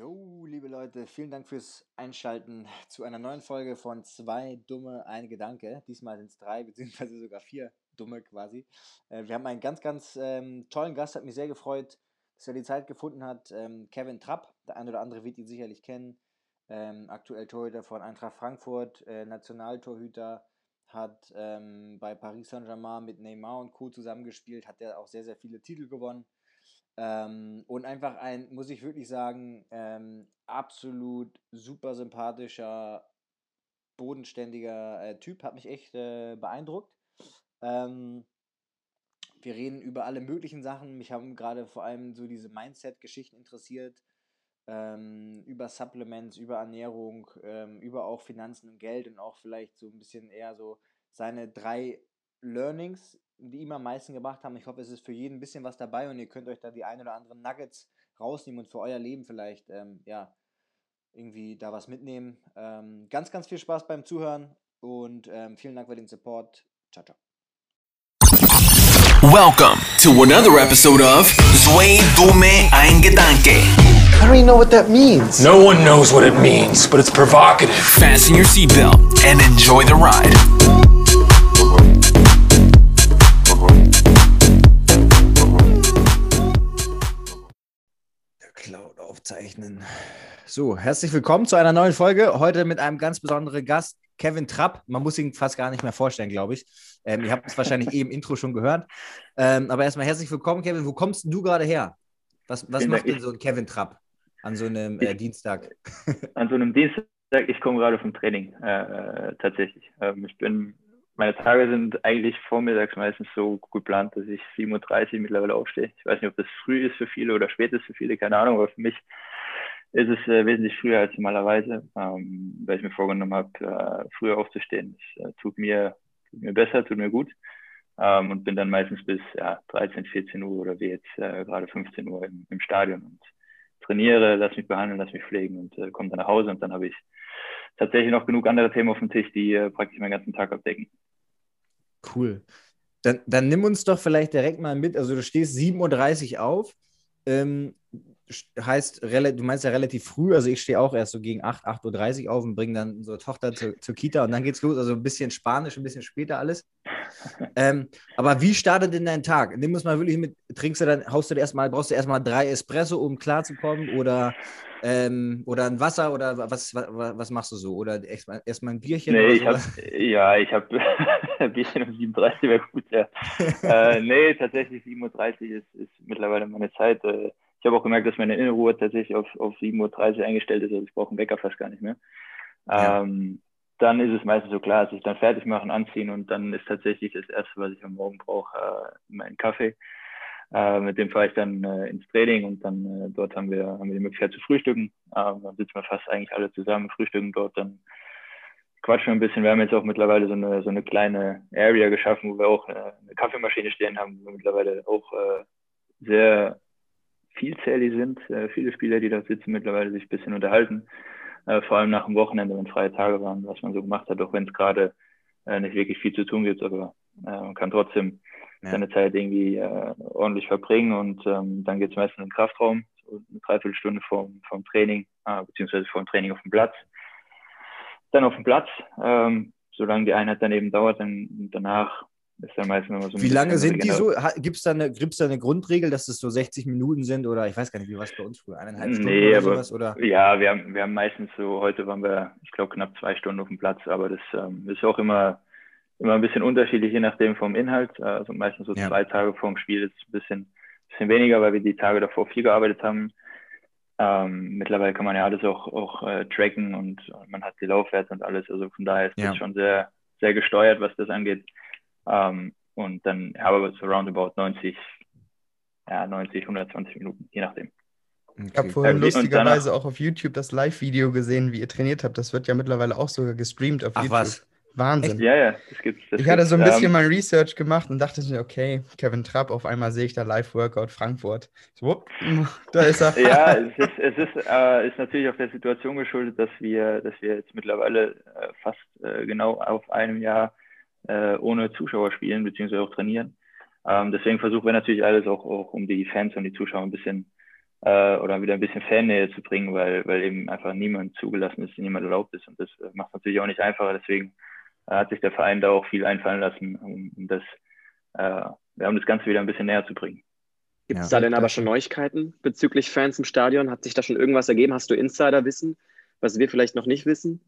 Jo, liebe Leute, vielen Dank fürs Einschalten zu einer neuen Folge von Zwei Dumme, ein Gedanke. Diesmal sind es drei, beziehungsweise sogar vier Dumme quasi. Äh, wir haben einen ganz, ganz ähm, tollen Gast, hat mich sehr gefreut, dass er die Zeit gefunden hat. Ähm, Kevin Trapp, der ein oder andere wird ihn sicherlich kennen. Ähm, aktuell Torhüter von Eintracht Frankfurt, äh, Nationaltorhüter, hat ähm, bei Paris Saint-Germain mit Neymar und Co. zusammengespielt, hat er auch sehr, sehr viele Titel gewonnen. Ähm, und einfach ein, muss ich wirklich sagen, ähm, absolut super sympathischer, bodenständiger äh, Typ, hat mich echt äh, beeindruckt. Ähm, wir reden über alle möglichen Sachen. Mich haben gerade vor allem so diese Mindset-Geschichten interessiert. Ähm, über Supplements, über Ernährung, ähm, über auch Finanzen und Geld und auch vielleicht so ein bisschen eher so seine drei Learnings, die ihm am meisten gebracht haben. Ich hoffe, es ist für jeden ein bisschen was dabei und ihr könnt euch da die ein oder anderen Nuggets rausnehmen und für euer Leben vielleicht, ähm, ja, irgendwie da was mitnehmen. Ähm, ganz, ganz viel Spaß beim Zuhören und ähm, vielen Dank für den Support. Ciao, ciao. Welcome to another episode of Zwei Dumme ein Gedanke. I don't even know what that means. No one knows what it means, but it's provocative. Fasten your seatbelt and enjoy the ride. Aufzeichnen. So, herzlich willkommen zu einer neuen Folge. Heute mit einem ganz besonderen Gast, Kevin Trapp. Man muss ihn fast gar nicht mehr vorstellen, glaube ich. Ähm, ihr habt es wahrscheinlich eh im Intro schon gehört. Ähm, aber erstmal herzlich willkommen, Kevin. Wo kommst du gerade her? Was, was macht denn so ein Kevin Trapp an so einem äh, Dienstag? An so einem Dienstag, ich komme gerade vom Training, äh, tatsächlich. Ähm, ich bin meine Tage sind eigentlich vormittags meistens so geplant, dass ich 7.30 Uhr mittlerweile aufstehe. Ich weiß nicht, ob das früh ist für viele oder spät ist für viele, keine Ahnung, aber für mich ist es äh, wesentlich früher als normalerweise, ähm, weil ich mir vorgenommen habe, äh, früher aufzustehen. Das äh, tut, mir, tut mir besser, tut mir gut ähm, und bin dann meistens bis ja, 13, 14 Uhr oder wie jetzt äh, gerade 15 Uhr im, im Stadion und trainiere, lass mich behandeln, lass mich pflegen und äh, komme dann nach Hause und dann habe ich tatsächlich noch genug andere Themen auf dem Tisch, die äh, praktisch meinen ganzen Tag abdecken. Cool. Dann, dann nimm uns doch vielleicht direkt mal mit. Also du stehst 7.30 Uhr auf. Ähm, heißt, du meinst ja relativ früh, also ich stehe auch erst so gegen 8, 8.30 Uhr auf und bringe dann unsere Tochter zur, zur Kita und dann geht's los. Also ein bisschen Spanisch, ein bisschen später alles. ähm, aber wie startet denn dein Tag? Nimm uns mal wirklich mit, trinkst du dann, haust du erstmal, brauchst du erstmal drei Espresso, um klarzukommen oder ähm, oder ein Wasser oder was, was, was machst du so? Oder erstmal erst ein Bierchen? Nee, ich hab, ja, ich habe ein Bierchen um 37 wäre gut, ja. äh, nee, tatsächlich 37 ist, ist mittlerweile meine Zeit. Äh, ich habe auch gemerkt, dass meine Innenruhe tatsächlich auf, auf 7.30 Uhr eingestellt ist, also ich brauche einen Wecker fast gar nicht mehr. Ja. Ähm, dann ist es meistens so klar, dass ich dann fertig machen, anziehen und dann ist tatsächlich das Erste, was ich am Morgen brauche, äh, mein Kaffee. Äh, mit dem fahre ich dann äh, ins Training und dann äh, dort haben wir, haben wir die Möglichkeit zu frühstücken. Ähm, dann sitzen wir fast eigentlich alle zusammen, frühstücken dort, dann quatschen wir ein bisschen. Wir haben jetzt auch mittlerweile so eine, so eine kleine Area geschaffen, wo wir auch eine, eine Kaffeemaschine stehen haben, wo wir mittlerweile auch äh, sehr vielzählig sind. Äh, viele Spieler, die da sitzen, mittlerweile sich ein bisschen unterhalten. Äh, vor allem nach dem Wochenende, wenn freie Tage waren, was man so gemacht hat, auch wenn es gerade äh, nicht wirklich viel zu tun gibt, aber äh, man kann trotzdem ja. seine Zeit irgendwie äh, ordentlich verbringen und ähm, dann geht es meistens in den Kraftraum, so eine Dreiviertelstunde vom, vom Training, äh, beziehungsweise vom Training auf dem Platz. Dann auf dem Platz, ähm, solange die Einheit dann eben dauert, dann danach ist dann meistens immer so Wie lange sind die so? Gibt es da, eine, da eine Grundregel, dass es so 60 Minuten sind oder ich weiß gar nicht, wie war es bei uns früher? Eineinhalb Stunden nee, oder aber, sowas? Oder? Ja, wir haben, wir haben meistens so, heute waren wir, ich glaube, knapp zwei Stunden auf dem Platz, aber das ähm, ist auch immer immer ein bisschen unterschiedlich, je nachdem vom Inhalt. Also meistens so ja. zwei Tage vor dem Spiel ist ein bisschen, bisschen weniger, weil wir die Tage davor viel gearbeitet haben. Ähm, mittlerweile kann man ja alles auch, auch äh, tracken und man hat die Laufwerte und alles. Also von daher ist ja. das schon sehr, sehr gesteuert, was das angeht. Ähm, und dann haben wir so roundabout 90, ja, 90, 120 Minuten, je nachdem. Okay. Ich habe vorhin lustigerweise auch auf YouTube das Live-Video gesehen, wie ihr trainiert habt. Das wird ja mittlerweile auch sogar gestreamt auf Ach, YouTube. Was? Wahnsinn. Ja, ja, das gibt's. Das ich hatte so ein bisschen ähm, mal Research gemacht und dachte mir, okay, Kevin Trapp, auf einmal sehe ich da Live-Workout Frankfurt. So, da ist er. ja, es ist, es ist, äh, ist natürlich auch der Situation geschuldet, dass wir, dass wir jetzt mittlerweile äh, fast äh, genau auf einem Jahr äh, ohne Zuschauer spielen, beziehungsweise auch trainieren. Ähm, deswegen versuchen wir natürlich alles auch, auch, um die Fans und die Zuschauer ein bisschen äh, oder wieder ein bisschen Fannähe zu bringen, weil, weil eben einfach niemand zugelassen ist, niemand erlaubt ist. Und das macht es natürlich auch nicht einfacher. Deswegen äh, hat sich der Verein da auch viel einfallen lassen, um, um das, äh, ja, um das Ganze wieder ein bisschen näher zu bringen. Gibt es ja. da denn aber schon Neuigkeiten bezüglich Fans im Stadion? Hat sich da schon irgendwas ergeben? Hast du Insiderwissen, was wir vielleicht noch nicht wissen?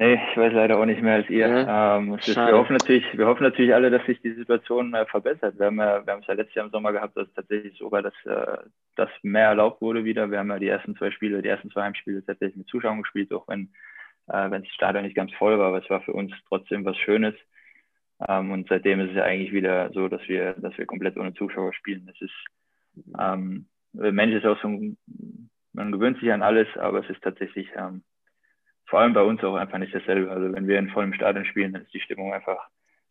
Nee, ich weiß leider auch nicht mehr als ihr. Ja, ähm, ist, wir, hoffen natürlich, wir hoffen natürlich alle, dass sich die Situation äh, verbessert. Wir haben ja, wir haben es ja letztes Jahr im Sommer gehabt, dass tatsächlich sogar das, äh, das mehr erlaubt wurde wieder. Wir haben ja die ersten zwei Spiele, die ersten zwei Heimspiele tatsächlich mit Zuschauern gespielt, auch wenn, äh, wenn das Stadion nicht ganz voll war, aber es war für uns trotzdem was Schönes. Ähm, und seitdem ist es ja eigentlich wieder so, dass wir, dass wir komplett ohne Zuschauer spielen. Es ist, ähm, Mensch ist auch so, man gewöhnt sich an alles, aber es ist tatsächlich, ähm, vor allem bei uns auch einfach nicht dasselbe. Also wenn wir in vollem Stadion spielen, dann ist die Stimmung einfach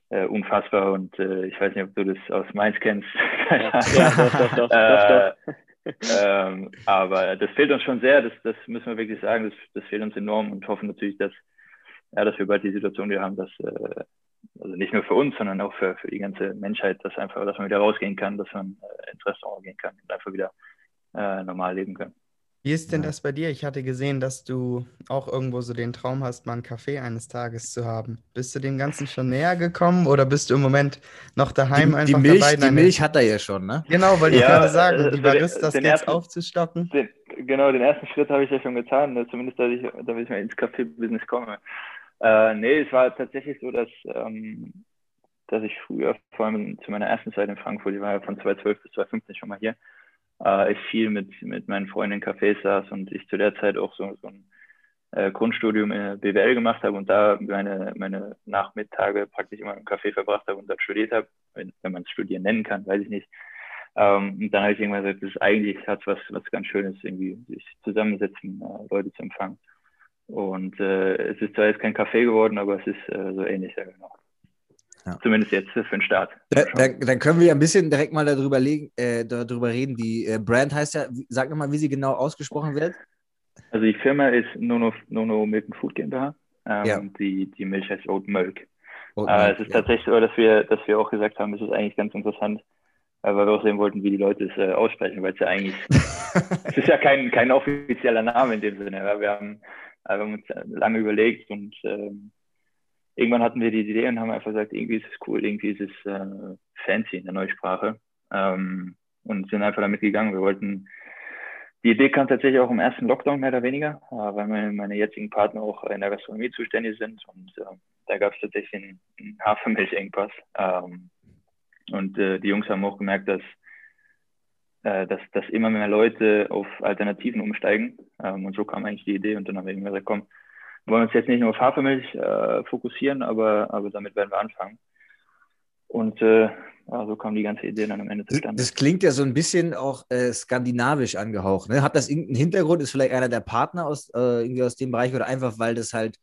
äh, unfassbar und äh, ich weiß nicht, ob du das aus Mainz kennst. ja, doch, doch, doch, äh, doch, ähm, aber das fehlt uns schon sehr, das, das müssen wir wirklich sagen, das, das fehlt uns enorm und hoffen natürlich, dass, ja, dass wir bald die Situation wieder haben, dass äh, also nicht nur für uns, sondern auch für, für die ganze Menschheit, dass einfach, dass man wieder rausgehen kann, dass man äh, ins Restaurant gehen kann und einfach wieder äh, normal leben kann. Wie ist denn das bei dir? Ich hatte gesehen, dass du auch irgendwo so den Traum hast, mal einen Kaffee eines Tages zu haben. Bist du dem Ganzen schon näher gekommen oder bist du im Moment noch daheim die, einfach die Milch, dabei? Die Milch hat er ja schon, ne? Genau, weil ich ja, gerade sagen, äh, die Baristas jetzt ersten, aufzustocken. Den, genau, den ersten Schritt habe ich ja schon getan, ne? zumindest, dass ich, damit ich mal ins Kaffee-Business komme. Äh, nee, es war tatsächlich so, dass, ähm, dass ich früher, vor allem zu meiner ersten Zeit in Frankfurt, ich war ja von 2012 bis 2015 schon mal hier, äh, ich viel mit, mit meinen Freunden in Cafés saß und ich zu der Zeit auch so, so ein äh, Grundstudium in BWL gemacht habe und da meine, meine Nachmittage praktisch immer im Café verbracht habe und dort studiert habe, wenn, wenn man es studieren nennen kann, weiß ich nicht. Ähm, und dann habe ich irgendwann gesagt, das ist eigentlich hat was, was ganz Schönes, irgendwie sich zusammensetzen, äh, Leute zu empfangen. Und äh, es ist zwar jetzt kein Café geworden, aber es ist äh, so ähnlich, ja genau. Ja. Zumindest jetzt für den Start. Da, da, dann können wir ein bisschen direkt mal darüber, legen, äh, darüber reden. Die äh, Brand heißt ja, sag nochmal, wie sie genau ausgesprochen wird. Also die Firma ist Nono, Nono Milk Food GmbH. Ähm, ja. die, die Milch heißt Oat Milk. Oat äh, es ist ja. tatsächlich so, dass wir, dass wir auch gesagt haben, es ist eigentlich ganz interessant, äh, weil wir auch sehen wollten, wie die Leute es äh, aussprechen, weil es ja eigentlich, es ist ja kein, kein offizieller Name in dem Sinne. Wir haben, äh, wir haben uns lange überlegt und ähm, irgendwann hatten wir die Idee und haben einfach gesagt, irgendwie ist es cool, irgendwie ist es äh, fancy in der Neusprache. Ähm, und sind einfach damit gegangen. Wir wollten, die Idee kam tatsächlich auch im ersten Lockdown mehr oder weniger, äh, weil meine, meine jetzigen Partner auch in der Gastronomie zuständig sind und äh, da gab es tatsächlich einen, einen Hafermilchengpass. Ähm, und äh, die Jungs haben auch gemerkt, dass, äh, dass, dass immer mehr Leute auf Alternativen umsteigen. Ähm, und so kam eigentlich die Idee und dann haben wir gesagt, komm, wollen uns jetzt nicht nur auf Hafermilch äh, fokussieren, aber, aber damit werden wir anfangen. Und äh, ja, so kam die ganze Idee dann am Ende zustande. Das klingt ja so ein bisschen auch äh, skandinavisch angehaucht. Ne? Hat das irgendeinen Hintergrund? Ist vielleicht einer der Partner aus, äh, irgendwie aus dem Bereich oder einfach, weil das halt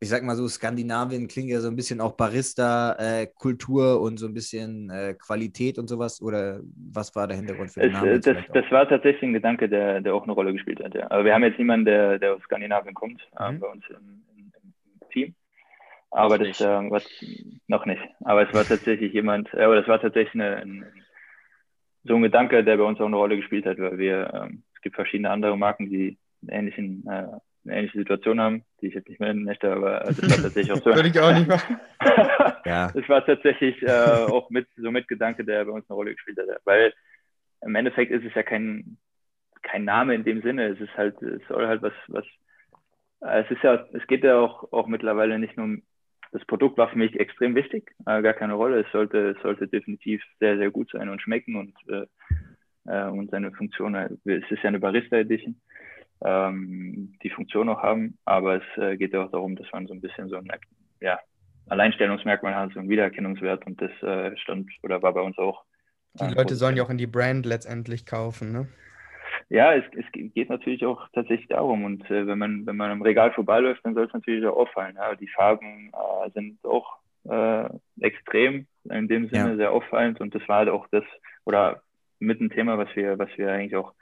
ich sag mal so, Skandinavien klingt ja so ein bisschen auch Barista-Kultur äh, und so ein bisschen äh, Qualität und sowas. Oder was war der Hintergrund für den Namen? Es, das, das, war tatsächlich ein Gedanke, der, der auch eine Rolle gespielt hat. Ja. Aber wir haben jetzt niemanden, der, der aus Skandinavien kommt, äh, mhm. bei uns im, im, im Team. Aber das äh, war noch nicht. Aber es war tatsächlich jemand, äh, oder es war tatsächlich eine, ein, so ein Gedanke, der bei uns auch eine Rolle gespielt hat, weil wir, ähm, es gibt verschiedene andere Marken, die einen ähnlichen äh, eine ähnliche Situation haben, die ich jetzt nicht mehr nennen möchte, aber das war tatsächlich auch so. Würde ich auch nicht machen. ja. Das war tatsächlich äh, auch mit, so mit Gedanke, der bei uns eine Rolle gespielt hat. Weil im Endeffekt ist es ja kein, kein Name in dem Sinne. Es ist halt, es soll halt was, was, äh, es ist ja, es geht ja auch, auch mittlerweile nicht nur um das Produkt war für mich extrem wichtig, äh, gar keine Rolle. Es sollte, es sollte definitiv sehr, sehr gut sein und schmecken und, äh, äh und seine Funktion, es ist ja eine Barista Edition ähm, die Funktion auch haben. Aber es äh, geht ja auch darum, dass man so ein bisschen so ein ja, Alleinstellungsmerkmal hat, so ein Wiedererkennungswert und das äh, stand oder war bei uns auch. Die äh, Leute sollen ja auch in die Brand letztendlich kaufen, ne? Ja, es, es geht natürlich auch tatsächlich darum. Und äh, wenn man wenn man am Regal vorbeiläuft, dann soll es natürlich auch auffallen. Ja? Die Farben äh, sind auch extrem in dem Sinne ja. sehr auffallend und das war halt auch das oder mit ein Thema, was wir was wir eigentlich auch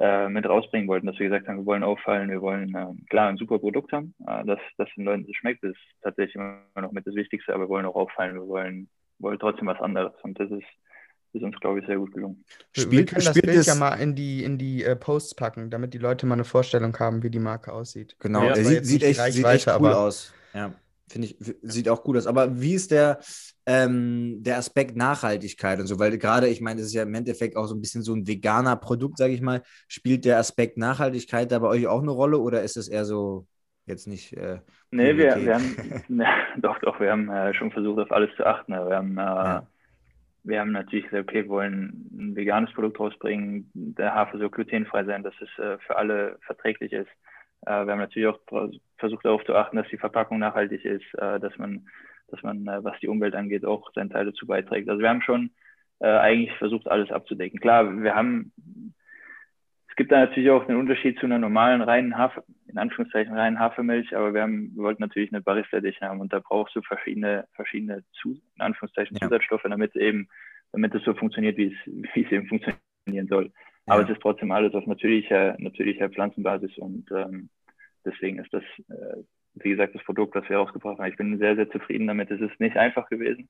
äh, mit rausbringen wollten, dass wir gesagt haben, wir wollen auffallen, wir wollen äh, klar ein super Produkt haben, äh, dass das den Leuten so schmeckt, ist tatsächlich immer noch mit das Wichtigste, aber wir wollen auch auffallen, wir wollen, wollen trotzdem was anderes und das ist ist uns, glaube ich, sehr gut gelungen. Wir- wir können das Bild ja mal in die, in die äh, Posts packen, damit die Leute mal eine Vorstellung haben, wie die Marke aussieht. Genau, Ja, er sieht, sieht, echt, sieht echt cool aber- aus. Ja, finde ich, sieht auch gut aus. Aber wie ist der, ähm, der Aspekt Nachhaltigkeit und so? Weil gerade, ich meine, das ist ja im Endeffekt auch so ein bisschen so ein veganer Produkt, sage ich mal. Spielt der Aspekt Nachhaltigkeit da bei euch auch eine Rolle oder ist es eher so jetzt nicht? Äh, Nee, wir, wir haben, ne, doch, doch, wir haben äh, schon versucht, auf alles zu achten. Wir haben, äh, Ja. wir haben natürlich gesagt, okay, wir wollen ein veganes Produkt rausbringen. Der Hafer soll glutenfrei sein, dass es äh, für alle verträglich ist. Äh, wir haben natürlich auch versucht, darauf zu achten, dass die Verpackung nachhaltig ist, äh, dass man, dass man, äh, was die Umwelt angeht, auch seinen Teil dazu beiträgt. Also wir haben schon eigentlich versucht, alles abzudecken. Klar, wir haben, es gibt da natürlich auch den Unterschied zu einer normalen reinen Hafer, in Anführungszeichen reinen Hafermilch, aber wir haben, wir wollten natürlich eine Barista Edition haben und da brauchst du verschiedene, verschiedene zu, in Anführungszeichen. Zusatzstoffe, damit eben, damit es so funktioniert, wie es, wie es eben funktionieren soll. Aber es ist trotzdem alles auf natürlicher, natürlicher Pflanzenbasis und ähm, deswegen ist das, äh, wie gesagt, das Produkt, das wir rausgebracht haben. Ich bin sehr, sehr zufrieden damit. Es ist nicht einfach gewesen.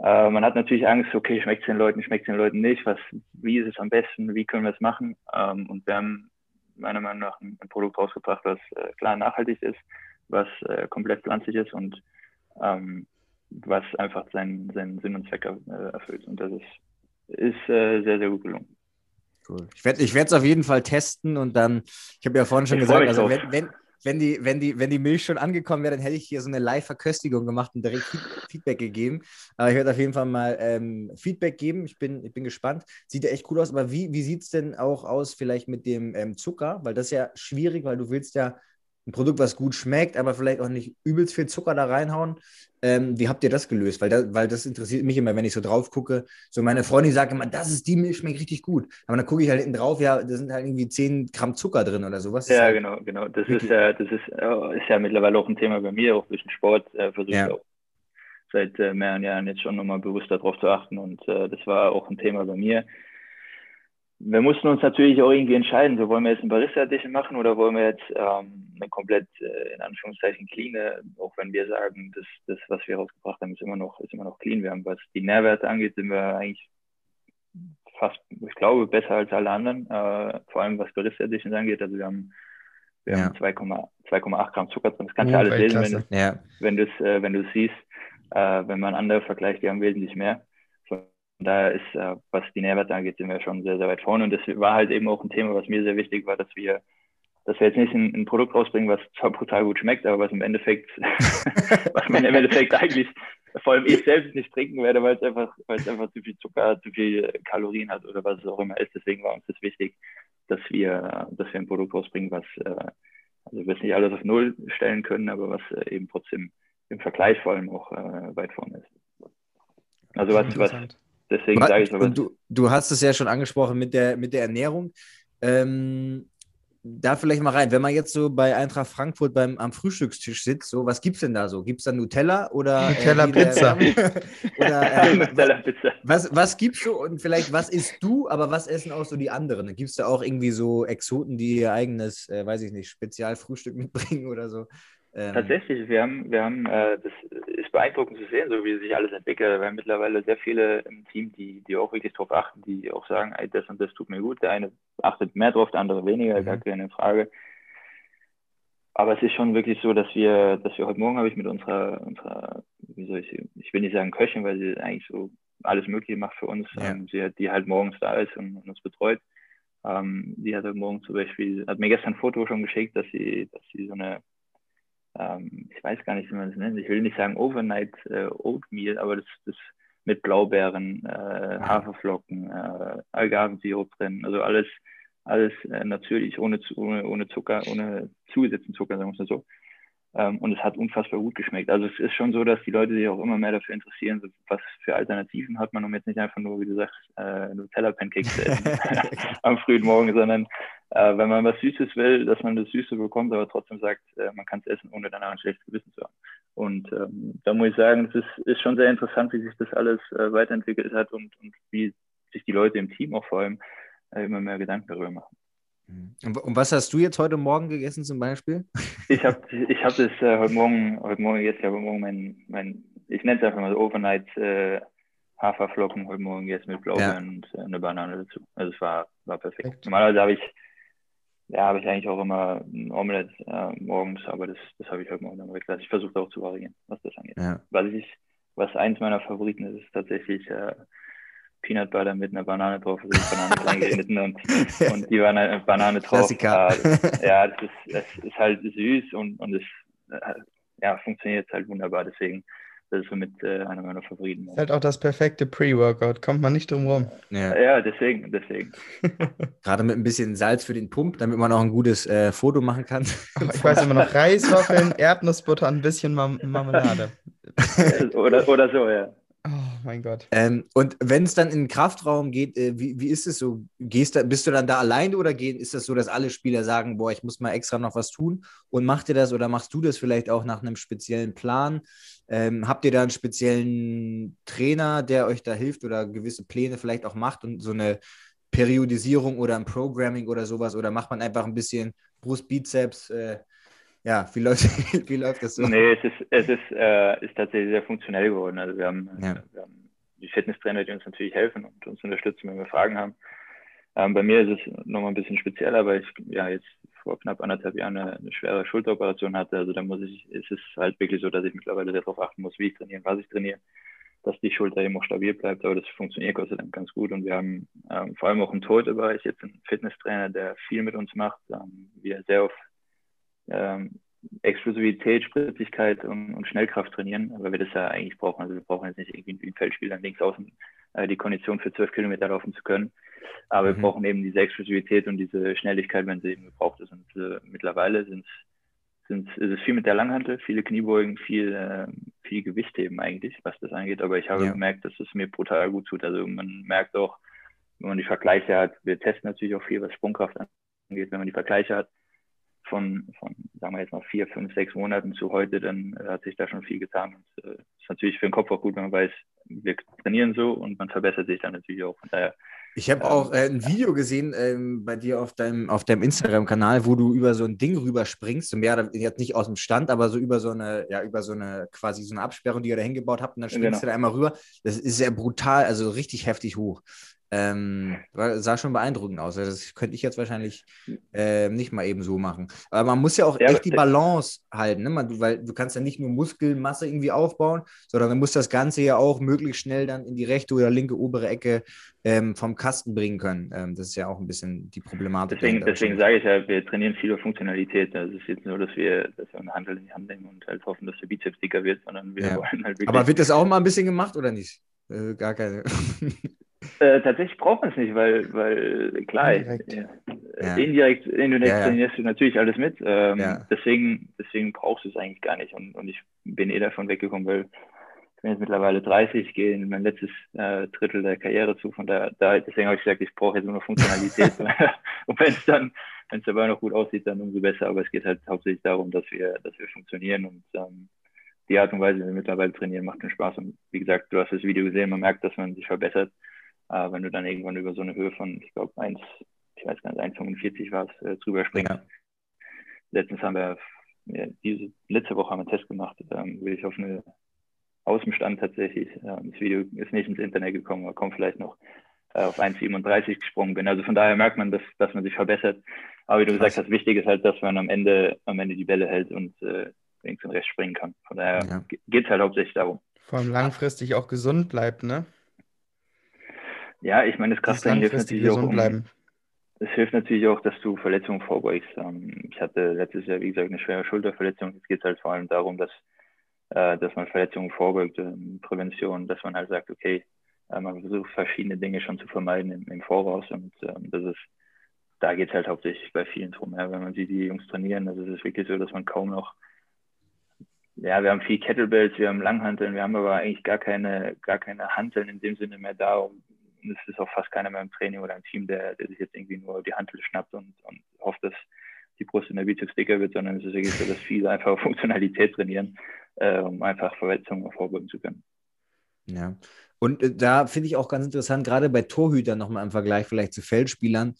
Äh, man hat natürlich Angst, okay, schmeckt es den Leuten, schmeckt es den Leuten nicht, was, wie ist es am besten, wie können wir es machen? Ähm, und wir haben meiner Meinung nach ein, ein Produkt rausgebracht, was äh, klar nachhaltig ist, was äh, komplett pflanzlich ist und ähm, was einfach seinen, seinen Sinn und Zweck äh, erfüllt. Und das ist, ist äh, sehr, sehr gut gelungen. Cool. Ich werde es auf jeden Fall testen und dann, ich habe ja vorhin schon Ich gesagt, also wenn, wenn, wenn, die, wenn, die, wenn die Milch schon angekommen wäre, dann hätte ich hier so eine Live-Verköstigung gemacht und direkt Feed- Feedback gegeben. Aber ich werde auf jeden Fall mal ähm, Feedback geben. Ich bin, ich bin gespannt. Sieht ja echt cool aus, aber wie, wie sieht es denn auch aus vielleicht mit dem ähm, Zucker? Weil das ist ja schwierig, weil du willst ja ein Produkt, was gut schmeckt, aber vielleicht auch nicht übelst viel Zucker da reinhauen. Ähm, wie habt ihr das gelöst? Weil, da, weil das interessiert mich immer, wenn ich so drauf gucke. So meine Freundin sagt immer, das ist die Milch, schmeckt richtig gut. Aber dann gucke ich halt hinten drauf, ja, da sind halt irgendwie 10 Gramm Zucker drin oder sowas. Ja, halt, genau, genau. Das ist ja, das ist, äh, ist ja mittlerweile auch ein Thema bei mir, auch durch den Sport äh, versuche Ja. auch seit äh, mehreren Jahren jetzt schon nochmal bewusst darauf zu achten und äh, das war auch ein Thema bei mir. Wir mussten uns natürlich auch irgendwie entscheiden, so wollen wir jetzt ein Barista Edition machen oder wollen wir jetzt ähm, eine komplett äh, in Anführungszeichen clean, auch wenn wir sagen, das, das, was wir rausgebracht haben, ist immer noch, ist immer noch clean. Wir haben, was die Nährwerte angeht, sind wir eigentlich fast, ich glaube, besser als alle anderen, äh, vor allem was Barista Editions angeht. Also wir haben, wir Ja. haben 2,8 2,8 Gramm Zucker drin. Das kannst du Oh, alles lesen, wenn Ja, wenn du es äh, wenn du es siehst, äh, wenn man andere vergleicht, die haben wesentlich mehr. Daher ist, äh, was die Nährwerte angeht, sind wir schon sehr, sehr weit vorne. Und das war halt eben auch ein Thema, was mir sehr wichtig war, dass wir, dass wir jetzt nicht ein, ein Produkt rausbringen, was zwar brutal gut schmeckt, aber was im Endeffekt, was man im Endeffekt eigentlich, vor allem ich selbst nicht trinken werde, weil es einfach, weil es einfach zu viel Zucker, zu viel Kalorien hat oder was es auch immer ist. Deswegen war uns das wichtig, dass wir, dass wir ein Produkt rausbringen, was, äh, also wir es nicht alles auf Null stellen können, aber was äh, eben trotzdem im Vergleich vor allem auch äh, weit vorne ist. Also was, was. Deswegen sage ich Und du, du hast es ja schon angesprochen mit der, mit der Ernährung. Ähm, da vielleicht mal rein, wenn man jetzt so bei Eintracht Frankfurt beim, am Frühstückstisch sitzt, so, was gibt's denn da so? Gibt's da Nutella oder Nutella wie der- Pizza. oder äh, Nutella Pizza. was, was gibt's so und vielleicht was isst du, aber was essen auch so die anderen? Gibt's da auch irgendwie so Exoten, die ihr eigenes, äh, weiß ich nicht, Spezialfrühstück mitbringen oder so? Ähm, Tatsächlich, wir haben, wir haben, äh, das ist beeindruckend zu sehen, so wie sich alles entwickelt. Wir haben mittlerweile sehr viele im Team, die, die auch wirklich darauf achten, die auch sagen, ey, das und das tut mir gut. Der eine achtet mehr drauf, der andere weniger, Mhm. gar keine Frage. Aber es ist schon wirklich so, dass wir, dass wir heute Morgen habe ich mit unserer, unserer, wie soll ich sie, ich will nicht sagen Köchin, weil sie eigentlich so alles Mögliche macht für uns, Ja. ähm, sie, die halt morgens da ist und, und uns betreut. Ähm, die hat heute Morgen zum Beispiel, hat mir gestern ein Foto schon geschickt, dass sie, dass sie so eine ähm, ich weiß gar nicht, wie man das nennt. Ich will nicht sagen Overnight äh, Oatmeal, aber das, das mit Blaubeeren, äh, Haferflocken, äh, Agavensirup drin, also alles, alles äh, natürlich, ohne, ohne, ohne Zucker, ohne zugesetzten Zucker, sagen wir es mal so. Ähm, und es hat unfassbar gut geschmeckt. Also es ist schon so, dass die Leute sich auch immer mehr dafür interessieren, so was für Alternativen hat man, um jetzt nicht einfach nur, wie du sagst, äh, Nutella-Pancakes zu essen am frühen Morgen, sondern äh, wenn man was Süßes will, dass man das Süße bekommt, aber trotzdem sagt, äh, man kann es essen, ohne danach ein schlechtes Gewissen zu haben. Und ähm, da muss ich sagen, es ist, ist schon sehr interessant, wie sich das alles äh, weiterentwickelt hat und, und wie sich die Leute im Team auch vor allem äh, immer mehr Gedanken darüber machen. Und, und was hast du jetzt heute Morgen gegessen zum Beispiel? Ich habe ich hab das äh, heute Morgen, heute Morgen jetzt, ich habe morgen mein, mein ich nenne es einfach mal Overnight äh, Haferflocken heute Morgen gegessen mit Blaubeeren Ja. und eine Banane dazu. Also es war, war perfekt. Perfekt. Normalerweise habe ich, ja, habe ich eigentlich auch immer ein Omelette äh, morgens, aber das, das habe ich heute Morgen dann weggelassen. Ich versuche auch zu variieren, was das angeht. Ja. Was ich, was eins meiner Favoriten ist, ist tatsächlich äh, Peanut Butter mit einer Banane drauf, also die Banane klein geschnitten und, und die Banane, Banane drauf. Klassiker. Das, ja, das ist, das ist halt süß und, und es äh, ja, funktioniert halt wunderbar. Deswegen, das ist somit äh, einer meiner Favoriten. Ist halt auch das perfekte Pre-Workout, kommt man nicht drum rum. Ja. Ja, deswegen, deswegen. Gerade mit ein bisschen Salz für den Pump, damit man auch ein gutes äh, Foto machen kann. Ich weiß immer noch Reiswaffeln, Erdnussbutter, ein bisschen Mam Marmelade. oder, oder so, ja. Oh mein Gott. Ähm, und wenn es dann in den Kraftraum geht, äh, wie, wie ist es so? Gehst da, bist du dann da alleine oder gehen, ist das so, dass alle Spieler sagen, boah, ich muss mal extra noch was tun? Und macht ihr das oder machst du das vielleicht auch nach einem speziellen Plan? Ähm, habt ihr da einen speziellen Trainer, der euch da hilft oder gewisse Pläne vielleicht auch macht und so eine Periodisierung oder ein Programming oder sowas? Oder macht man einfach ein bisschen Brust, Bizeps? Äh, ja, wie läuft, wie läuft das so? Nee, es ist, es ist, äh, ist tatsächlich sehr funktionell geworden. Also wir haben, Ja. wir haben die Fitnesstrainer, die uns natürlich helfen und uns unterstützen, wenn wir Fragen haben. Ähm, bei mir ist es nochmal ein bisschen spezieller, weil ich ja jetzt vor knapp anderthalb Jahren eine, eine schwere Schulteroperation hatte. Also da muss ich, ist es halt wirklich so, dass ich mittlerweile darauf achten muss, wie ich trainiere, was ich trainiere, dass die Schulter eben auch stabil bleibt. Aber das funktioniert Gott sei Dank ganz gut. Und wir haben ähm, vor allem auch im Torhüterbereich jetzt einen Fitnesstrainer, der viel mit uns macht. Ähm, wir sehr auf ähm, Explosivität, Spritzigkeit und, und Schnellkraft trainieren, weil wir das ja eigentlich brauchen. Also wir brauchen jetzt nicht irgendwie wie ein Feldspieler links außen äh, die Kondition für zwölf Kilometer laufen zu können. Aber Mhm. wir brauchen eben diese Explosivität und diese Schnelligkeit, wenn sie eben gebraucht ist. Und äh, mittlerweile sind sind, ist es viel mit der Langhantel, viele Kniebeugen, viel, äh, viel Gewichtheben eigentlich, was das angeht. Aber ich habe Ja. gemerkt, dass es mir brutal gut tut. Also man merkt auch, wenn man die Vergleiche hat, wir testen natürlich auch viel, was Sprungkraft angeht, wenn man die Vergleiche hat von, von sagen wir jetzt mal vier, fünf, sechs Monaten zu heute, dann äh, hat sich da schon viel getan. Und äh, ist natürlich für den Kopf auch gut, wenn man weiß, wir trainieren so und man verbessert sich dann natürlich auch. Von daher, Ich habe auch äh, ein Video gesehen ähm, bei dir auf deinem, auf deinem Instagram-Kanal, wo du über so ein Ding rüberspringst, so mehr oder jetzt nicht aus dem Stand, aber so über so eine, ja, über so eine quasi so eine Absperrung, die ihr da hingebaut habt, und dann springst Genau. du da einmal rüber. Das ist sehr brutal, also richtig heftig hoch. Ähm, sah schon beeindruckend aus. Also Das könnte ich jetzt wahrscheinlich äh, nicht mal eben so machen. Aber man muss ja auch Ja, echt die Balance halten, ne? Man, weil du kannst ja nicht nur Muskelmasse irgendwie aufbauen, sondern du musst das Ganze ja auch möglichst schnell dann in die rechte oder linke obere Ecke ähm, vom Kasten bringen können. Ähm, das ist ja auch ein bisschen die Problematik. deswegen, deswegen sage ich ja, wir trainieren viel auf Funktionalität. Also es ist jetzt nur, dass wir, dass wir eine Handel in die Hand nehmen und halt hoffen, dass der Bizeps dicker wird, sondern wir Ja. wollen halt wirklich. Aber wird das auch mal ein bisschen gemacht oder nicht? Äh, gar keine. Äh, tatsächlich braucht man es nicht, weil, weil klar, Indirekt. äh, Ja. indirekt, indirekt Ja, ja. trainierst du natürlich alles mit. Ähm, Ja. deswegen, deswegen brauchst du es eigentlich gar nicht. Und, und ich bin eh davon weggekommen, weil ich bin jetzt mittlerweile 30, gehe in mein letztes äh, Drittel der Karriere zu. Von da, da deswegen habe ich gesagt, ich brauche jetzt nur noch Funktionalität. und wenn es dann, wenn es dabei noch gut aussieht, dann umso besser. Aber es geht halt hauptsächlich darum, dass wir, dass wir funktionieren und ähm, die Art und Weise, wie wir mittlerweile trainieren, macht schon Spaß. Und wie gesagt, du hast das Video gesehen, man merkt, dass man sich verbessert. Äh, wenn du dann irgendwann über so eine Höhe von, ich glaube, 1, ich weiß gar nicht, 1,45 war es, äh, drüber springst. Ja. Letztens haben wir, ja, diese, letzte Woche haben wir einen Test gemacht, ähm, wo ich auf eine, aus dem Stand tatsächlich, äh, das Video ist nicht ins Internet gekommen, aber kommt vielleicht noch äh, auf 1,37 gesprungen bin. Also von daher merkt man, dass, dass man sich verbessert. Aber wie du Krass. gesagt hast, wichtig ist halt, dass man am Ende, am Ende die Bälle hält und äh, links und rechts springen kann. Von daher Ja. geht es halt hauptsächlich darum. Vor allem langfristig auch gesund bleibt, ne? Ja, ich meine, das Krafttraining hilft natürlich auch, um, bleiben. Es hilft natürlich auch, dass du Verletzungen vorbeugst. Ähm, Ich hatte letztes Jahr, wie gesagt, eine schwere Schulterverletzung. Jetzt geht es halt vor allem darum, dass, äh, dass man Verletzungen vorbeugt, ähm, Prävention, dass man halt sagt, okay, äh, man versucht verschiedene Dinge schon zu vermeiden im, im Voraus und ähm, das ist, da geht es halt hauptsächlich bei vielen drum. Ja. Wenn man sieht, die Jungs trainieren, also es ist wirklich so, dass man kaum noch, ja, wir haben viel Kettlebells, wir haben Langhanteln, wir haben aber eigentlich gar keine, gar keine Hanteln in dem Sinne mehr da, um es ist auch fast keiner mehr im Training oder im Team, der, der sich jetzt irgendwie nur die Hantel schnappt und, und hofft, dass die Brust in der Bizeps dicker wird, sondern es ist wirklich so, dass viele einfach Funktionalität trainieren, äh, um einfach Verletzungen vorbeugen zu können. Ja. Und äh, da finde ich auch ganz interessant, gerade bei Torhütern nochmal im Vergleich vielleicht zu Feldspielern,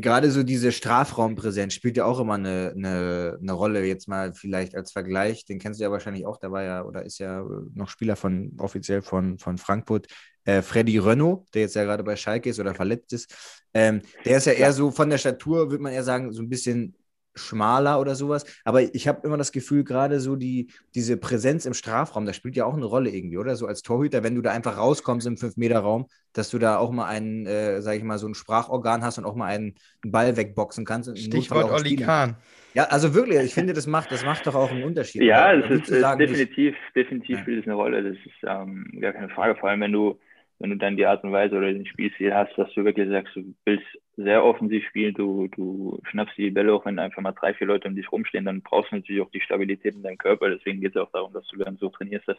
gerade so diese Strafraumpräsenz spielt ja auch immer eine, eine, eine Rolle, jetzt mal vielleicht als Vergleich, den kennst du ja wahrscheinlich auch, der war ja oder ist ja äh, noch Spieler von offiziell von, von Frankfurt, äh, Freddy Renault, der jetzt ja gerade bei Schalke ist oder verletzt ist. Ähm, der ist ja eher so von der Statur, würde man eher sagen, so ein bisschen schmaler oder sowas. Aber ich habe immer das Gefühl, gerade so die, diese Präsenz im Strafraum, das spielt ja auch eine Rolle irgendwie, oder? So als Torhüter, wenn du da einfach rauskommst im 5-Meter-Raum, dass du da auch mal einen, äh, sag ich mal, so ein Sprachorgan hast und auch mal einen Ball wegboxen kannst. Stichwort Olli Kahn. Ja, also wirklich, ich finde, das macht, das macht doch auch einen Unterschied. Ja, das ist, sagen, definitiv, definitiv spielt es eine Rolle. Das ist ähm, gar keine Frage. Vor allem, wenn du, wenn du dann die Art und Weise oder den Spielstil hast, dass du wirklich sagst, du willst sehr offensiv spielen, du, du schnappst die Bälle auch, wenn einfach mal drei, vier Leute um dich rumstehen, dann brauchst du natürlich auch die Stabilität in deinem Körper. Deswegen geht es auch darum, dass du dann so trainierst, dass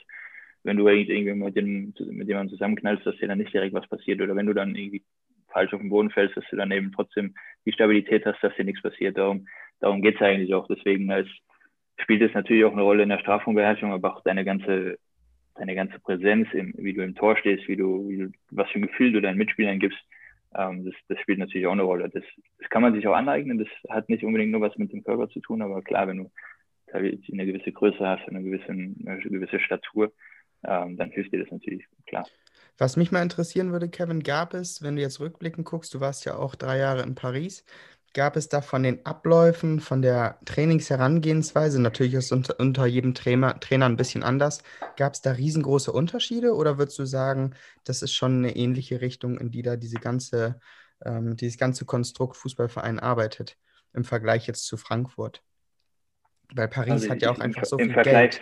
wenn du irgendwie mit, dem, mit jemandem zusammenknallst, dass dir dann nicht direkt was passiert. Oder wenn du dann irgendwie falsch auf den Boden fällst, dass du dann eben trotzdem die Stabilität hast, dass dir nichts passiert. Darum, darum geht es eigentlich auch. Deswegen als, spielt es natürlich auch eine Rolle in der Strafraumbeherrschung, aber auch deine ganze, deine ganze Präsenz, im, wie du im Tor stehst, wie du, wie du, was für ein Gefühl du deinen Mitspielern gibst, ähm, das, das spielt natürlich auch eine Rolle. Das, das kann man sich auch aneignen. Das hat nicht unbedingt nur was mit dem Körper zu tun, aber klar, wenn du eine gewisse Größe hast, eine gewisse, eine gewisse Statur, ähm, dann hilft dir das natürlich, klar. Was mich mal interessieren würde, Kevin, gab es, wenn du jetzt rückblickend guckst, du warst ja auch drei Jahre in Paris, gab es da von den Abläufen, von der Trainingsherangehensweise, natürlich ist es unter, unter jedem Trainer, Trainer ein bisschen anders, gab es da riesengroße Unterschiede oder würdest du sagen, das ist schon eine ähnliche Richtung, in die da diese ganze, ähm, dieses ganze Konstrukt Fußballverein arbeitet, im Vergleich jetzt zu Frankfurt? Weil Paris Also hat ja auch einfach so viel Vergleich, Geld.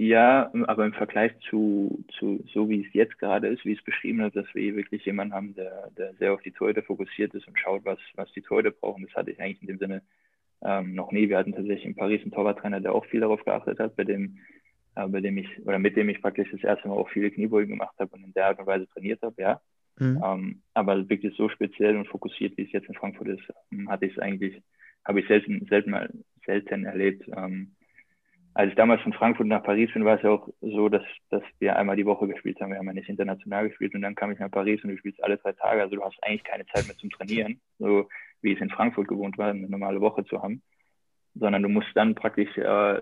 Ja, aber im Vergleich zu, zu so wie es jetzt gerade ist, wie es beschrieben ist, dass wir hier wirklich jemanden haben, der, der sehr auf die Torhüter fokussiert ist und schaut, was, was die Torhüter brauchen, das hatte ich eigentlich in dem Sinne ähm, noch nie. Wir hatten tatsächlich in Paris einen Torwarttrainer, der auch viel darauf geachtet hat, bei dem, äh, bei dem ich, oder mit dem ich praktisch das erste Mal auch viele Kniebeugen gemacht habe und in der Art und Weise trainiert habe, ja. Mhm. Ähm, aber wirklich so speziell und fokussiert, wie es jetzt in Frankfurt ist, ähm, hatte ich es eigentlich, habe ich selten, selten mal, selten erlebt. Ähm, als ich damals von Frankfurt nach Paris bin, war es ja auch so, dass, dass wir einmal die Woche gespielt haben. Wir haben ja nicht international gespielt und dann kam ich nach Paris und du spielst alle drei Tage. Also du hast eigentlich keine Zeit mehr zum Trainieren, so wie es in Frankfurt gewohnt war, eine normale Woche zu haben. Sondern du musst dann praktisch äh,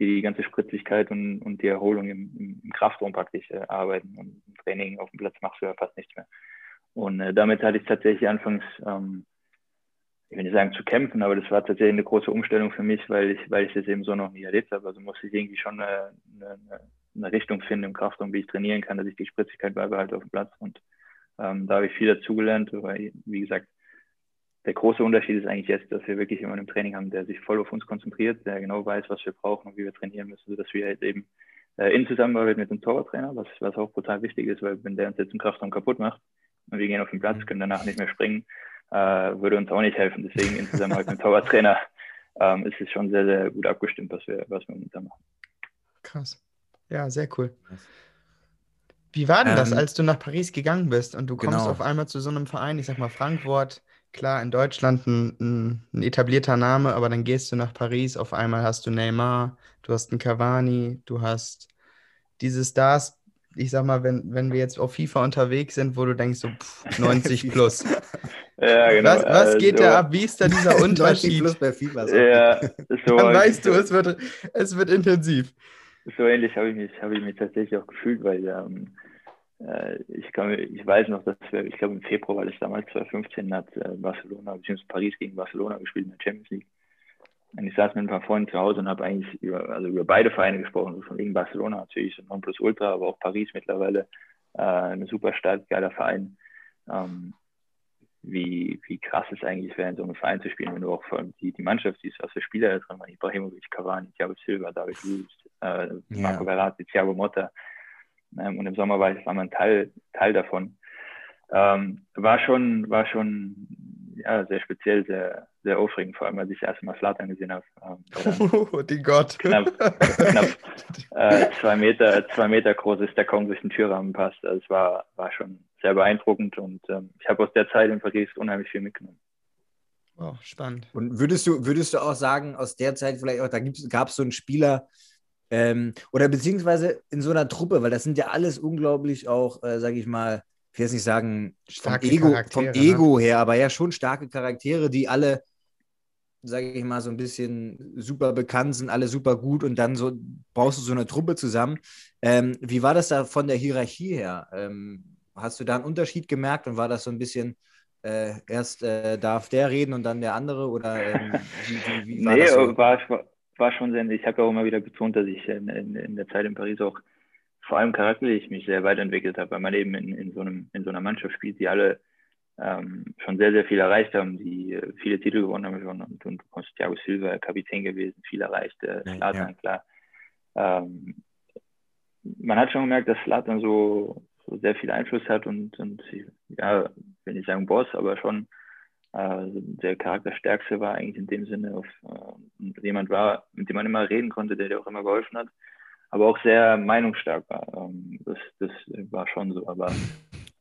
die ganze Spritzigkeit und, und die Erholung im, im Kraftraum praktisch äh, arbeiten. Und im Training auf dem Platz machst du ja fast nichts mehr. Und äh, damit hatte ich tatsächlich anfangs ähm, ich will nicht sagen zu kämpfen, aber das war tatsächlich eine große Umstellung für mich, weil ich, weil ich das eben so noch nie erlebt habe. Also musste ich irgendwie schon eine, eine, eine Richtung finden im Kraftraum, wie ich trainieren kann, dass ich die Spritzigkeit beibehalte auf dem Platz. Und ähm, da habe ich viel dazugelernt, weil, wie gesagt, der große Unterschied ist eigentlich jetzt, dass wir wirklich jemanden im Training haben, der sich voll auf uns konzentriert, der genau weiß, was wir brauchen und wie wir trainieren müssen, sodass wir halt eben äh, in Zusammenarbeit mit dem Torwarttrainer, was, was auch brutal wichtig ist, weil wenn der uns jetzt im Kraftraum kaputt macht und wir gehen auf den Platz, können danach nicht mehr springen, äh, würde uns auch nicht helfen. Deswegen in Zusammenarbeit mit dem Torwarttrainer ähm, ist es schon sehr, sehr gut abgestimmt, was wir, was wir momentan machen. Krass. Ja, sehr cool. Wie war denn das, Ähm, als du nach Paris gegangen bist und du kommst genau. auf einmal zu so einem Verein, ich sag mal Frankfurt, klar, in Deutschland ein, ein, ein etablierter Name, aber dann gehst du nach Paris, auf einmal hast du Neymar, du hast einen Cavani, du hast diese Stars, ich sag mal, wenn, wenn wir jetzt auf FIFA unterwegs sind, wo du denkst so pff, 90 plus. Ja, genau. Was, was geht also, da ab? Wie ist da dieser 90 Unterschied? plus bei FIFA. so. Ja, so, Dann weißt du, es wird, es wird intensiv. so ähnlich habe ich mich, habe ich mich tatsächlich auch gefühlt, weil ähm, äh, ich, kann, ich weiß noch, dass wir, ich glaube im Februar war das damals 2015, hat äh, Barcelona bzw. Paris gegen Barcelona gespielt in der Champions League. Und ich saß mit ein paar Freunden zu Hause und habe eigentlich über, also über beide Vereine gesprochen, also von wegen Barcelona natürlich, so Nonplusultra, aber auch Paris mittlerweile äh, eine super stark, geiler Verein. Ähm, wie, wie krass es eigentlich wäre, in so einem Verein zu spielen, wenn du auch vor allem die, die Mannschaft siehst, was für Spieler da drin waren, Ibrahimovic, Cavani, Thiago Silva, David Luiz, äh, Marco Verratti, Thiago Motta. Ähm, und im Sommer war, war man Teil, Teil davon. Ähm, war schon, war schon ja, sehr speziell, sehr, sehr aufregend, vor allem als ich das erste Mal Slatan gesehen habe. Ähm, Oh, die Gott. knapp, knapp äh, zwei, Meter, zwei Meter groß ist, der kaum durch den Türrahmen passt. Also es war, war schon sehr beeindruckend und ähm, ich habe aus der Zeit in Paris unheimlich viel mitgenommen. Wow, spannend. Und würdest du, würdest du auch sagen, aus der Zeit vielleicht auch, da gab es so einen Spieler, ähm, oder beziehungsweise in so einer Truppe, weil das sind ja alles unglaublich auch, äh, sage ich mal, ich will jetzt nicht sagen, vom Ego, vom ne? Ego her, aber ja schon starke Charaktere, die alle sage ich mal, so ein bisschen super bekannt, sind alle super gut und dann so brauchst du so eine Truppe zusammen. Ähm, wie war das da von der Hierarchie her? Ähm, hast du da einen Unterschied gemerkt und war das so ein bisschen, äh, erst äh, darf der reden und dann der andere? Oder ähm, wie, wie, wie, war nee, das so? war, war schon sehr, ich habe ja auch immer wieder betont, dass ich in, in, in, der Zeit in Paris auch vor allem charakterlich mich sehr weiterentwickelt habe, weil man eben in, in, so, einem, in so einer Mannschaft spielt, die alle ähm, schon sehr, sehr viel erreicht haben, die äh, viele Titel gewonnen haben schon und, und Thiago Silva, Kapitän gewesen, viel erreicht, äh, Slatan, ja. klar. Ähm, man hat schon gemerkt, dass Slatan so, so sehr viel Einfluss hat und, und ja, will nicht sagen Boss, aber schon äh, der Charakterstärkste war eigentlich in dem Sinne, auf, äh, jemand war, mit dem man immer reden konnte, der dir auch immer geholfen hat, aber auch sehr meinungsstark war. Ähm, das, das war schon so, aber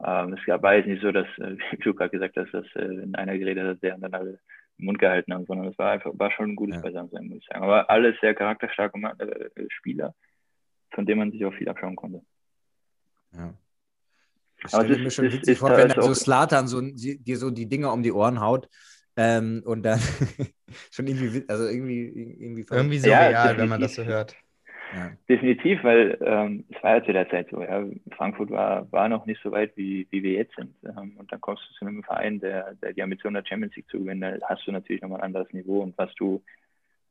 ähm, es war jetzt nicht so, dass, äh, wie du gerade gesagt hast, dass äh, wenn einer geredet hat, der dann alle im Mund gehalten haben, sondern es war einfach, war schon ein gutes ja. Beisammensein, muss ich sagen. Aber alles sehr charakterstarke äh, Spieler, von denen man sich auch viel abschauen konnte. Ja. Ich stelle mir schon witzig vor, wenn dann so Slatan so, dir so die Dinger um die Ohren haut ähm, und dann schon irgendwie, also irgendwie, irgendwie, irgendwie so ja, real, wenn man das so hört. Ja. Definitiv, weil ähm, es war ja zu der Zeit so. Ja. Frankfurt war, war noch nicht so weit, wie, wie wir jetzt sind. Ähm, und dann kommst du zu einem Verein, der, der die Ambition hat, Champions League zu gewinnen. Da hast du natürlich nochmal ein anderes Niveau. Und was du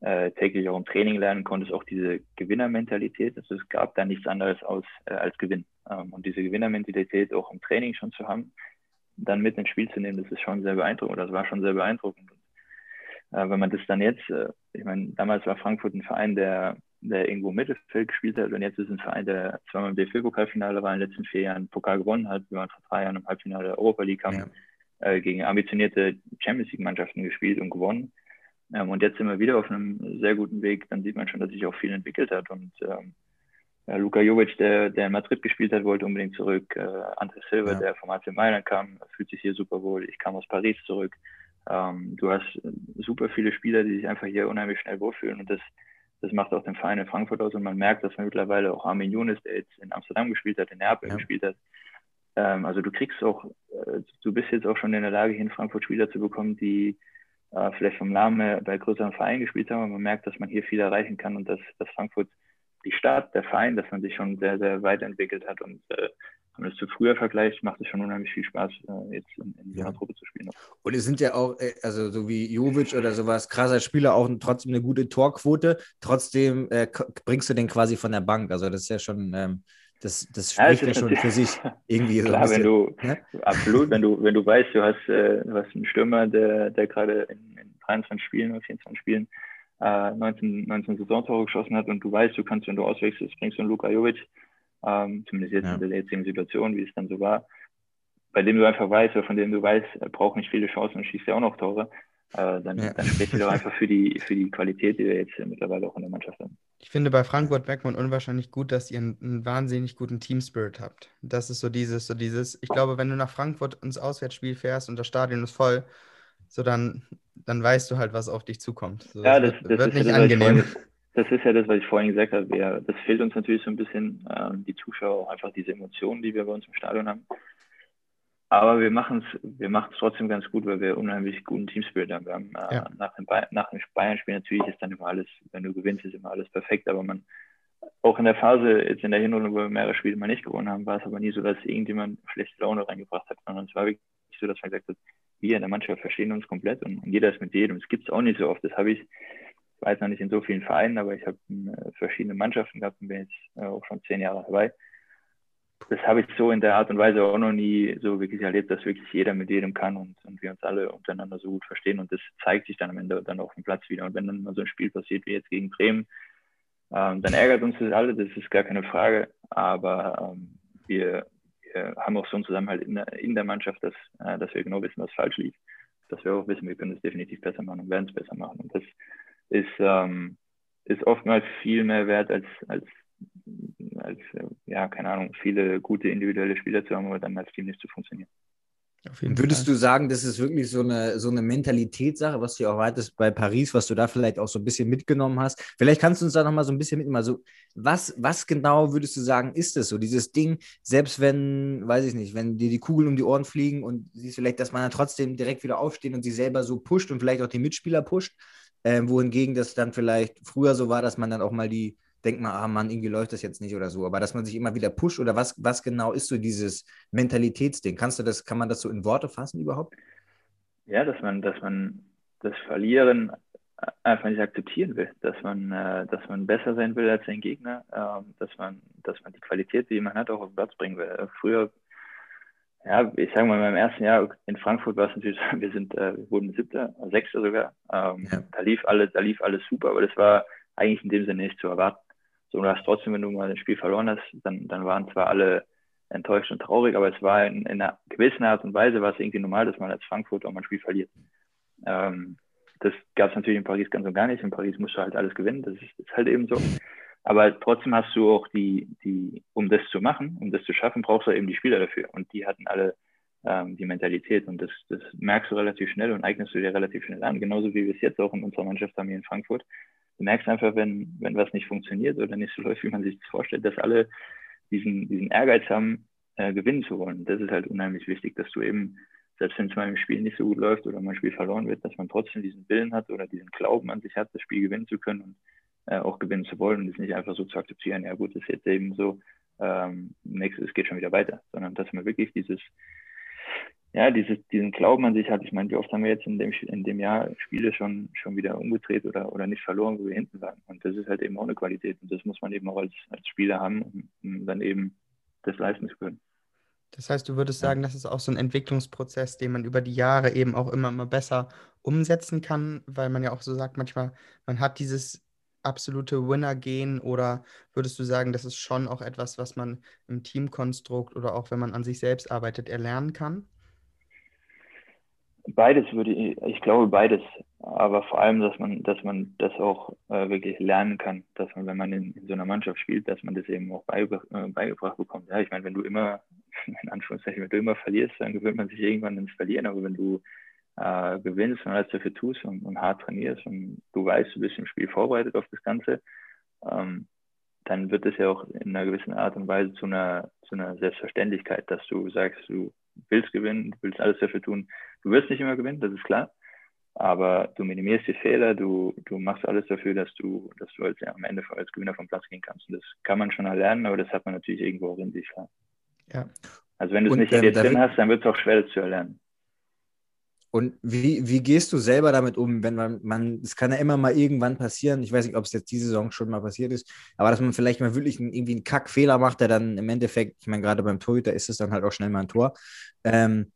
äh, täglich auch im Training lernen konntest, auch diese Gewinnermentalität. Also es gab da nichts anderes aus, äh, als Gewinn. Ähm, und diese Gewinnermentalität auch im Training schon zu haben, dann mit ins Spiel zu nehmen, das ist schon sehr beeindruckend. Das war schon sehr beeindruckend. Und, äh, wenn man das dann jetzt, äh, ich meine, damals war Frankfurt ein Verein, der, der irgendwo im Mittelfeld gespielt hat und jetzt ist ein Verein, der zweimal im DFB-Pokalfinale war, in den letzten vier Jahren Pokal gewonnen hat. Wir waren vor drei Jahren im Halbfinale der Europa League, haben ja. äh, gegen ambitionierte Champions League-Mannschaften gespielt und gewonnen. Ähm, und jetzt sind wir wieder auf einem sehr guten Weg. Dann sieht man schon, dass sich auch viel entwickelt hat. Und ähm, ja, Luka Jovic, der, der in Madrid gespielt hat, wollte unbedingt zurück. Äh, André Silva, ja. der vom AC Mailand kam, fühlt sich hier super wohl. Ich kam aus Paris zurück. Ähm, du hast super viele Spieler, die sich einfach hier unheimlich schnell wohlfühlen. Und das, das macht auch den Verein in Frankfurt aus. Und man merkt, dass man mittlerweile auch Armin Younes, der jetzt in Amsterdam gespielt hat, in Neapel ja. gespielt hat, ähm, also du kriegst auch, äh, du bist jetzt auch schon in der Lage, hier in Frankfurt Spieler zu bekommen, die äh, vielleicht vom Namen her bei größeren Vereinen gespielt haben, aber man merkt, dass man hier viel erreichen kann und dass, dass Frankfurt die Stadt, der Verein, dass man sich schon sehr, sehr weit entwickelt hat und äh, wenn man das zu früher vergleicht, macht es schon unheimlich viel Spaß, äh, jetzt in, in dieser ja. Truppe zu spielen. Und es sind ja auch, äh, also so wie Jovic oder sowas, krasser Spieler, auch trotzdem eine gute Torquote. Trotzdem äh, bringst du den quasi von der Bank. Also das ist ja schon, ähm, das, das spricht ja, ja schon für sich irgendwie so. Klar, wenn du, ne? absolut, wenn du, wenn du weißt, du hast, äh, du hast einen Stürmer, der, der gerade in, in 23 Spielen oder 24 Spielen äh, 19, 19 Saisontore geschossen hat und du weißt, du kannst, wenn du auswechselst, bringst du einen Luka Jovic, ähm, zumindest jetzt ja. in der jetzigen Situation, wie es dann so war, bei dem du einfach weißt, oder von dem du weißt, er braucht nicht viele Chancen und schießt ja auch noch Tore, äh, dann, ja. dann spricht doch einfach für die, für die Qualität, die wir jetzt mittlerweile auch in der Mannschaft haben. Ich finde bei Frankfurt merkt man unwahrscheinlich gut, dass ihr einen, einen wahnsinnig guten Team-Spirit habt. Das ist so dieses, so dieses, ich glaube, wenn du nach Frankfurt ins Auswärtsspiel fährst und das Stadion ist voll, so dann, dann weißt du halt, was auf dich zukommt. So, ja, das, das, wird nicht ja angenehm. Vorhin, das ist ja das, was ich vorhin gesagt habe. Wir, das fehlt uns natürlich so ein bisschen, ähm, die Zuschauer, einfach diese Emotionen, die wir bei uns im Stadion haben. Aber wir machen es wir trotzdem ganz gut, weil wir unheimlich guten Teamspirit haben. Wir haben äh, ja. nach, dem nach dem Bayern-Spiel natürlich ist dann immer alles, wenn du gewinnst, ist immer alles perfekt. Aber man, auch in der Phase, jetzt in der Hinrunde, wo wir mehrere Spiele mal nicht gewonnen haben, war es aber nie so, dass irgendjemand schlechte Laune reingebracht hat, sondern es war wirklich so, dass man gesagt hat, wir in der Mannschaft verstehen uns komplett und, und jeder ist mit jedem. Das gibt es auch nicht so oft. Das habe ich, ich weiß noch nicht in so vielen Vereinen, aber ich habe äh, verschiedene Mannschaften gehabt und bin jetzt äh, auch schon zehn Jahre dabei. Das habe ich so in der Art und Weise auch noch nie so wirklich erlebt, dass wirklich jeder mit jedem kann und, und wir uns alle untereinander so gut verstehen und das zeigt sich dann am Ende dann auf dem Platz wieder. Und wenn dann mal so ein Spiel passiert wie jetzt gegen Bremen, ähm, dann ärgert uns das alle, das ist gar keine Frage, aber ähm, wir, wir haben auch so einen Zusammenhalt in der, in der Mannschaft, dass, äh, dass wir genau wissen, was falsch lief. Dass wir auch wissen, wir können es definitiv besser machen und werden es besser machen. Und das ist, ähm, ist oftmals viel mehr wert als, als, als, äh, ja, keine Ahnung, viele gute individuelle Spieler zu haben, aber dann als Team nicht zu funktionieren. Würdest Fall. du sagen, das ist wirklich so eine, so eine Mentalitätssache, was du auch weitest bei Paris, was du da vielleicht auch so ein bisschen mitgenommen hast? Vielleicht kannst du uns da nochmal so ein bisschen mitnehmen. Also, was, was genau würdest du sagen, ist das so? Dieses Ding, selbst wenn, weiß ich nicht, wenn dir die Kugeln um die Ohren fliegen und siehst vielleicht, dass man dann trotzdem direkt wieder aufsteht und sich selber so pusht und vielleicht auch die Mitspieler pusht. Ähm, wohingegen das dann vielleicht früher so war, dass man dann auch mal die, denkt mal, ah Mann, irgendwie läuft das jetzt nicht oder so, aber dass man sich immer wieder pusht oder was, was genau ist so dieses Mentalitätsding? Kannst du das, kann man das so in Worte fassen überhaupt? Ja, dass man, dass man das Verlieren einfach nicht akzeptieren will, dass man, äh, dass man besser sein will als sein Gegner, äh, dass man, dass man die Qualität, die man hat, auch auf den Platz bringen will. Äh, früher, ja, ich sage mal, in meinem ersten Jahr in Frankfurt war es natürlich, wir sind, äh, wir wurden Siebter, Sechster sogar. Ähm, ja. Da lief alles, da lief alles super, aber das war eigentlich in dem Sinne nicht zu erwarten. So, du hast trotzdem, wenn du mal ein Spiel verloren hast, dann, dann waren zwar alle enttäuscht und traurig, aber es war in, in einer gewissen Art und Weise war es irgendwie normal, dass man als Frankfurt auch mal ein Spiel verliert. Ähm, das gab es natürlich in Paris ganz und gar nicht. In Paris musst du halt alles gewinnen, das ist, ist halt eben so. Aber trotzdem hast du auch die, die, um das zu machen, um das zu schaffen, brauchst du eben die Spieler dafür. Und die hatten alle ähm, die Mentalität. Und das, das merkst du relativ schnell und eignest du dir relativ schnell an. Genauso wie wir es jetzt auch in unserer Mannschaft haben hier in Frankfurt. Du merkst einfach, wenn, wenn was nicht funktioniert oder nicht so läuft, wie man sich das vorstellt, dass alle diesen, diesen Ehrgeiz haben, äh, gewinnen zu wollen. Das ist halt unheimlich wichtig, dass du eben selbst wenn es mal im Spiel nicht so gut läuft oder mal ein Spiel verloren wird, dass man trotzdem diesen Willen hat oder diesen Glauben an sich hat, das Spiel gewinnen zu können und äh, auch gewinnen zu wollen und es nicht einfach so zu akzeptieren, ja gut, ist jetzt eben so, ähm, nächstes, es geht schon wieder weiter, sondern dass man wirklich dieses, ja, dieses, diesen Glauben an sich hat. Ich meine, wie oft haben wir jetzt in dem, in dem Jahr Spiele schon, schon wieder umgedreht oder, oder nicht verloren, wo wir hinten waren. Und das ist halt eben auch eine Qualität und das muss man eben auch als, als Spieler haben, um, um dann eben das leisten zu können. Das heißt, du würdest sagen, das ist auch so ein Entwicklungsprozess, den man über die Jahre eben auch immer mal besser umsetzen kann, weil man ja auch so sagt, manchmal, man hat dieses absolute Winner-Gen oder würdest du sagen, das ist schon auch etwas, was man im Teamkonstrukt oder auch wenn man an sich selbst arbeitet, erlernen kann? Beides würde ich, ich glaube beides, aber vor allem, dass man, dass man das auch äh, wirklich lernen kann, dass man, wenn man in, in, so einer Mannschaft spielt, dass man das eben auch beigebracht, äh, beigebracht bekommt. Ja, ich meine, wenn du immer, in Anführungszeichen, wenn du immer verlierst, dann gewöhnt man sich irgendwann ins Verlieren, aber wenn du äh, gewinnst und alles dafür tust und, und, hart trainierst und du weißt, du bist im Spiel vorbereitet auf das Ganze, ähm, dann wird es ja auch in einer gewissen Art und Weise zu einer, zu einer Selbstverständlichkeit, dass du sagst, du willst gewinnen, du willst alles dafür tun. Du wirst nicht immer gewinnen, das ist klar. Aber du minimierst die Fehler, du, du machst alles dafür, dass du, dass du als, ja, am Ende als Gewinner vom Platz gehen kannst. Und das kann man schon erlernen, aber das hat man natürlich irgendwo auch in sich, klar. Ja. Also wenn du es nicht in dir drin hast, dann wird es auch schwer, das zu erlernen. Und wie, wie gehst du selber damit um, wenn man, man, es kann ja immer mal irgendwann passieren, ich weiß nicht, ob es jetzt diese Saison schon mal passiert ist, aber dass man vielleicht mal wirklich einen, irgendwie einen Kackfehler macht, der dann im Endeffekt, ich meine, gerade beim Torhüter ist es dann halt auch schnell mal ein Tor. Ähm,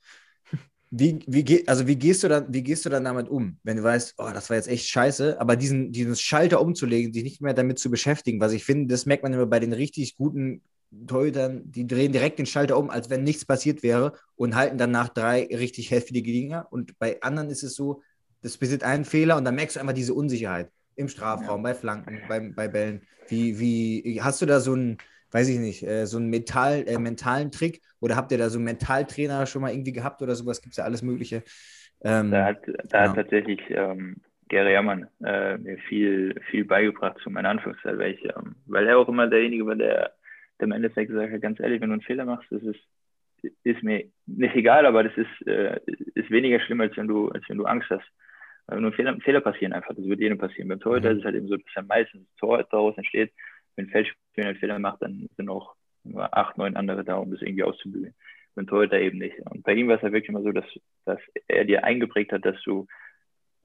wie, wie, also wie gehst du dann, wie gehst du dann damit um, wenn du weißt, oh, das war jetzt echt scheiße, aber diesen, diesen Schalter umzulegen, sich nicht mehr damit zu beschäftigen, was ich finde, das merkt man immer bei den richtig guten Torhütern, die drehen direkt den Schalter um, als wenn nichts passiert wäre und halten dann nach drei richtig heftige Dinger. Und bei anderen ist es so, das besitzt einen Fehler und dann merkst du einfach diese Unsicherheit im Strafraum, ja. bei Flanken, bei, bei Bällen. Wie, wie hast du da so einen, weiß ich nicht, äh, so einen Mental, äh, mentalen Trick oder habt ihr da so einen Mentaltrainer schon mal irgendwie gehabt oder sowas? Gibt es ja alles Mögliche. Ähm, da hat, da hat tatsächlich ähm, Gary Jammann äh, mir viel, viel beigebracht zu meiner Anfangszeit, weil, ich, ähm, weil er auch immer derjenige war, der im Endeffekt gesagt hat, ganz ehrlich, wenn du einen Fehler machst, das ist, ist mir nicht egal, aber das ist, äh, ist weniger schlimm, als wenn du, als wenn du Angst hast. Weil nur Fehler, Fehler passieren einfach, das wird jedem passieren. Beim Torhüter mhm. ist es halt eben so, dass ja meistens Tor daraus entsteht. Wenn ein Feldspieler einen Fehler macht, dann sind auch acht, neun andere da, um das irgendwie auszubügeln. Beim Torhüter eben nicht. Und bei ihm war es halt wirklich immer so, dass, dass er dir eingeprägt hat, dass du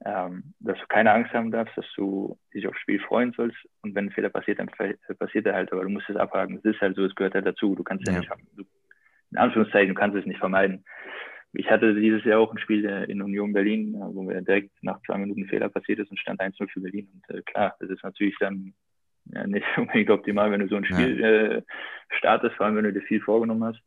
ähm, dass du keine Angst haben darfst, dass du dich aufs Spiel freuen sollst und wenn ein Fehler passiert, dann passiert er halt, aber du musst es abhaken. Das ist halt so, es gehört halt dazu. Du kannst ja, ja nicht, du, in Anführungszeichen, du kannst es nicht vermeiden. Ich hatte dieses Jahr auch ein Spiel in Union Berlin, wo mir direkt nach zwei Minuten Fehler passiert ist und stand 1-0 für Berlin. Und äh, klar, das ist natürlich dann ja, nicht unbedingt optimal, wenn du so ein Spiel ja. äh, startest, vor allem wenn du dir viel vorgenommen hast.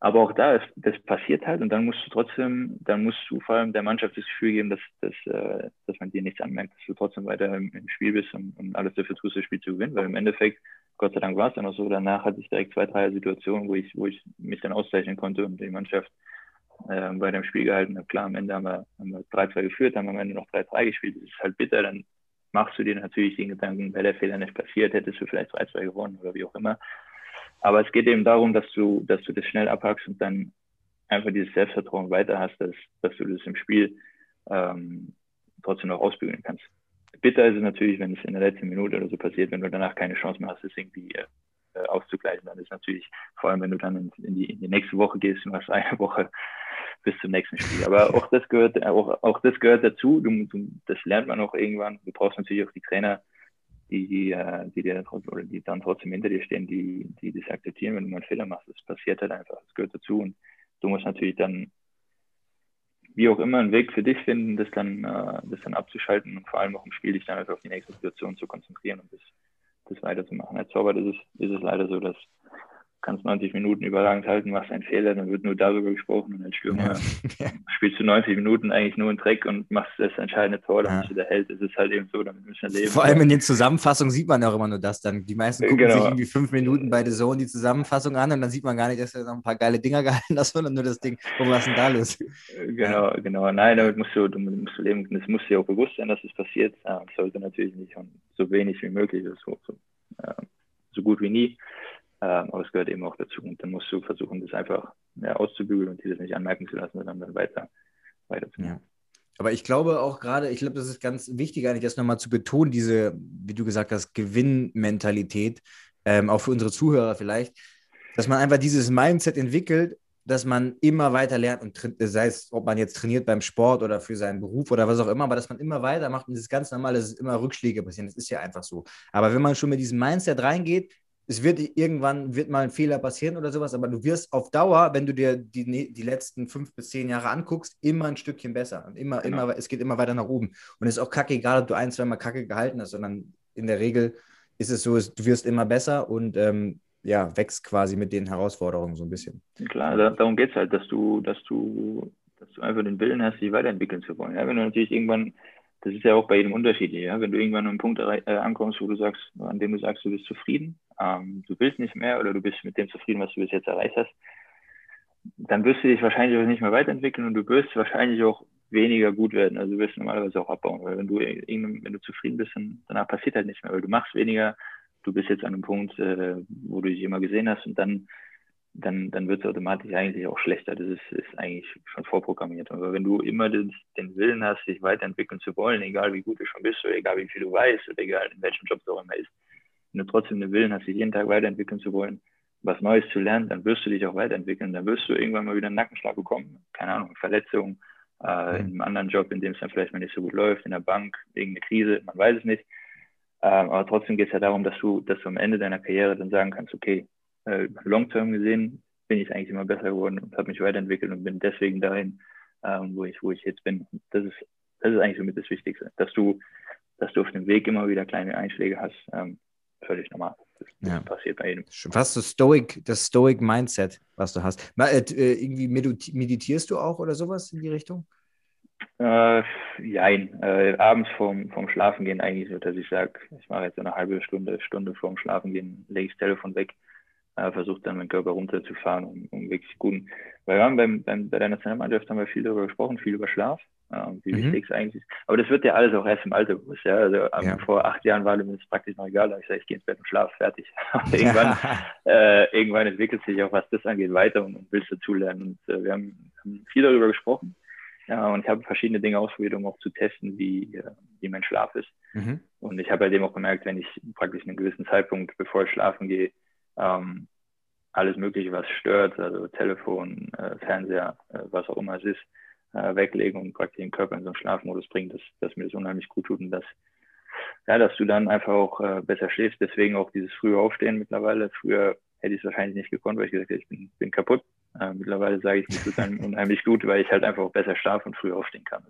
Aber auch da, ist, das passiert halt und dann musst du trotzdem, dann musst du vor allem der Mannschaft das Gefühl geben, dass, dass, äh, dass man dir nichts anmerkt, dass du trotzdem weiter im, im Spiel bist und, und, alles dafür tust, das Spiel zu gewinnen. Weil im Endeffekt, Gott sei Dank war es dann auch so, danach hatte ich direkt zwei, drei Situationen, wo ich, wo ich mich dann auszeichnen konnte und die Mannschaft äh, bei dem Spiel gehalten habe. Klar, am Ende haben wir, haben wir 3-2 geführt, haben am Ende noch 3-3 gespielt. Das ist halt bitter, dann machst du dir natürlich den Gedanken, wäre der Fehler nicht passiert, hättest du vielleicht 3-2 gewonnen oder wie auch immer. Aber es geht eben darum, dass du, dass du das schnell abhackst und dann einfach dieses Selbstvertrauen weiter hast, dass, dass du das im Spiel ähm, trotzdem noch ausbügeln kannst. Bitter ist es natürlich, wenn es in der letzten Minute oder so passiert, wenn du danach keine Chance mehr hast, es irgendwie äh, auszugleichen. Dann ist natürlich, vor allem wenn du dann in, in, die, in die nächste Woche gehst und hast eine Woche bis zum nächsten Spiel. Aber auch das gehört, auch, auch das gehört dazu. Du, du, das lernt man auch irgendwann. Du brauchst natürlich auch die Trainer, die, die, äh, die, dir, oder die dann trotzdem hinter dir stehen, die, die das akzeptieren, wenn du mal einen Fehler machst. Das passiert halt einfach. Das gehört dazu. Und du musst natürlich dann, wie auch immer, einen Weg für dich finden, das dann, äh, das dann abzuschalten und vor allem auch im Spiel dich dann einfach auf die nächste Situation zu konzentrieren und das, das weiterzumachen. Als Torwart ist es, ist es leider so, dass kannst 90 Minuten überragend halten, machst einen Fehler, dann wird nur darüber gesprochen und als Stürmer ja. spielst du 90 Minuten eigentlich nur einen Dreck und machst das entscheidende Tor, damit ja. du der Held. Es ist halt eben so, damit müssen wir leben. Vor allem in den Zusammenfassungen sieht man auch immer nur das dann. Die meisten gucken genau. sich irgendwie fünf Minuten bei der Zone die Zusammenfassung an und dann sieht man gar nicht, dass er noch ein paar geile Dinger gehalten hat, sondern nur das Ding, wo was denn da los? Genau, genau. Nein, damit musst du, du musst du leben. Es muss dir auch bewusst sein, dass es das passiert. Das sollte natürlich nicht so wenig wie möglich, so, so, so gut wie nie. Ähm, aber es gehört eben auch dazu. Und dann musst du versuchen, das einfach ja, auszubügeln und dir das nicht anmerken zu lassen, sondern dann weiter, weiter zu machen. Ja. Aber ich glaube auch gerade, ich glaube, das ist ganz wichtig, eigentlich das nochmal zu betonen, diese, wie du gesagt hast, Gewinnmentalität, ähm, auch für unsere Zuhörer vielleicht, dass man einfach dieses Mindset entwickelt, dass man immer weiter lernt und sei es, ob man jetzt trainiert beim Sport oder für seinen Beruf oder was auch immer, aber dass man immer weitermacht und das ist ganz normal, dass es immer Rückschläge passieren. Das ist ja einfach so. Aber wenn man schon mit diesem Mindset reingeht, es wird irgendwann wird mal ein Fehler passieren oder sowas, aber du wirst auf Dauer, wenn du dir die, die letzten fünf bis zehn Jahre anguckst, immer ein Stückchen besser. Und immer, genau. immer, es geht immer weiter nach oben. Und es ist auch kacke, egal ob du ein, zwei Mal Kacke gehalten hast, sondern in der Regel ist es so, du wirst immer besser und ähm, ja, wächst quasi mit den Herausforderungen so ein bisschen. Klar, da, darum geht es halt, dass du, dass du, dass du einfach den Willen hast, dich weiterentwickeln zu wollen. Ja, wenn du natürlich irgendwann das ist ja auch bei jedem unterschiedlich. Ja? Wenn du irgendwann an einen Punkt äh, ankommst, wo du sagst, an dem du sagst, du bist zufrieden, ähm, du willst nicht mehr oder du bist mit dem zufrieden, was du bis jetzt erreicht hast, dann wirst du dich wahrscheinlich auch nicht mehr weiterentwickeln und du wirst wahrscheinlich auch weniger gut werden. Also du wirst normalerweise auch abbauen, weil wenn du wenn du zufrieden bist, dann danach passiert halt nicht mehr, weil du machst weniger, du bist jetzt an einem Punkt, äh, wo du dich immer gesehen hast und dann dann, dann wird es automatisch eigentlich auch schlechter. Das ist, ist eigentlich schon vorprogrammiert. Aber wenn du immer den, den Willen hast, dich weiterentwickeln zu wollen, egal wie gut du schon bist oder egal wie viel du weißt oder egal in welchem Job du auch immer ist, wenn du trotzdem den Willen hast, dich jeden Tag weiterentwickeln zu wollen, was Neues zu lernen, dann wirst du dich auch weiterentwickeln. Dann wirst du irgendwann mal wieder einen Nackenschlag bekommen. Keine Ahnung, Verletzung, äh, in einem anderen Job, in dem es dann vielleicht mal nicht so gut läuft, in der Bank, irgendeine Krise, man weiß es nicht. Ähm, aber trotzdem geht es ja darum, dass du, dass du am Ende deiner Karriere dann sagen kannst, okay, äh, long-term gesehen bin ich eigentlich immer besser geworden und habe mich weiterentwickelt und bin deswegen dahin, ähm, wo, ich, wo ich jetzt bin. Das ist, das ist eigentlich somit das Wichtigste, dass du, dass du auf dem Weg immer wieder kleine Einschläge hast. Ähm, völlig normal. Das, ja. passiert bei jedem. Was das Stoic, das Stoic Mindset, was du hast. Mal, äh, äh irgendwie meditierst du auch oder sowas in die Richtung? Äh, jein. Äh, abends vorm, vorm Schlafen gehen eigentlich so, dass ich sage, ich mache jetzt eine halbe Stunde, Stunde vorm Schlafen gehen, lege ich das Telefon weg äh, versucht dann meinen Körper runterzufahren, um, um wirklich guten. Weil wir haben beim, beim, bei der Nationalmannschaft haben wir viel darüber gesprochen, viel über Schlaf, wie mhm. wichtig es eigentlich ist. Aber das wird ja alles auch erst im Alter bewusst. Ja? Also ähm, ja. vor acht Jahren war mir das praktisch noch egal. Da ich sage, ich gehe ins Bett und schlaf, fertig. irgendwann, äh, irgendwann entwickelt sich auch, was das angeht, weiter und, und willst dazulernen. Und äh, wir haben, haben viel darüber gesprochen. Ja, und ich habe verschiedene Dinge ausprobiert, um auch zu testen, wie, äh, wie mein Schlaf ist. Mhm. Und ich habe halt eben auch gemerkt, wenn ich praktisch einen gewissen Zeitpunkt, bevor ich schlafen gehe, ähm, alles Mögliche, was stört, also Telefon, äh, Fernseher, äh, was auch immer es ist, äh, weglegen und praktisch den Körper in so einen Schlafmodus bringen, dass, dass mir das unheimlich gut tut und dass, ja, dass du dann einfach auch äh, besser schläfst. Deswegen auch dieses frühe Aufstehen mittlerweile. Früher hätte ich es wahrscheinlich nicht gekonnt, weil ich gesagt hätte, ich bin, bin kaputt. Äh, mittlerweile sage ich, mir tut dann unheimlich gut, weil ich halt einfach auch besser schlafe und früh aufstehen kann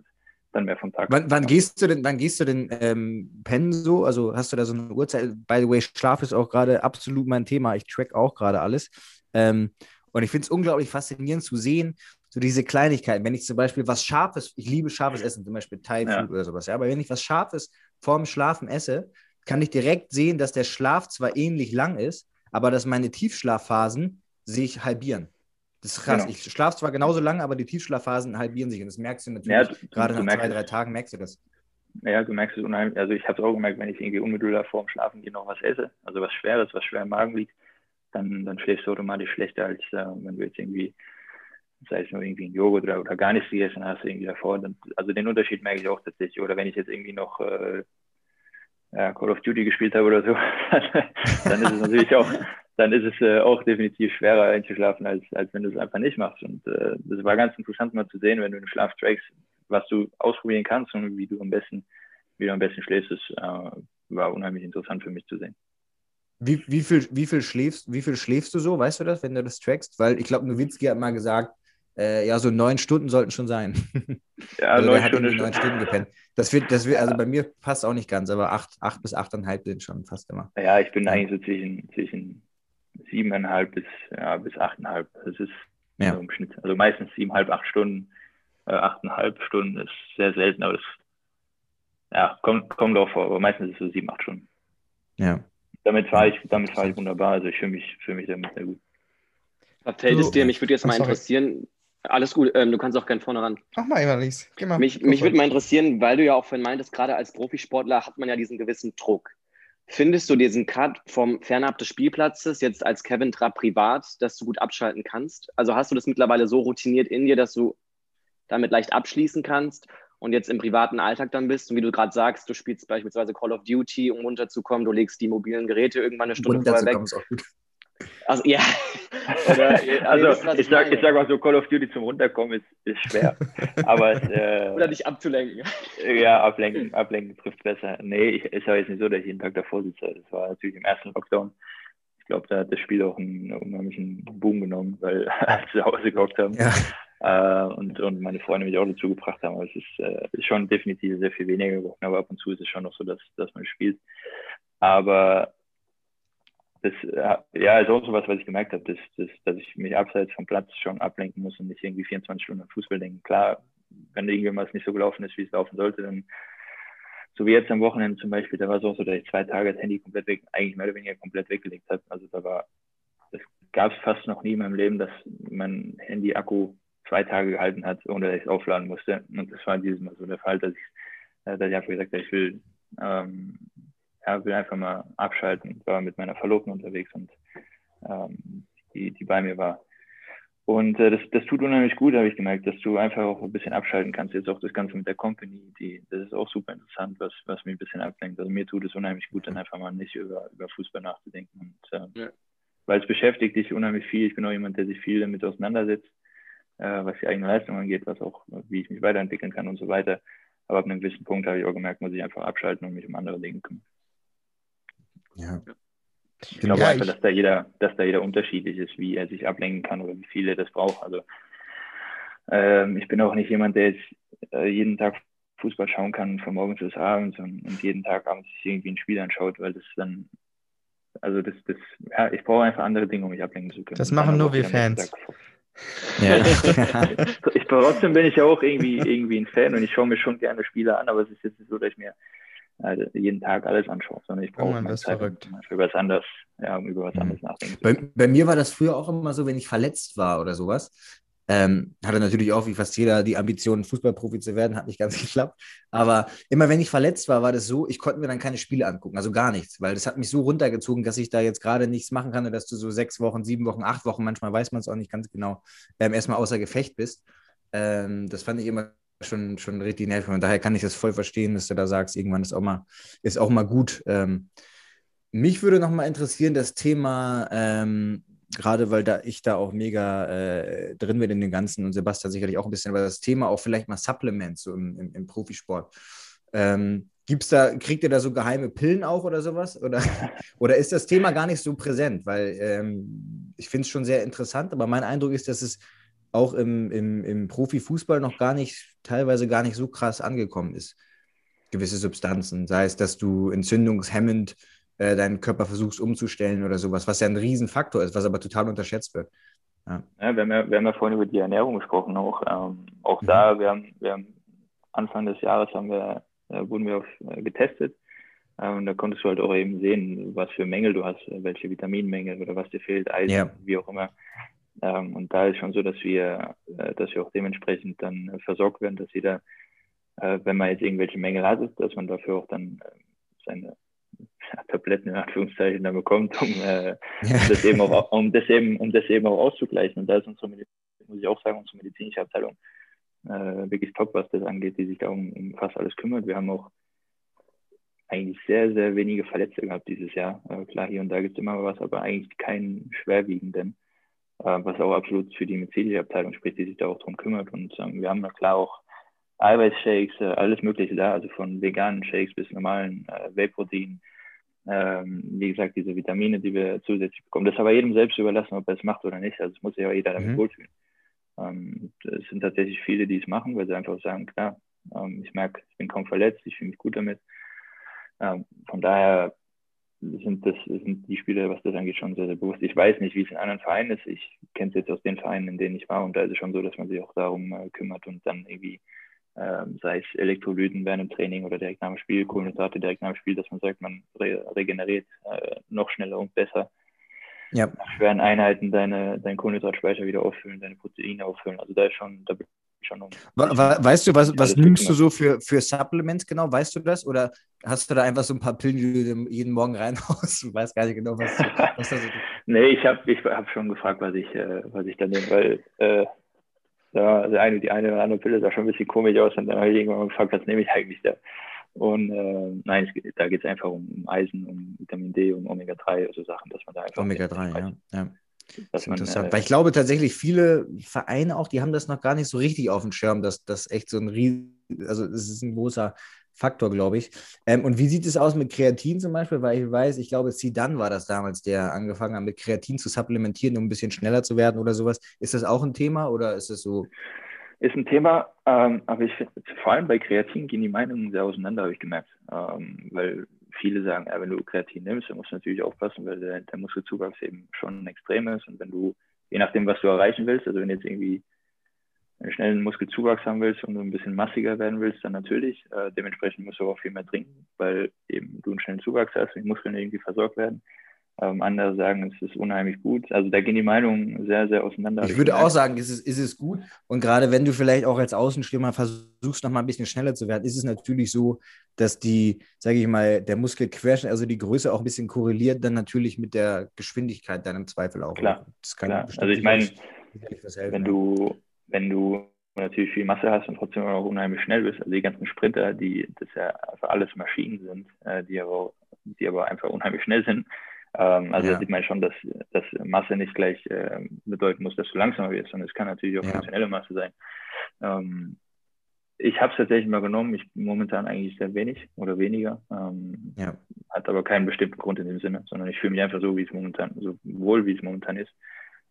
dann mehr vom Tag. Wann, wann gehst du denn, wann gehst du denn ähm, pennen so? Also hast du da so eine Uhrzeit? By the way, Schlaf ist auch gerade absolut mein Thema. Ich track auch gerade alles. Ähm, und ich finde es unglaublich faszinierend zu sehen, so diese Kleinigkeiten. Wenn ich zum Beispiel was Scharfes, ich liebe scharfes Essen, zum Beispiel Thai Food ja. oder sowas, ja, aber wenn ich was Scharfes vorm Schlafen esse, kann ich direkt sehen, dass der Schlaf zwar ähnlich lang ist, aber dass meine Tiefschlafphasen sich halbieren. Das ist krass. Genau. Ich schlafe zwar genauso lange, aber die Tiefschlafphasen halbieren sich. Und das merkst du natürlich ja, du, gerade du nach zwei, drei Tagen merkst du das. Ja, du merkst es unheimlich. Also ich habe es auch gemerkt, wenn ich irgendwie unmittelbar vor dem Schlafen gehe noch was esse, also was Schweres, was schwer im Magen liegt, dann, dann schläfst du automatisch schlechter, als äh, wenn du jetzt irgendwie sei es nur irgendwie ein Joghurt oder, oder gar nichts gegessen hast, irgendwie davor. Dann, also den Unterschied merke ich auch tatsächlich. Oder wenn ich jetzt irgendwie noch äh, ja, Call of Duty gespielt habe oder so, dann ist es natürlich auch, dann ist es äh, auch definitiv schwerer einzuschlafen, als, als wenn du es einfach nicht machst. Und äh, das war ganz interessant mal zu sehen, wenn du den Schlaf trackst, was du ausprobieren kannst und wie du am besten, wie du am besten schläfst, das äh, war unheimlich interessant für mich zu sehen. Wie, wie, viel, wie, viel schläfst, wie viel schläfst du so, weißt du das, wenn du das trackst? Weil ich glaube, Nowitzki hat mal gesagt, äh, ja, so neun Stunden sollten schon sein. Ja, also neun Stunden neun Stunden gepennt. Das wird, das wird, also bei mir passt auch nicht ganz, aber acht, acht bis achteinhalb sind schon fast immer. Ja, ich bin eigentlich so zwischen, zwischen siebeneinhalb bis, ja, bis achteinhalb. Das ist Ja. so im Schnitt. Also meistens siebeneinhalb, acht Stunden. Äh, achteinhalb Stunden ist sehr selten, aber das ja, kommt, kommt auch vor, aber meistens ist es so sieben, acht Stunden. Ja. Damit fahre ich, damit fahre ich wunderbar. Also ich fühle mich, fühle mich damit sehr gut. Was es Du- dir? Mich würde jetzt mal interessieren. Alles gut, ähm, du kannst auch gerne vorne ran. Mach mal, Emerlis. Geh mal. Mich, mich würde mal interessieren, weil du ja auch vorhin meintest, gerade als Profisportler hat man ja diesen gewissen Druck. Findest du diesen Cut vom fernab des Spielplatzes jetzt als Kevin Trapp privat, dass du gut abschalten kannst? Also hast du das mittlerweile so routiniert in dir, dass du damit leicht abschließen kannst und jetzt im privaten Alltag dann bist und wie du gerade sagst, du spielst beispielsweise Call of Duty, um runterzukommen, du legst die mobilen Geräte irgendwann eine Stunde vorher weg. Ist auch gut. Also ja. Oder, ihr- Also wisst, was ich sag, meine. ich sag mal so, Call of Duty zum Runterkommen ist, ist schwer. aber es, Oder äh, dich abzulenken. ja, ablenken, ablenken trifft besser. Nee, ich, ist ja jetzt nicht so, dass ich jeden Tag davor sitze. Das war natürlich im ersten Lockdown. Ich glaube, da hat das Spiel auch einen unheimlichen Boom genommen, weil alle zu Hause gehockt haben. Ja. äh, und, und meine Freunde mich auch dazu gebracht haben. Aber es ist, äh, ist schon definitiv sehr viel weniger geworden, aber ab und zu ist es schon noch so, dass, dass man spielt. Aber das äh, ja, ist auch so was, was ich gemerkt habe, dass, dass, dass ich mich abseits vom Platz schon ablenken muss und nicht irgendwie 24 Stunden an Fußball denken. Klar, wenn irgendwas nicht so gelaufen ist, wie es laufen sollte, dann so wie jetzt am Wochenende zum Beispiel, da war es auch so, dass ich zwei Tage das Handy komplett weg, eigentlich mehr oder weniger komplett weggelegt habe. Also da war, das gab es fast noch nie in meinem Leben, dass mein Handy-Akku zwei Tage gehalten hat, ohne dass ich es aufladen musste. Und das war dieses Mal so der Fall, dass ich, äh, dass ich einfach gesagt habe, ich will, ähm, ja, will einfach mal abschalten. Ich war mit meiner Verlobten unterwegs und ähm, die, die bei mir war. Und äh, das, das tut unheimlich gut, habe ich gemerkt, dass du einfach auch ein bisschen abschalten kannst. Jetzt auch das Ganze mit der Company, die, das ist auch super interessant, was, was mich ein bisschen ablenkt. Also mir tut es unheimlich gut, dann einfach mal nicht über, über Fußball nachzudenken. Und, äh, Ja. Weil es beschäftigt dich unheimlich viel. Ich bin auch jemand, der sich viel damit auseinandersetzt, äh, was die eigene Leistung angeht, was auch, wie ich mich weiterentwickeln kann und so weiter. Aber ab einem gewissen Punkt habe ich auch gemerkt, muss ich einfach abschalten und mich um andere Dinge kümmern. Ja. Ich glaube Ja, einfach, ich- dass da jeder, dass da jeder unterschiedlich ist, wie er sich ablenken kann oder wie viel er das braucht. Also ähm, ich bin auch nicht jemand, der jetzt äh, jeden Tag Fußball schauen kann, von morgens bis abends und, und jeden Tag abends sich irgendwie ein Spiel anschaut, weil das dann, also das, das, ja, ich brauche einfach andere Dinge, um mich ablenken zu können. Das machen nur wir Fans. Ja. ich, trotzdem bin ich ja auch irgendwie, irgendwie ein Fan und ich schaue mir schon gerne Spiele an, aber es ist jetzt nicht so, dass ich mir äh, jeden Tag alles anschaue, sondern ich brauche meine Zeit, verrückt. für was anderes, ja, um über was Mhm. anderes nachdenken Bei, bei mir war das früher auch immer so, wenn ich verletzt war oder sowas. Ähm, hatte natürlich auch wie fast jeder die Ambition, Fußballprofi zu werden, hat nicht ganz geklappt. Aber immer wenn ich verletzt war, war das so, ich konnte mir dann keine Spiele angucken, also gar nichts, weil das hat mich so runtergezogen, dass ich da jetzt gerade nichts machen kann und dass du so sechs Wochen, sieben Wochen, acht Wochen, manchmal weiß man es auch nicht ganz genau, ähm, erstmal außer Gefecht bist. Ähm, das fand ich immer schon, schon richtig nervig und daher kann ich das voll verstehen, dass du da sagst, irgendwann ist auch mal, ist auch mal gut. Ähm, mich würde noch mal interessieren, das Thema, ähm, gerade weil da ich da auch mega äh, drin bin in dem Ganzen und Sebastian sicherlich auch ein bisschen, aber das Thema auch vielleicht mal Supplements so im, im, im Profisport. Ähm, gibt's da, kriegt ihr da so geheime Pillen auch oder sowas? Oder, oder ist das Thema gar nicht so präsent? Weil ähm, ich finde es schon sehr interessant, aber mein Eindruck ist, dass es auch im, im, im Profifußball noch gar nicht, teilweise gar nicht so krass angekommen ist. Gewisse Substanzen, sei es, dass du entzündungshemmend äh, deinen Körper versuchst umzustellen oder sowas, was ja ein Riesenfaktor ist, was aber total unterschätzt wird. Ja, wir, haben ja, wir haben ja vorhin über die Ernährung gesprochen auch. Ähm, auch Mhm. da, wir haben, wir haben Anfang des Jahres haben wir, äh, wurden wir auf, äh, getestet. Ähm, und da konntest du halt auch eben sehen, was für Mängel du hast, äh, welche Vitaminmängel oder was dir fehlt, Eisen, Ja. wie auch immer. Ähm, und da ist schon so, dass wir, äh, dass wir auch dementsprechend dann äh, versorgt werden, dass jeder, äh, wenn man jetzt irgendwelche Mängel hat, dass man dafür auch dann äh, seine Tabletten in Anführungszeichen dann bekommt, um, äh, um Ja. das eben auch, um das eben, um das eben auch auszugleichen. Und da ist unsere muss ich auch sagen, unsere medizinische Abteilung wirklich top, was das angeht, die sich da um, um fast alles kümmert. Wir haben auch eigentlich sehr, sehr wenige Verletzte gehabt dieses Jahr. Klar, hier und da gibt es immer was, aber eigentlich keinen schwerwiegenden, was auch absolut für die medizinische Abteilung spricht, die sich da auch drum kümmert. Und ähm, wir haben da klar auch Eiweißshakes, äh, alles Mögliche da, also von veganen Shakes bis normalen äh, Whey-Protein. Ähm, wie gesagt, diese Vitamine, die wir zusätzlich bekommen. Das ist aber jedem selbst überlassen, ob er es macht oder nicht. Also es muss sich aber jeder damit mhm. wohlfühlen. Ähm, es sind tatsächlich viele, die es machen, weil sie einfach sagen, klar, ähm, ich merke, ich bin kaum verletzt, ich fühle mich gut damit. Ähm, von daher sind das sind die Spieler, was das angeht, schon sehr, sehr bewusst. Ich weiß nicht, wie es in anderen Vereinen ist. Ich kenne es jetzt aus den Vereinen, in denen ich war und da ist es schon so, dass man sich auch darum äh, kümmert und dann irgendwie ähm, sei es Elektrolyten während dem Training oder direkt nach dem Spiel, Kohlenhydrate direkt nach dem Spiel, dass man sagt, man re regeneriert äh, noch schneller und besser. Ja. Nach schweren Einheiten deine, deinen Kohlenhydratspeicher wieder auffüllen, deine Proteine auffüllen. Also da ist schon, da schon um. Weißt du, was, was nimmst du so für, für Supplements genau? Weißt du das? Oder hast du da einfach so ein paar Pillen, die du jeden Morgen reinhaust? Du weißt gar nicht genau, was, was das ist. nee, ich habe ich hab schon gefragt, was ich, äh, was ich da nehme, weil äh, da eine, die eine oder andere Pille sah schon ein bisschen komisch aus und dann habe ich irgendwann mal gefragt, was nehme ich eigentlich da? Und äh, nein, es, da geht es einfach um Eisen, um Vitamin D, um Omega-3, also Sachen, dass man da einfach. Omega-3, ja. ja. Das ist man, interessant. Äh, Weil ich glaube tatsächlich, viele Vereine auch, die haben das noch gar nicht so richtig auf dem Schirm, dass das echt so ein riesen, also es ist ein großer Faktor, glaube ich. Ähm, und wie sieht es aus mit Kreatin zum Beispiel? Weil ich weiß, ich glaube, Zidane war das damals, der angefangen hat, mit Kreatin zu supplementieren, um ein bisschen schneller zu werden oder sowas. Ist das auch ein Thema oder ist es so? Ist ein Thema, ähm, aber ich vor allem bei Kreatin gehen die Meinungen sehr auseinander, habe ich gemerkt. Ähm, weil viele sagen, ja, wenn du Kreatin nimmst, dann musst du natürlich aufpassen, weil der, der Muskelzuwachs eben schon extrem ist. Und wenn du, je nachdem, was du erreichen willst, also wenn du jetzt irgendwie einen schnellen Muskelzuwachs haben willst und du ein bisschen massiger werden willst, dann natürlich. Äh, dementsprechend musst du auch viel mehr trinken, weil eben du einen schnellen Zuwachs hast und die Muskeln irgendwie versorgt werden. Ähm, andere sagen, es ist unheimlich gut. Also da gehen die Meinungen sehr, sehr auseinander. Ich würde auch sagen, ist es, ist es gut. Und gerade wenn du vielleicht auch als Außenstürmer versuchst, noch mal ein bisschen schneller zu werden, ist es natürlich so, dass die, sage ich mal, der Muskelquerschnitt, also die Größe auch ein bisschen korreliert dann natürlich mit der Geschwindigkeit dann im Zweifel auch. Klar, klar. also ich meine, wenn du wenn du natürlich viel Masse hast und trotzdem auch unheimlich schnell bist. Also die ganzen Sprinter, die das ja einfach alles Maschinen sind, äh, die, aber, die aber einfach unheimlich schnell sind. Ähm, also ja. sieht man schon, dass, dass Masse nicht gleich äh, bedeuten muss, dass du langsamer wirst, sondern es kann natürlich auch ja. funktionelle Masse sein. Ähm, ich habe es tatsächlich mal genommen, ich momentan eigentlich sehr wenig oder weniger. Ähm, ja. Hat aber keinen bestimmten Grund in dem Sinne, sondern ich fühle mich einfach so, wie es momentan, so wohl wie es momentan ist.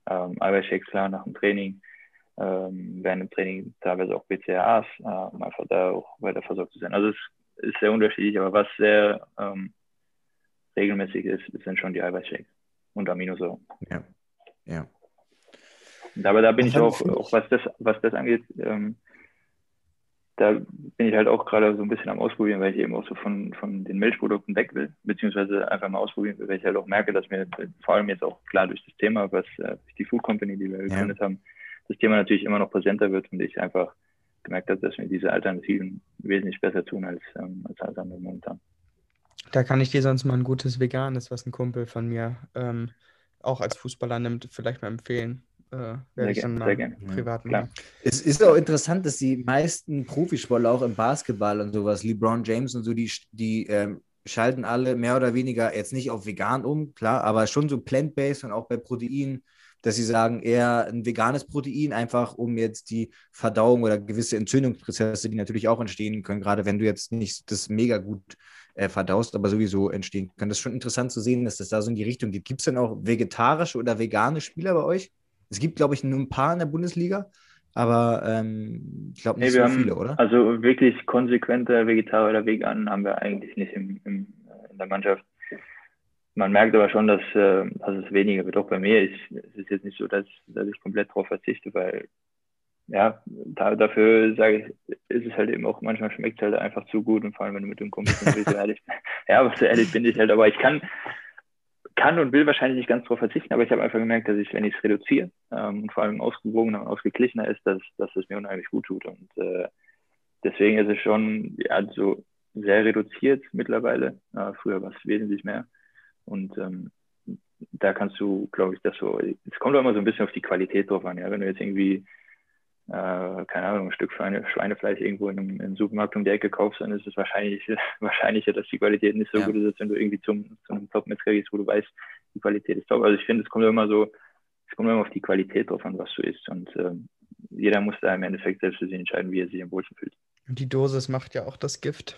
Ähm, Eiweißshakes klar nach dem Training, ähm, während dem Training teilweise auch BCAAs, äh, um einfach da auch weiter versorgt zu sein. Also es ist sehr unterschiedlich, aber was sehr ähm, regelmäßig ist, sind schon die Eiweißshakes und Aminosäuren. Ja, ja. Aber da bin ich auch, auch was das, was das angeht, ähm, da bin ich halt auch gerade so ein bisschen am Ausprobieren, weil ich eben auch so von, von den Milchprodukten weg will, beziehungsweise einfach mal ausprobieren will, weil ich halt auch merke, dass mir vor allem jetzt auch klar durch das Thema, was äh, die Food Company, die wir gegründet ja. haben, das Thema natürlich immer noch präsenter wird und ich einfach gemerkt habe, dass mir diese Alternativen wesentlich besser tun als, ähm, als andere momentan. Da kann ich dir sonst mal ein gutes Veganes, was ein Kumpel von mir ähm, auch als Fußballer nimmt, vielleicht mal empfehlen. Äh, werde sehr ich dann mal privat machen. Es ist auch interessant, dass die meisten Profisportler auch im Basketball und sowas, LeBron James und so, die, die ähm, schalten alle mehr oder weniger jetzt nicht auf vegan um, klar, aber schon so plant-based und auch bei Proteinen dass sie sagen, eher ein veganes Protein, einfach um jetzt die Verdauung oder gewisse Entzündungsprozesse, die natürlich auch entstehen können, gerade wenn du jetzt nicht das mega gut äh, verdaust, aber sowieso entstehen können. Das ist schon interessant zu sehen, dass das da so in die Richtung geht. Gibt es denn auch vegetarische oder vegane Spieler bei euch? Es gibt, glaube ich, nur ein paar in der Bundesliga, aber ähm, ich glaube nicht nee, so viele, oder? Also wirklich konsequente Vegetarier oder Veganen haben wir eigentlich nicht im, im, in der Mannschaft man merkt aber schon, dass, äh, dass es weniger wird. Auch bei mir ist es ist jetzt nicht so, dass, dass ich komplett darauf verzichte, weil ja, da, dafür sage ich, ist es halt eben auch, manchmal schmeckt es halt einfach zu gut und vor allem, wenn du mit dem Kumpel so ehrlich, ja, aber so ehrlich bin ich halt, aber ich kann, kann und will wahrscheinlich nicht ganz darauf verzichten, aber ich habe einfach gemerkt, dass ich, wenn ich es reduziere ähm, und vor allem ausgewogener und ausgeglichener ist, dass, dass es mir unheimlich gut tut und äh, deswegen ist es schon, ja, so sehr reduziert mittlerweile. Äh, früher war es wesentlich mehr. Und ähm, da kannst du, glaube ich, das so, es kommt auch immer so ein bisschen auf die Qualität drauf an, ja. Wenn du jetzt irgendwie, äh, keine Ahnung, ein Stück Schweine, Schweinefleisch irgendwo in einem, in einem, Supermarkt um die Ecke kaufst, dann ist es wahrscheinlich wahrscheinlicher, dass die Qualität nicht so ja. gut ist, als wenn du irgendwie zum, zu einem Top-Metzger gehst, wo du weißt, die Qualität ist top. Also ich finde, es kommt immer so, es kommt immer auf die Qualität drauf an, was du isst. Und ähm, jeder muss da im Endeffekt selbst für sich entscheiden, wie er sich am wohlsten fühlt. Und die Dosis macht ja auch das Gift.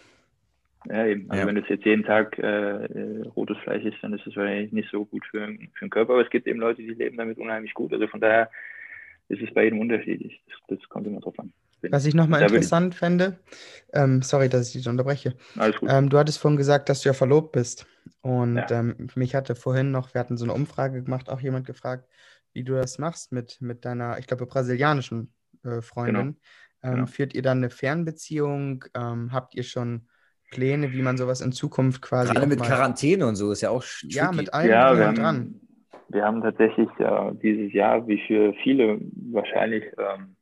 Ja, eben. Also ja. wenn du jetzt jeden Tag äh, äh, rotes Fleisch isst, dann ist das wahrscheinlich nicht so gut für, für den Körper. Aber es gibt eben Leute, die leben damit unheimlich gut. Also von daher ist es bei jedem unterschiedlich. Das, das kommt immer drauf an. Was ich nochmal interessant fände, ähm, sorry, dass ich dich unterbreche. Alles gut. Ähm, du hattest vorhin gesagt, dass du ja verlobt bist. Und ja. ähm, mich hatte vorhin noch, wir hatten so eine Umfrage gemacht, auch jemand gefragt, wie du das machst mit, mit deiner, ich glaube, brasilianischen äh, Freundin. Genau. Genau. Führt ihr dann eine Fernbeziehung? Ähm, habt ihr schon Pläne, wie man sowas in Zukunft quasi. Gerade mit Quarantäne und so ist ja auch tricky. Ja, mit allem ja, dran. Wir haben tatsächlich äh, dieses Jahr, wie für viele wahrscheinlich, ähm,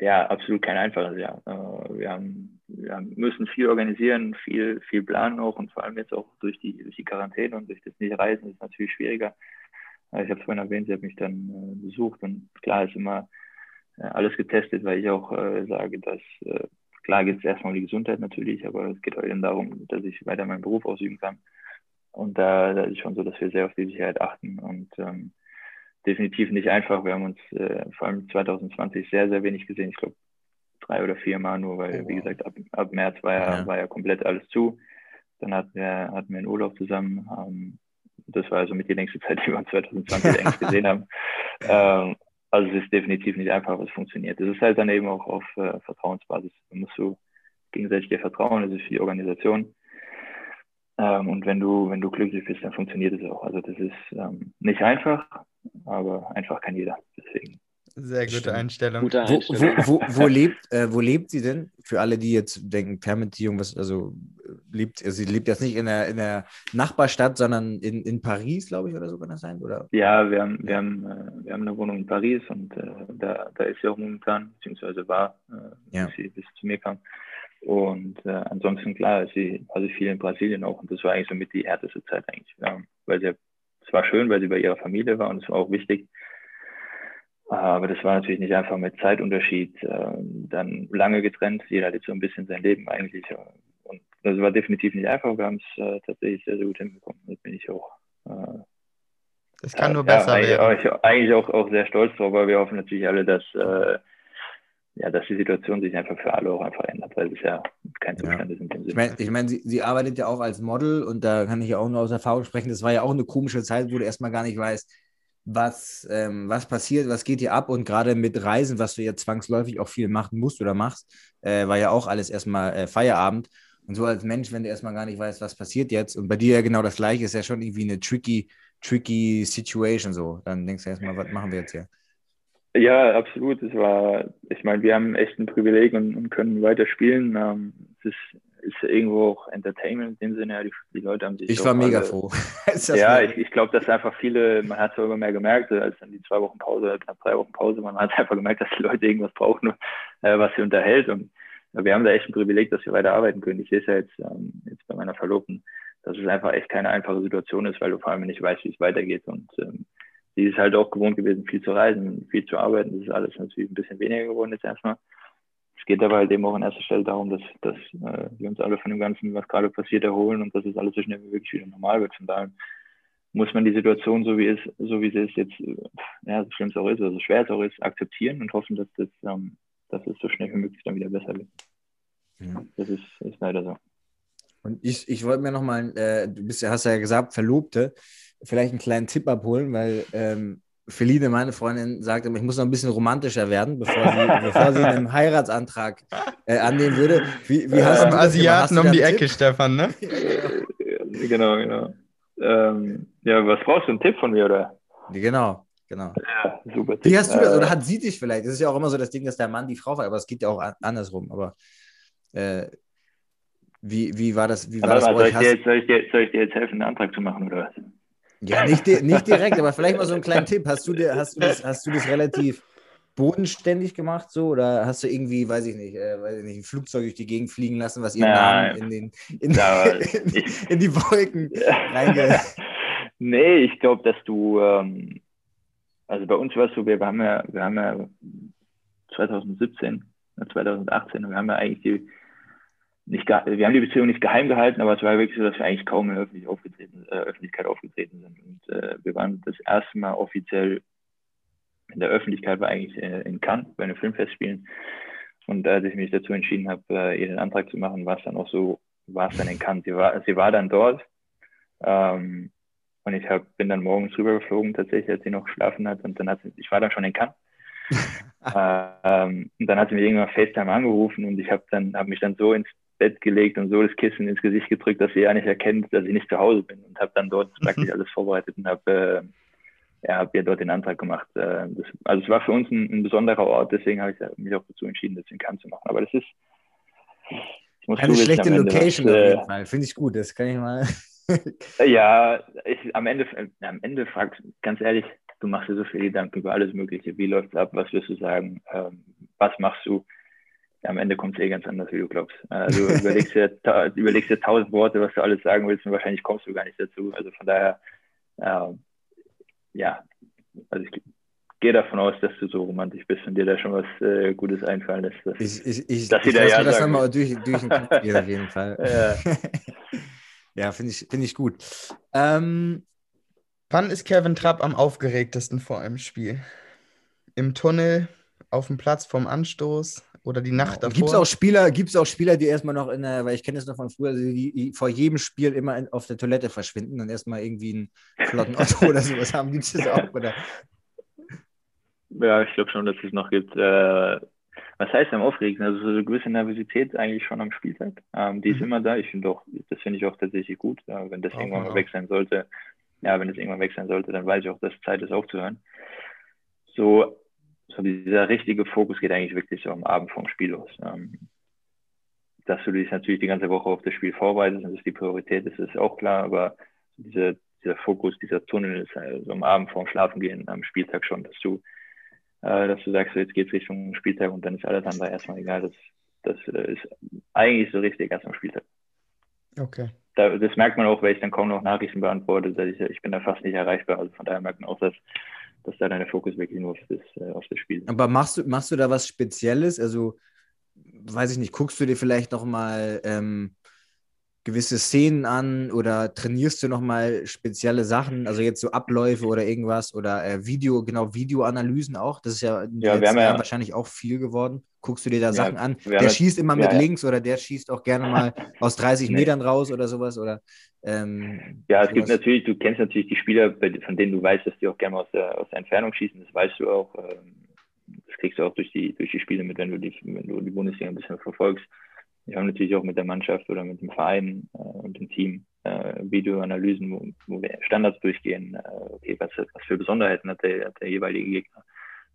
ja, absolut kein einfaches Jahr. Äh, wir, haben, wir müssen viel organisieren, viel, viel planen auch und vor allem jetzt auch durch die, durch die Quarantäne und durch das Nicht-Reisen ist es natürlich schwieriger. Äh, ich habe es vorhin erwähnt, sie hat mich dann äh, besucht und klar ist immer äh, alles getestet, weil ich auch äh, sage, dass Klar geht es erstmal um die Gesundheit natürlich, aber es geht auch eben darum, dass ich weiter meinen Beruf ausüben kann. Und da, da ist schon so, dass wir sehr auf die Sicherheit achten und ähm, definitiv nicht einfach. Wir haben uns äh, vor allem 2020 sehr, sehr wenig gesehen. Ich glaube drei oder vier Mal nur, weil, oh, wie gesagt, ab, ab März war ja, ja, war ja komplett alles zu. Dann hatten wir, hatten wir einen Urlaub zusammen. Ähm, das war also mit die längste Zeit, die wir uns 2020 eigentlich gesehen haben. Ähm, also es ist definitiv nicht einfach, es funktioniert. Es ist halt dann eben auch auf äh, Vertrauensbasis. Man muss so gegenseitig dir vertrauen, das ist für die Organisation. Ähm, und wenn du, wenn du glücklich bist, dann funktioniert es auch. Also das ist ähm, nicht einfach, aber einfach kann jeder. Deswegen sehr gute Stimmt. Einstellung. Gute Einstellung. Wo, wo, wo, wo lebt, äh, wo lebt sie denn? Für alle, die jetzt denken, Fernbeziehung, was, also lebt, also sie lebt jetzt nicht in der, in der Nachbarstadt, sondern in, in Paris, glaube ich, oder so kann das sein? Oder? Ja, wir haben, wir haben, äh, wir haben eine Wohnung in Paris und äh, da, da ist sie auch momentan, beziehungsweise war, äh, ja. bis sie bis zu mir kam. Und äh, ansonsten, klar, sie war sie viel in Brasilien auch und das war eigentlich so mit die härteste Zeit eigentlich. Ja, weil sie, es war schön, weil sie bei ihrer Familie war und es war auch wichtig. Aber das war natürlich nicht einfach mit Zeitunterschied. Äh, dann lange getrennt, jeder hat jetzt so ein bisschen sein Leben eigentlich. Und das war definitiv nicht einfach. Wir haben es äh, tatsächlich sehr, sehr gut hinbekommen. Da bin ich auch. Äh, das kann nur besser eigentlich, werden. Auch, eigentlich auch, auch sehr stolz drauf, weil wir hoffen natürlich alle, dass, äh, ja, dass die Situation sich einfach für alle auch einfach ändert, weil es ja kein Zustand ja. ist in dem Sinne. Ich meine, ich mein, sie, sie arbeitet ja auch als Model und da kann ich ja auch nur aus Erfahrung sprechen. Das war ja auch eine komische Zeit, wo du erstmal gar nicht weißt, was, ähm, was passiert, was geht hier ab und gerade mit Reisen, was du ja zwangsläufig auch viel machen musst oder machst, äh, war ja auch alles erstmal äh, Feierabend. Und so als Mensch, wenn du erstmal gar nicht weißt, was passiert jetzt, und bei dir ja genau das gleiche, ist ja schon irgendwie eine tricky, tricky Situation so. Dann denkst du erstmal, was machen wir jetzt hier? Ja, absolut. Es war, ich meine, wir haben echt ein Privileg und, und können weiter spielen. Ähm, es ist ist irgendwo auch Entertainment in dem Sinne. Ja, die, die Leute haben sich. Ich war mega froh. ja, ich, ich glaube, dass einfach viele, man hat es immer mehr gemerkt, als dann die zwei Wochen Pause, knapp drei Wochen Pause, man hat einfach gemerkt, dass die Leute irgendwas brauchen, äh, was sie unterhält. Und wir haben da echt ein Privileg, dass wir weiter arbeiten können. Ich sehe es ja jetzt, ähm, jetzt bei meiner Verlobten, dass es einfach echt keine einfache Situation ist, weil du vor allem nicht weißt, wie es weitergeht. Und ähm, sie ist halt auch gewohnt gewesen, viel zu reisen, viel zu arbeiten. Das ist alles natürlich ein bisschen weniger geworden jetzt erstmal geht aber halt eben auch an erster Stelle darum, dass, dass äh, wir uns alle von dem Ganzen, was gerade passiert, erholen und dass es alles so schnell wie wirklich wieder normal wird. Von daher muss man die Situation, so wie, es, so wie sie ist, jetzt, äh, ja, so schlimm es auch ist, oder so schwer es auch ist, akzeptieren und hoffen, dass, das, ähm, dass es so schnell wie möglich dann wieder besser wird. Ja. Das ist, ist leider so. Und ich, ich wollte mir nochmal, äh, du bist, hast ja gesagt, Verlobte, vielleicht einen kleinen Tipp abholen, weil ähm, Feline, meine Freundin, sagte, ich muss noch ein bisschen romantischer werden, bevor sie, bevor sie einen Heiratsantrag äh, annehmen würde. Wie, wie hast äh, du Asiaten hast du um die Ecke, Tipp? Stefan, ne? genau, genau. Ähm, ja, was brauchst du? Einen Tipp von mir, oder? Genau, genau. Ja, super. Tipp. Wie hast du das? Oder äh, hat sie dich vielleicht? Das ist ja auch immer so das Ding, dass der Mann die Frau war, aber es geht ja auch andersrum. Aber äh, wie, wie war das? Wie war das soll, ich dir, soll, ich dir, soll ich dir jetzt helfen, einen Antrag zu machen, oder was? Ja, nicht, nicht direkt, aber vielleicht mal so einen kleinen Tipp. Hast du, dir, hast, du das, hast du das relativ bodenständig gemacht so oder hast du irgendwie, weiß ich nicht, äh, weiß ich nicht ein Flugzeug durch die Gegend fliegen lassen, was ihren Namen in, den, in, in, in, die Wolken reinge... Nee, ich glaube, dass du, ähm, also bei uns war es so, wir haben ja, wir haben ja 2017, 2018, und wir haben ja eigentlich die, nicht, wir haben die Beziehung nicht geheim gehalten, aber es war wirklich so, dass wir eigentlich kaum in der Öffentlich aufgetreten, äh, Öffentlichkeit aufgetreten sind. Und äh, wir waren das erste Mal offiziell in der Öffentlichkeit, war eigentlich äh, in Cannes bei einem Filmfestspielen. Und als ich mich dazu entschieden habe, äh, ihr den Antrag zu machen, war es dann auch so, war es dann in Cannes. Sie war, sie war dann dort. Ähm, und ich hab, bin dann morgens rübergeflogen, tatsächlich, als sie noch geschlafen hat. Und dann hat sie, ich war dann schon in Cannes. ähm, und dann hat sie mir irgendwann FaceTime angerufen und ich habe dann, habe mich dann so ins Bett gelegt und so das Kissen ins Gesicht gedrückt, dass sie ja nicht erkennt, dass ich nicht zu Hause bin und habe dann dort praktisch alles vorbereitet und habe äh, ja, hab ihr dort den Antrag gemacht. Äh, das, also es war für uns ein, ein besonderer Ort, deswegen habe ich mich auch dazu entschieden, das in Cannes zu machen. Aber das ist eine schlechte Location das, auf jeden Fall. Finde ich gut, das kann ich mal. ja, ich, am Ende, am Ende fragst ganz ehrlich, du machst dir so viele Gedanken über alles Mögliche. Wie läuft es ab? Was wirst du sagen? Ähm, was machst du? Am Ende kommt es eh ganz anders, wie du glaubst. Also du überlegst dir, überlegst dir tausend Worte, was du alles sagen willst und wahrscheinlich kommst du gar nicht dazu. Also von daher, äh, ja, also ich gehe davon aus, dass du so romantisch bist und dir da schon was äh, Gutes einfallen lässt. Dass, ich ich, ich, dass ich da ja das nochmal durch, durch den Kopf gehen, auf jeden Fall. Ja, ja finde ich, find ich gut. Ähm, Wann ist Kevin Trapp am aufgeregtesten vor einem Spiel? Im Tunnel, auf dem Platz vom Anstoß oder die Nacht genau. davor? Gibt es auch Spieler, gibt's auch Spieler, die erstmal noch in der, weil ich kenne das noch von früher, die, die vor jedem Spiel immer in, auf der Toilette verschwinden und erstmal irgendwie einen flotten Otto oder sowas haben. Gibt es das auch? Oder? Ja, ich glaube schon, dass es noch gibt. Äh, was heißt am Aufregen? Also so eine gewisse Nervosität eigentlich schon am Spieltag. Ähm, die mhm. ist immer da. Ich finde auch, das finde ich auch tatsächlich gut, äh, wenn das auch irgendwann mal weg sein sollte ja, wenn es irgendwann weg sein sollte, dann weiß ich auch, dass es Zeit ist aufzuhören. So, so dieser richtige Fokus geht eigentlich wirklich so am Abend vom Spiel los. Ähm, dass du dich natürlich die ganze Woche auf das Spiel vorbereitest und das ist die Priorität, das ist auch klar, aber diese, dieser Fokus, dieser Tunnel ist also am Abend vorm Schlafengehen, am Spieltag schon, dass du, äh, dass du sagst, so jetzt geht's Richtung Spieltag und dann ist alles andere erstmal egal. Das, das äh, ist eigentlich so richtig erst am Spieltag. Okay da, das merkt man auch, weil ich dann kaum noch Nachrichten beantworte. Dass ich, ich bin da fast nicht erreichbar. Also von daher merkt man auch, dass, dass da dein Fokus wirklich nur auf das, äh, auf das Spiel ist. Aber machst du, machst du da was Spezielles? Also, weiß ich nicht, guckst du dir vielleicht nochmal ähm, gewisse Szenen an oder trainierst du nochmal spezielle Sachen, also jetzt so Abläufe oder irgendwas oder äh, Video, genau, Videoanalysen auch? Das ist ja, ja, wir haben ja wahrscheinlich auch viel geworden. Guckst du dir da ja, Sachen an? Der schießt immer mit ja, links oder der schießt auch gerne mal aus 30 nee. Metern raus oder sowas oder ähm, Ja, es sowas. gibt natürlich, du kennst natürlich die Spieler, von denen du weißt, dass die auch gerne mal aus der, aus der Entfernung schießen, das weißt du auch. Ähm, das kriegst du auch durch die, durch die Spiele mit, wenn du die, wenn du die Bundesliga ein bisschen verfolgst wir haben natürlich auch mit der Mannschaft oder mit dem Verein äh, und dem Team äh, Videoanalysen, wo, wo, wir Standards durchgehen, äh, okay, was, was für Besonderheiten hat der, der jeweilige Gegner.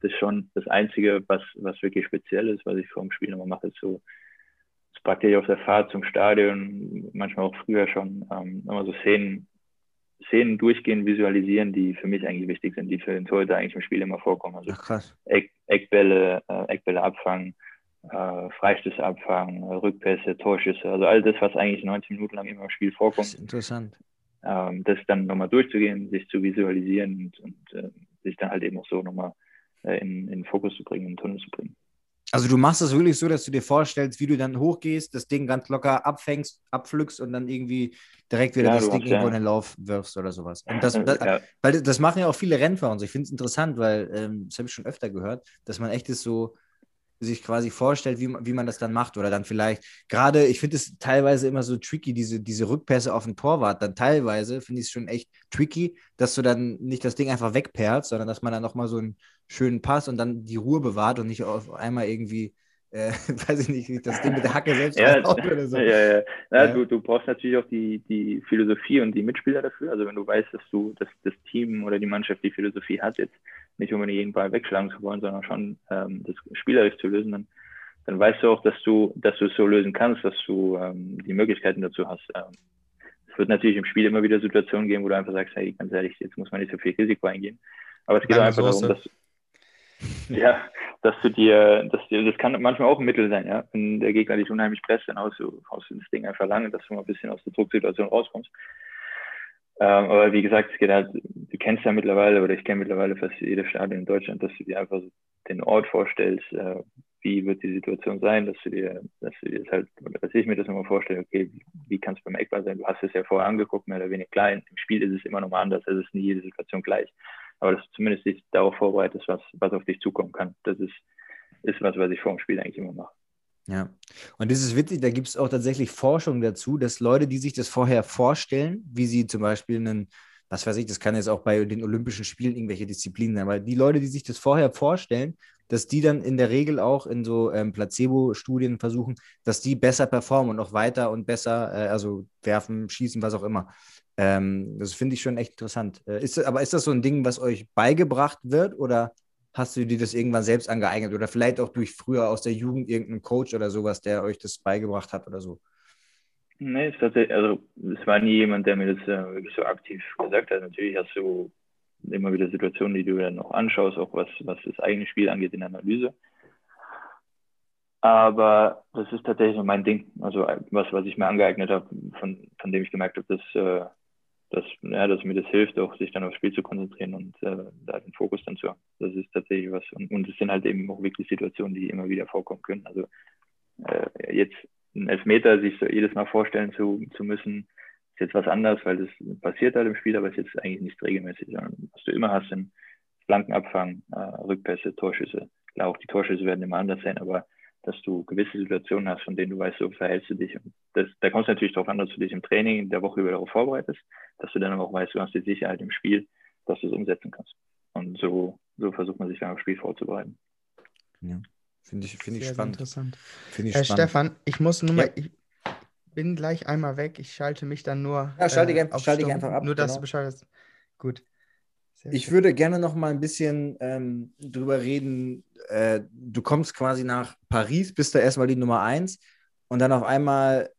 Das ist schon das Einzige, was, was wirklich speziell ist, was ich vor dem Spiel nochmal mache, ist so ist praktisch auf der Fahrt zum Stadion, manchmal auch früher schon, ähm, immer so Szenen, Szenen durchgehen, visualisieren, die für mich eigentlich wichtig sind, die für den Torhüter eigentlich im Spiel immer vorkommen. Also Ach, Eck, Eckbälle, äh, Eckbälle abfangen, äh, Freistöße abfangen, Rückpässe, Torschüsse, also all das, was eigentlich 90 Minuten lang immer im Spiel vorkommt. Das ist interessant. Ähm, das dann nochmal durchzugehen, sich zu visualisieren und, und äh, sich dann halt eben auch so nochmal äh, in, in den Fokus zu bringen, in den Tunnel zu bringen. Also du machst es wirklich so, dass du dir vorstellst, wie du dann hochgehst, das Ding ganz locker abfängst, abpflückst und dann irgendwie direkt wieder ja, das Ding irgendwo ja. in den Lauf wirfst oder sowas. Und das, das ja. weil das machen ja auch viele Rennfahrer und so. Ich finde es interessant, weil ähm, das habe ich schon öfter gehört, dass man echt ist so, sich quasi vorstellt, wie, wie man das dann macht. Oder dann vielleicht, gerade, ich finde es teilweise immer so tricky, diese, diese Rückpässe auf den Torwart. Dann teilweise finde ich es schon echt tricky, dass du dann nicht das Ding einfach wegperlst, sondern dass man dann nochmal so einen schönen Pass und dann die Ruhe bewahrt und nicht auf einmal irgendwie äh, weiß ich nicht, das Ding mit der Hacke selbst ja, oder so. Ja, ja. ja, ja. Du, du brauchst natürlich auch die, die Philosophie und die Mitspieler dafür. Also wenn du weißt, dass du, dass das Team oder die Mannschaft die Philosophie hat, jetzt nicht unbedingt jeden Ball wegschlagen zu wollen, sondern schon ähm, das spielerisch zu lösen, dann, dann weißt du auch, dass du, dass du es so lösen kannst, dass du ähm, die Möglichkeiten dazu hast. Ähm, es wird natürlich im Spiel immer wieder Situationen geben, wo du einfach sagst, hey, ganz ehrlich, jetzt muss man nicht so viel Risiko eingehen. Aber es geht auch einfach darum, dass, ja, dass du dir, dass dir, das kann manchmal auch ein Mittel sein, ja. Wenn der Gegner dich unheimlich presst, dann haust du, haust du das Ding einfach lange, dass du mal ein bisschen aus der Drucksituation rauskommst. Ähm, aber wie gesagt, es geht halt, du kennst ja mittlerweile oder ich kenne mittlerweile fast jedes Stadion in Deutschland, dass du dir einfach so den Ort vorstellst, äh, wie wird die Situation sein, dass du dir, dass du dir das halt, dass ich mir das immer vorstelle, okay, wie, wie kann es beim Eckball sein? Du hast es ja vorher angeguckt, mehr oder weniger klein. Im Spiel ist es immer nochmal anders, es ist nie jede Situation gleich. Aber dass du zumindest dich darauf vorbereitest, was, was auf dich zukommen kann. Das ist, ist was, was ich vor dem Spiel eigentlich immer mache. Ja, und das ist witzig, da gibt es auch tatsächlich Forschung dazu, dass Leute, die sich das vorher vorstellen, wie sie zum Beispiel einen, was weiß ich, das kann jetzt auch bei den Olympischen Spielen irgendwelche Disziplinen sein, weil die Leute, die sich das vorher vorstellen, dass die dann in der Regel auch in so ähm, Placebo-Studien versuchen, dass die besser performen und auch weiter und besser, äh, also werfen, schießen, was auch immer. Ähm, das finde ich schon echt interessant. Äh, ist, aber ist das so ein Ding, was euch beigebracht wird oder hast du dir das irgendwann selbst angeeignet oder vielleicht auch durch früher aus der Jugend irgendeinen Coach oder sowas, der euch das beigebracht hat oder so? Nee, es, tatsächlich, also, es war nie jemand, der mir das äh, wirklich so aktiv gesagt hat. Natürlich hast du immer wieder Situationen, die du dann auch anschaust, auch was, was das eigene Spiel angeht in der Analyse. Aber das ist tatsächlich mein Ding, also was, was ich mir angeeignet habe, von, von dem ich gemerkt habe, dass, äh, dass, ja, dass mir das hilft, auch sich dann aufs Spiel zu konzentrieren und äh, da den Fokus dann zu haben. Das ist tatsächlich was. Und, es sind halt eben auch wirklich Situationen, die immer wieder vorkommen können. Also äh, jetzt einen Elfmeter sich so jedes Mal vorstellen zu, zu müssen, ist jetzt was anderes, weil das passiert halt im Spiel, aber es ist jetzt eigentlich nicht regelmäßig, sondern was du immer hast, sind Flankenabfang, äh, Rückpässe, Torschüsse. Klar, auch die Torschüsse werden immer anders sein, aber dass du gewisse Situationen hast, von denen du weißt, so verhältst du dich. Und das, da kommt es natürlich darauf an, dass du dich im Training in der Woche über darauf vorbereitest, dass du dann aber auch weißt, du hast die Sicherheit im Spiel, dass du es umsetzen kannst. Und so, so versucht man sich dann aufs Spiel vorzubereiten. Ja, finde ich, find ich spannend. Interessant. Find ich Äh, spannend. Stefan, ich muss nur Ja. mal, ich bin gleich einmal weg. Ich schalte mich dann nur. Ja, schalte auf schalte Stumm, einfach ab, Nur, dass genau. du Bescheid hast. Gut. Sehr Ich schön. würde gerne noch mal ein bisschen ähm, drüber reden. Äh, du kommst quasi nach Paris, bist da erstmal die Nummer eins und dann auf einmal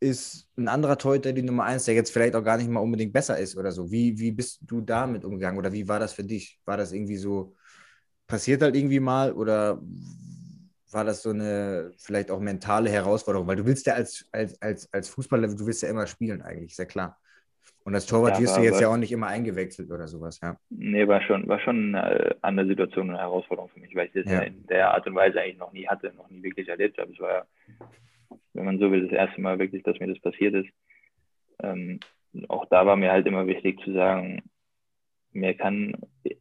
ist ein anderer Torhüter die Nummer eins, der jetzt vielleicht auch gar nicht mal unbedingt besser ist oder so. Wie, wie bist du damit umgegangen oder wie war das für dich? War das irgendwie so, passiert halt irgendwie mal oder war das so eine vielleicht auch mentale Herausforderung? Weil du willst ja als, als, als, als Fußballer, du willst ja immer spielen eigentlich, ist ja klar. Und als Torwart Ja, wirst du jetzt ja auch nicht immer eingewechselt oder sowas, ja. Nee, war schon, war schon eine andere Situation eine Herausforderung für mich, weil ich das Ja. ja. in der Art und Weise eigentlich noch nie hatte, noch nie wirklich erlebt habe. Es war, ja, wenn man so will, das erste Mal wirklich, dass mir das passiert ist. Ähm, auch da war mir halt immer wichtig zu sagen, mir kann,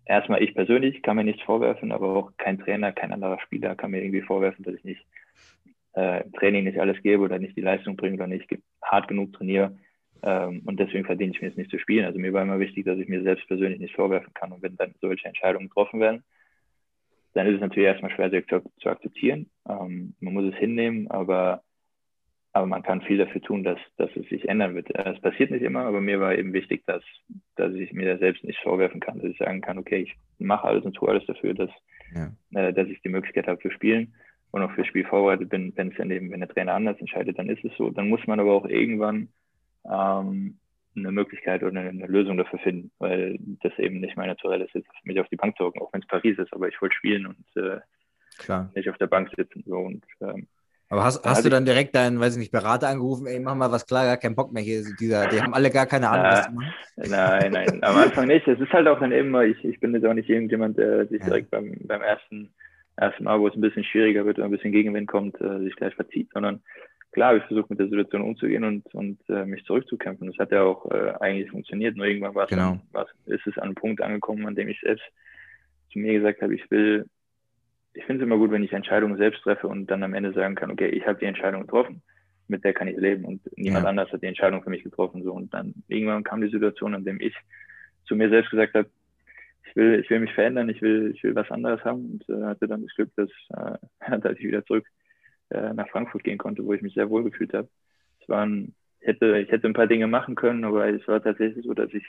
erstmal ich persönlich kann mir nichts vorwerfen, aber auch kein Trainer, kein anderer Spieler kann mir irgendwie vorwerfen, dass ich nicht äh, im Training nicht alles gebe oder nicht die Leistung bringe oder nicht hart genug trainiere. Ähm, und deswegen verdiene ich mir es nicht zu spielen. Also mir war immer wichtig, dass ich mir selbst persönlich nicht vorwerfen kann. Und wenn dann solche Entscheidungen getroffen werden, dann ist es natürlich erstmal schwer zu, zu akzeptieren. Ähm, man muss es hinnehmen, aber, aber man kann viel dafür tun, dass, dass es sich ändern wird. Äh, Es passiert nicht immer, aber mir war eben wichtig, dass, dass ich mir selbst nicht vorwerfen kann, dass ich sagen kann, okay, ich mache alles und tue alles dafür, dass, Ja. äh, dass ich die Möglichkeit habe zu spielen und auch fürs Spiel vorbereitet bin. Wenn es dann eben, wenn der Trainer anders entscheidet, dann ist es so. Dann muss man aber auch irgendwann ähm, eine Möglichkeit oder eine Lösung dafür finden, weil das eben nicht mein Naturell ist, jetzt mich auf die Bank zu hocken, auch wenn es Paris ist, aber ich wollte spielen und äh, nicht auf der Bank sitzen. So. Und ähm, Aber hast, hast hatte du dann direkt deinen, weiß ich nicht, Berater angerufen, ey, mach mal was klar, gar keinen Bock mehr hier. Dieser, die haben alle gar keine Ahnung, was machen. Nein, nein, am Anfang nicht. Es ist halt auch dann immer, ich, ich bin jetzt auch nicht irgendjemand, der sich Ja. direkt beim, beim ersten, ersten Mal, wo es ein bisschen schwieriger wird oder ein bisschen Gegenwind kommt, äh, sich gleich verzieht, sondern klar, ich versuche mit der Situation umzugehen und, und äh, mich zurückzukämpfen. Das hat ja auch äh, eigentlich funktioniert, nur irgendwann war es Genau. ist es an einem Punkt angekommen, an dem ich selbst zu mir gesagt habe, ich will, ich finde es immer gut, wenn ich Entscheidungen selbst treffe und dann am Ende sagen kann, okay, ich habe die Entscheidung getroffen, mit der kann ich leben und niemand Ja. anders hat die Entscheidung für mich getroffen. So. Und dann irgendwann kam die Situation, an dem ich zu mir selbst gesagt habe, ich will, ich will mich verändern, ich will, ich will was anderes haben und äh, hatte dann das Glück, dass, äh, dass ich wieder zurück äh, nach Frankfurt gehen konnte, wo ich mich sehr wohl gefühlt habe. Es waren, ich hätte, ich hätte ein paar Dinge machen können, aber es war tatsächlich so, dass ich,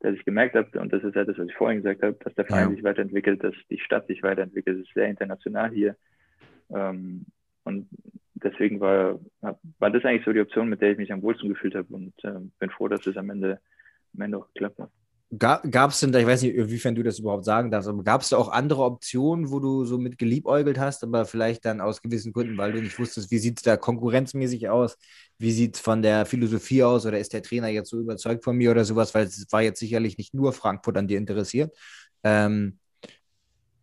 dass ich gemerkt habe, und das ist ja das, was ich vorhin gesagt habe, dass der Verein Ja. sich weiterentwickelt, dass die Stadt sich weiterentwickelt, es ist sehr international hier. Ähm, und deswegen war, war das eigentlich so die Option, mit der ich mich am wohlsten gefühlt habe und ähm, bin froh, dass es am Ende, am Ende auch geklappt hat. Gab es denn da, ich weiß nicht, inwiefern du das überhaupt sagen darfst, aber gab es da auch andere Optionen, wo du so mit geliebäugelt hast, aber vielleicht dann aus gewissen Gründen, weil du nicht wusstest, wie sieht es da konkurrenzmäßig aus, wie sieht es von der Philosophie aus oder ist der Trainer jetzt so überzeugt von mir oder sowas, weil es war jetzt sicherlich nicht nur Frankfurt an dir interessiert. Ähm,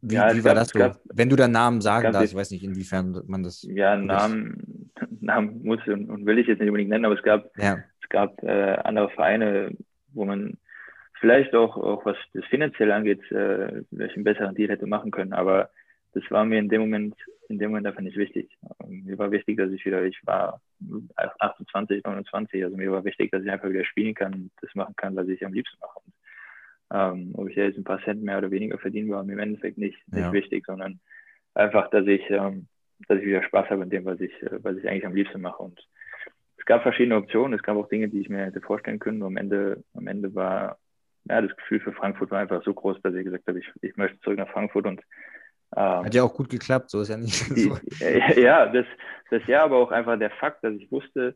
wie, ja, wie war gab, das so? Gab, Wenn du da Namen sagen darfst, ich weiß nicht, inwiefern man das. Ja, Namen, Namen muss und, und, will ich jetzt nicht unbedingt nennen, aber es gab, ja. es gab äh, andere Vereine, wo man vielleicht auch, auch was das Finanzielle angeht, äh, welchen besseren Deal hätte machen können. Aber das war mir in dem Moment, in dem Moment einfach nicht wichtig. Ähm, mir war wichtig, dass ich wieder, ich war 28, 29, also mir war wichtig, dass ich einfach wieder spielen kann und das machen kann, was ich am liebsten mache. Und, ähm, ob ich jetzt ein paar Cent mehr oder weniger verdienen war mir im Endeffekt nicht, nicht ja. wichtig, sondern einfach, dass ich, ähm, dass ich wieder Spaß habe in dem, was ich, äh, was ich eigentlich am liebsten mache. Und es gab verschiedene Optionen, es gab auch Dinge, die ich mir hätte vorstellen können. Am Ende, am Ende war ja, das Gefühl für Frankfurt war einfach so groß, dass ich gesagt habe, ich, ich möchte zurück nach Frankfurt und ähm, Hat ja auch gut geklappt, so ist ja nicht so. Ja, das, das ja, aber auch einfach der Fakt, dass ich wusste,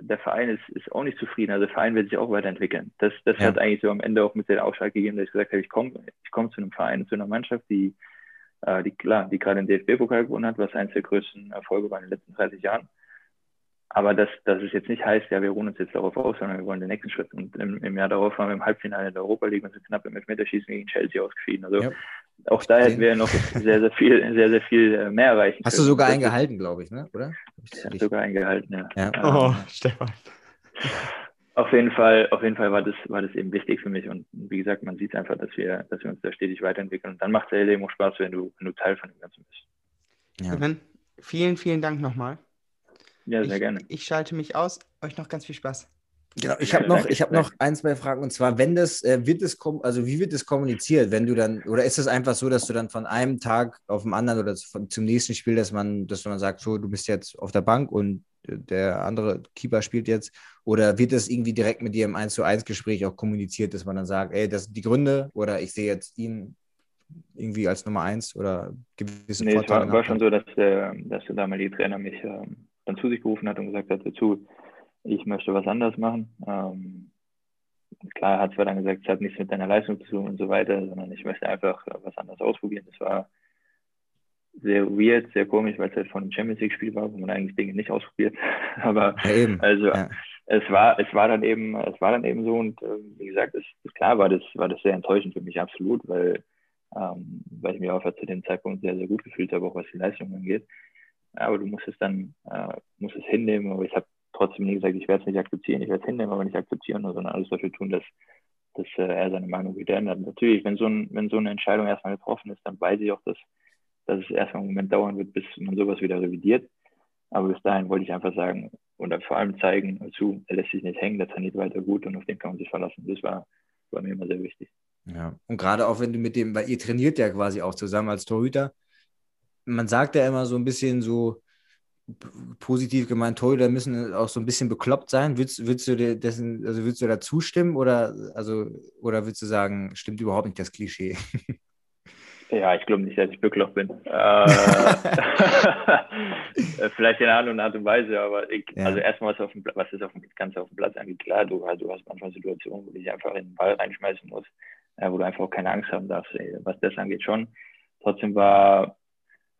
der Verein ist, ist auch nicht zufrieden. Also der Verein wird sich auch weiterentwickeln. Das, das ja. hat eigentlich so am Ende auch mit den Ausschlag gegeben, dass ich gesagt habe, ich komme ich komm zu einem Verein, zu einer Mannschaft, die, äh, die klar, die gerade den DFB-Pokal gewonnen hat, was eines der größten Erfolge war in den letzten 30 Jahren. Aber das, das ist jetzt nicht heißt, ja, wir ruhen uns jetzt darauf aus, sondern wir wollen den nächsten Schritt. Und im, im Jahr darauf waren wir im Halbfinale der Europa League und sind knapp im Elfmeterschießen gegen Chelsea ausgeschieden. Also ja. auch da hätten wir noch sehr, sehr viel, sehr, sehr viel äh, mehr erreichen Hast können. du sogar einen gehalten, glaube ich, ne? oder? Ich habe sogar einen gehalten, ja. ja. Oh, ähm, Stefan. Auf jeden Fall, auf jeden Fall war das, war das eben wichtig für mich. Und wie gesagt, man sieht einfach, dass wir, dass wir uns da stetig weiterentwickeln. Und dann macht es eben auch Spaß, wenn du, wenn du Teil von dem Ganzen bist. Ja. Vielen, vielen Dank nochmal. Ja, sehr ich, gerne. Ich schalte mich aus. Euch noch ganz viel Spaß. Genau, ich habe noch, ich habe noch ein, zwei Fragen und zwar, wenn das, äh, wird es, also wie wird es kommuniziert, wenn du dann, oder ist es einfach so, dass du dann von einem Tag auf den anderen oder von, zum nächsten Spiel, dass man, dass man sagt, so, du bist jetzt auf der Bank und der andere Keeper spielt jetzt, oder wird das irgendwie direkt mit dir im 1 zu 1 Gespräch auch kommuniziert, dass man dann sagt, ey, das sind die Gründe oder ich sehe jetzt ihn irgendwie als Nummer 1 oder gewisse nee, Vorteile? Es war, war schon so, dass der, dass der damalige Trainer mich ähm, dann zu sich gerufen hat und gesagt hat, dazu, ich möchte was anderes machen. Ähm, klar hat zwar dann gesagt, es hat nichts mit deiner Leistung zu tun und so weiter, sondern ich möchte einfach was anderes ausprobieren. Das war sehr weird, sehr komisch, weil es halt von einem Champions League Spiel war, wo man eigentlich Dinge nicht ausprobiert. Aber ja, also ja. es war, es war dann eben, es war dann eben so und äh, wie gesagt, es, klar war das, war das sehr enttäuschend für mich absolut, weil, ähm, weil ich mich auch zu dem Zeitpunkt sehr, sehr gut gefühlt habe, auch was die Leistung angeht aber du musst es dann, äh, musst es hinnehmen. Aber ich habe trotzdem nie gesagt, ich werde es nicht akzeptieren, ich werde es hinnehmen, aber nicht akzeptieren, sondern alles dafür tun, dass, dass äh, er seine Meinung wieder ändert. Natürlich, wenn so, ein, wenn so eine Entscheidung erstmal getroffen ist, dann weiß ich auch, dass, dass es erstmal einen Moment dauern wird, bis man sowas wieder revidiert. Aber bis dahin wollte ich einfach sagen und vor allem zeigen, zu, er lässt sich nicht hängen, der trainiert weiter gut und auf den kann man sich verlassen. Das war, war mir immer sehr wichtig. Ja, und gerade auch wenn du mit dem, weil ihr trainiert ja quasi auch zusammen als Torhüter, man sagt ja immer so ein bisschen so positiv gemeint, Torhüter müssen auch so ein bisschen bekloppt sein. Würdest, würdest du dir dessen, also würdest du da zustimmen oder, also, oder würdest du sagen, stimmt überhaupt nicht das Klischee? Ja, ich glaube nicht, dass ich bekloppt bin. Äh, vielleicht in einer anderen Art und Weise, aber ich, ja. also erstmal was, dem, was ist auf dem, Ganze auf dem Platz angeht, klar, du, du hast manchmal Situationen, wo du dich einfach in den Ball reinschmeißen musst, äh, wo du einfach auch keine Angst haben darfst, ey, was das angeht schon. Trotzdem war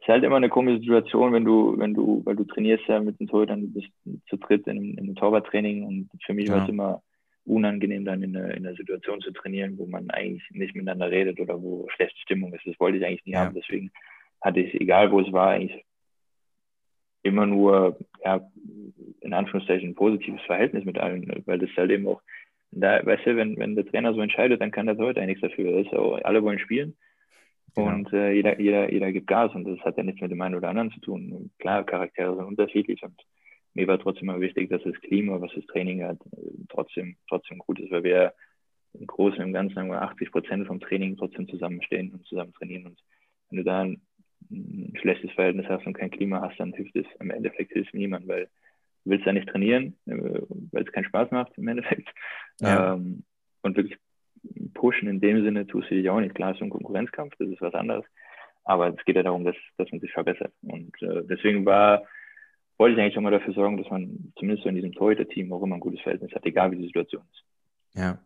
ist halt immer eine komische Situation, wenn du, wenn du, weil du trainierst ja mit den Torhütern, du bist zu dritt in, in einem Torwarttraining und für mich ja. war es immer unangenehm, dann in einer, in einer Situation zu trainieren, wo man eigentlich nicht miteinander redet oder wo schlechte Stimmung ist. Das wollte ich eigentlich nie ja. haben. Deswegen hatte ich, egal wo es war, eigentlich immer nur, ja, in Anführungszeichen ein positives Verhältnis mit allen, weil das halt eben auch, da, weißt du, wenn, wenn der Trainer so entscheidet, dann kann der Torhüter nichts dafür. Auch, alle wollen spielen. Und äh, jeder, jeder, jeder gibt Gas und das hat ja nichts mit dem einen oder anderen zu tun. Klar, Charaktere sind unterschiedlich und mir war trotzdem immer wichtig, dass das Klima, was das Training hat, trotzdem, trotzdem gut ist, weil wir im Großen und Ganzen sagen wir 80 Prozent vom Training trotzdem zusammenstehen und zusammen trainieren. Und wenn du da ein, ein, schlechtes Verhältnis hast und kein Klima hast, dann hilft es im Endeffekt hilft niemand, weil du willst ja nicht trainieren, äh, weil es keinen Spaß macht im Endeffekt. Ja. Ähm, und wirklich pushen in dem Sinne tust du dich auch nicht. Klar, ist ein Konkurrenzkampf, das ist was anderes. Aber es geht ja darum, dass, dass man sich verbessert. Und äh, deswegen war, wollte ich eigentlich schon mal dafür sorgen, dass man zumindest so in diesem Torhüter-Team auch immer ein gutes Verhältnis hat, egal wie die Situation ist. Ja.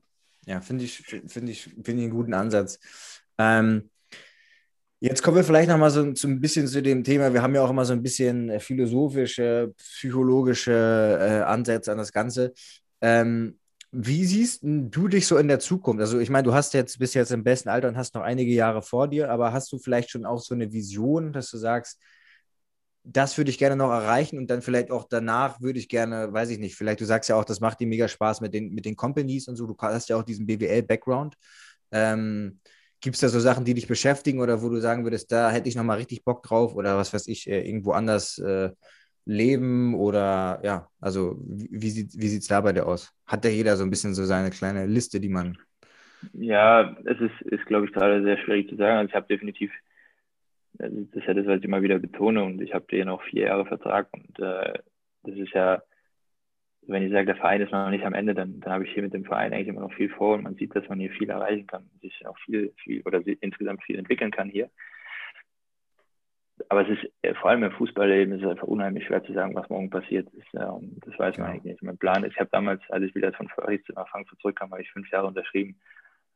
Ja, finde ich, finde ich, finde ich einen guten Ansatz. Ähm, jetzt kommen wir vielleicht nochmal so, so ein bisschen zu dem Thema. Wir haben ja auch immer so ein bisschen äh, philosophische, psychologische äh, Ansätze an das Ganze. Ähm, wie siehst du dich so in der Zukunft? Also, ich meine, du hast jetzt bist jetzt im besten Alter und hast noch einige Jahre vor dir, aber hast du vielleicht schon auch so eine Vision, dass du sagst, das würde ich gerne noch erreichen und dann vielleicht auch danach würde ich gerne, weiß ich nicht, vielleicht du sagst ja auch, das macht dir mega Spaß mit den, mit den Companies und so, du hast ja auch diesen BWL-Background. Ähm, Gibt es da so Sachen, die dich beschäftigen oder wo du sagen würdest, da hätte ich nochmal richtig Bock drauf oder was weiß ich, äh, irgendwo anders äh, leben oder ja, also wie, wie sieht es da bei dir aus? Hat da jeder so ein bisschen so seine kleine Liste, die man. Ja, es ist, ist glaube ich, gerade sehr schwierig zu sagen. Also ich habe definitiv das ist ja das, was ich immer wieder betone und ich habe den auch vier Jahre Vertrag und äh, das ist ja, wenn ich sage, der Verein ist noch nicht am Ende, dann, dann habe ich hier mit dem Verein eigentlich immer noch viel vor und man sieht, dass man hier viel erreichen kann, sich auch viel, viel oder insgesamt viel entwickeln kann hier. Aber es ist äh, vor allem im Fußballleben ist es einfach unheimlich schwer zu sagen, was morgen passiert ist. Das weiß man ja. eigentlich nicht. Mein Plan ist, ich habe damals, als ich wieder von Paris nach Frankfurt zurückkam, habe ich fünf Jahre unterschrieben.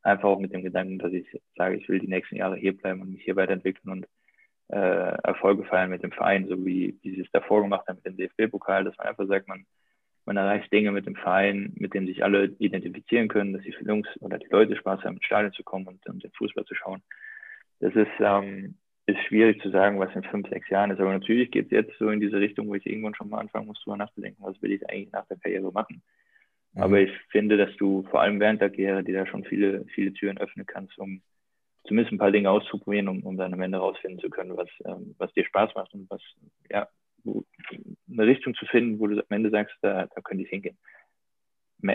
Einfach auch mit dem Gedanken, dass ich sage, ich will die nächsten Jahre hier bleiben und mich hier weiterentwickeln und äh, Erfolge feiern mit dem Verein, so wie, wie sie es davor gemacht haben mit dem DFB-Pokal, dass man einfach sagt, man, man erreicht Dinge mit dem Verein, mit denen sich alle identifizieren können, dass die Jungs oder die Leute Spaß haben, ins Stadion zu kommen und, und den Fußball zu schauen. Das ist, ähm, ist schwierig zu sagen, was in fünf, sechs Jahren ist. Aber natürlich geht es jetzt so in diese Richtung, wo ich irgendwann schon mal anfangen muss, darüber nachzudenken, was will ich eigentlich nach der Karriere machen. Mhm. Aber ich finde, dass du vor allem während der Karriere dir da schon viele, viele Türen öffnen kannst, um zumindest ein paar Dinge auszuprobieren, um, um dann am Ende rausfinden zu können, was, ähm, was dir Spaß macht und was, ja, wo, eine Richtung zu finden, wo du am Ende sagst, da, da könnte ich hingehen.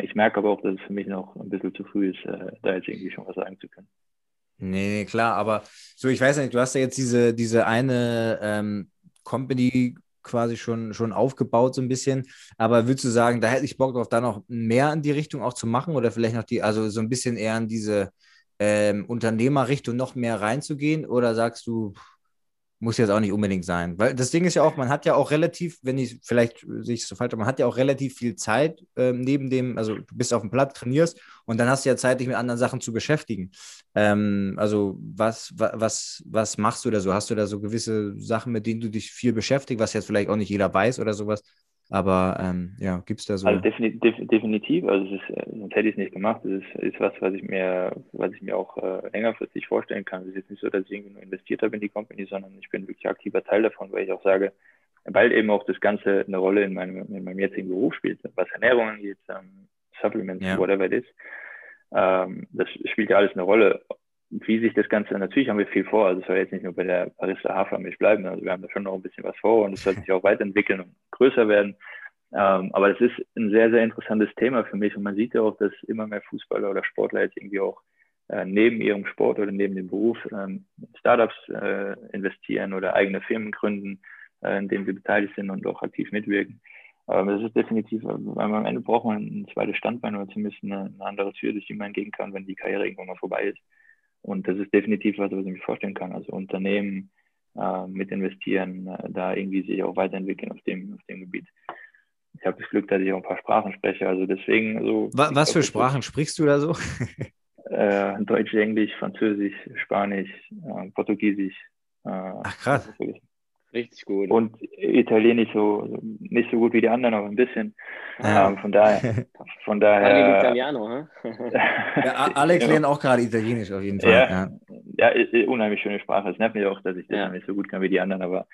Ich merke aber auch, dass es für mich noch ein bisschen zu früh ist, äh, da jetzt irgendwie schon was sagen zu können. Nee, nee, klar, aber so, ich weiß nicht, du hast ja jetzt diese, diese eine ähm, Company quasi schon, schon aufgebaut, so ein bisschen. Aber würdest du sagen, da hätte ich Bock drauf, da noch mehr in die Richtung auch zu machen oder vielleicht noch die, also so ein bisschen eher in diese ähm, Unternehmerrichtung noch mehr reinzugehen? Oder sagst du, muss jetzt auch nicht unbedingt sein? Weil das Ding ist ja auch, man hat ja auch relativ, wenn ich vielleicht sehe ich so falsch, man hat ja auch relativ viel Zeit ähm, neben dem, also du bist auf dem Platz, trainierst und dann hast du ja Zeit, dich mit anderen Sachen zu beschäftigen. Ähm, also was, was, was machst du da so? Hast du da so gewisse Sachen, mit denen du dich viel beschäftigst, was jetzt vielleicht auch nicht jeder weiß oder sowas? Aber ähm, ja, gibt es da so. Also definitiv, definitiv also es ist, äh, sonst hätte ich es nicht gemacht. Es ist, ist was, was ich mir, was ich mir auch äh, längerfristig vorstellen kann. Es ist jetzt nicht so, dass ich irgendwie nur investiert habe in die Company, sondern ich bin wirklich aktiver Teil davon, weil ich auch sage, weil eben auch das Ganze eine Rolle in meinem, in meinem jetzigen Beruf spielt, was Ernährung angeht, ähm, Supplements, ja. whatever it is. Ähm, das spielt ja alles eine Rolle. Wie sich das Ganze, natürlich haben wir viel vor, also es soll jetzt nicht nur bei der Pariser Hafermilch bleiben, also wir haben da schon noch ein bisschen was vor und es soll sich auch weiterentwickeln und größer werden. Ähm, aber das ist ein sehr, sehr interessantes Thema für mich und man sieht ja auch, dass immer mehr Fußballer oder Sportler jetzt irgendwie auch äh, neben ihrem Sport oder neben dem Beruf ähm, Startups äh, investieren oder eigene Firmen gründen, äh, in denen sie beteiligt sind und auch aktiv mitwirken. Aber das ist definitiv, weil am Ende braucht man ein zweites Standbein oder zumindest eine, eine andere Tür, durch die man gehen kann, wenn die Karriere irgendwann mal vorbei ist. Und das ist definitiv was, was ich mir vorstellen kann. Also Unternehmen äh, mit investieren, äh, da irgendwie sich auch weiterentwickeln auf dem, auf dem Gebiet. Ich habe das Glück, dass ich auch ein paar Sprachen spreche. Also deswegen so. Was, was für Sprachen sprichst du da so? äh, Deutsch, Englisch, Französisch, Spanisch, äh, Portugiesisch. Äh, Ach krass. Richtig gut. Und Italienisch so nicht so gut wie die anderen, aber ein bisschen. Ja. Ähm, von daher, von daher. Italiano, hä? ja, Alex ja. lernt auch gerade Italienisch auf jeden Fall. Ja, ja. ja unheimlich schöne Sprache. Es nervt mich auch, dass ich das nicht so gut kann wie die anderen, aber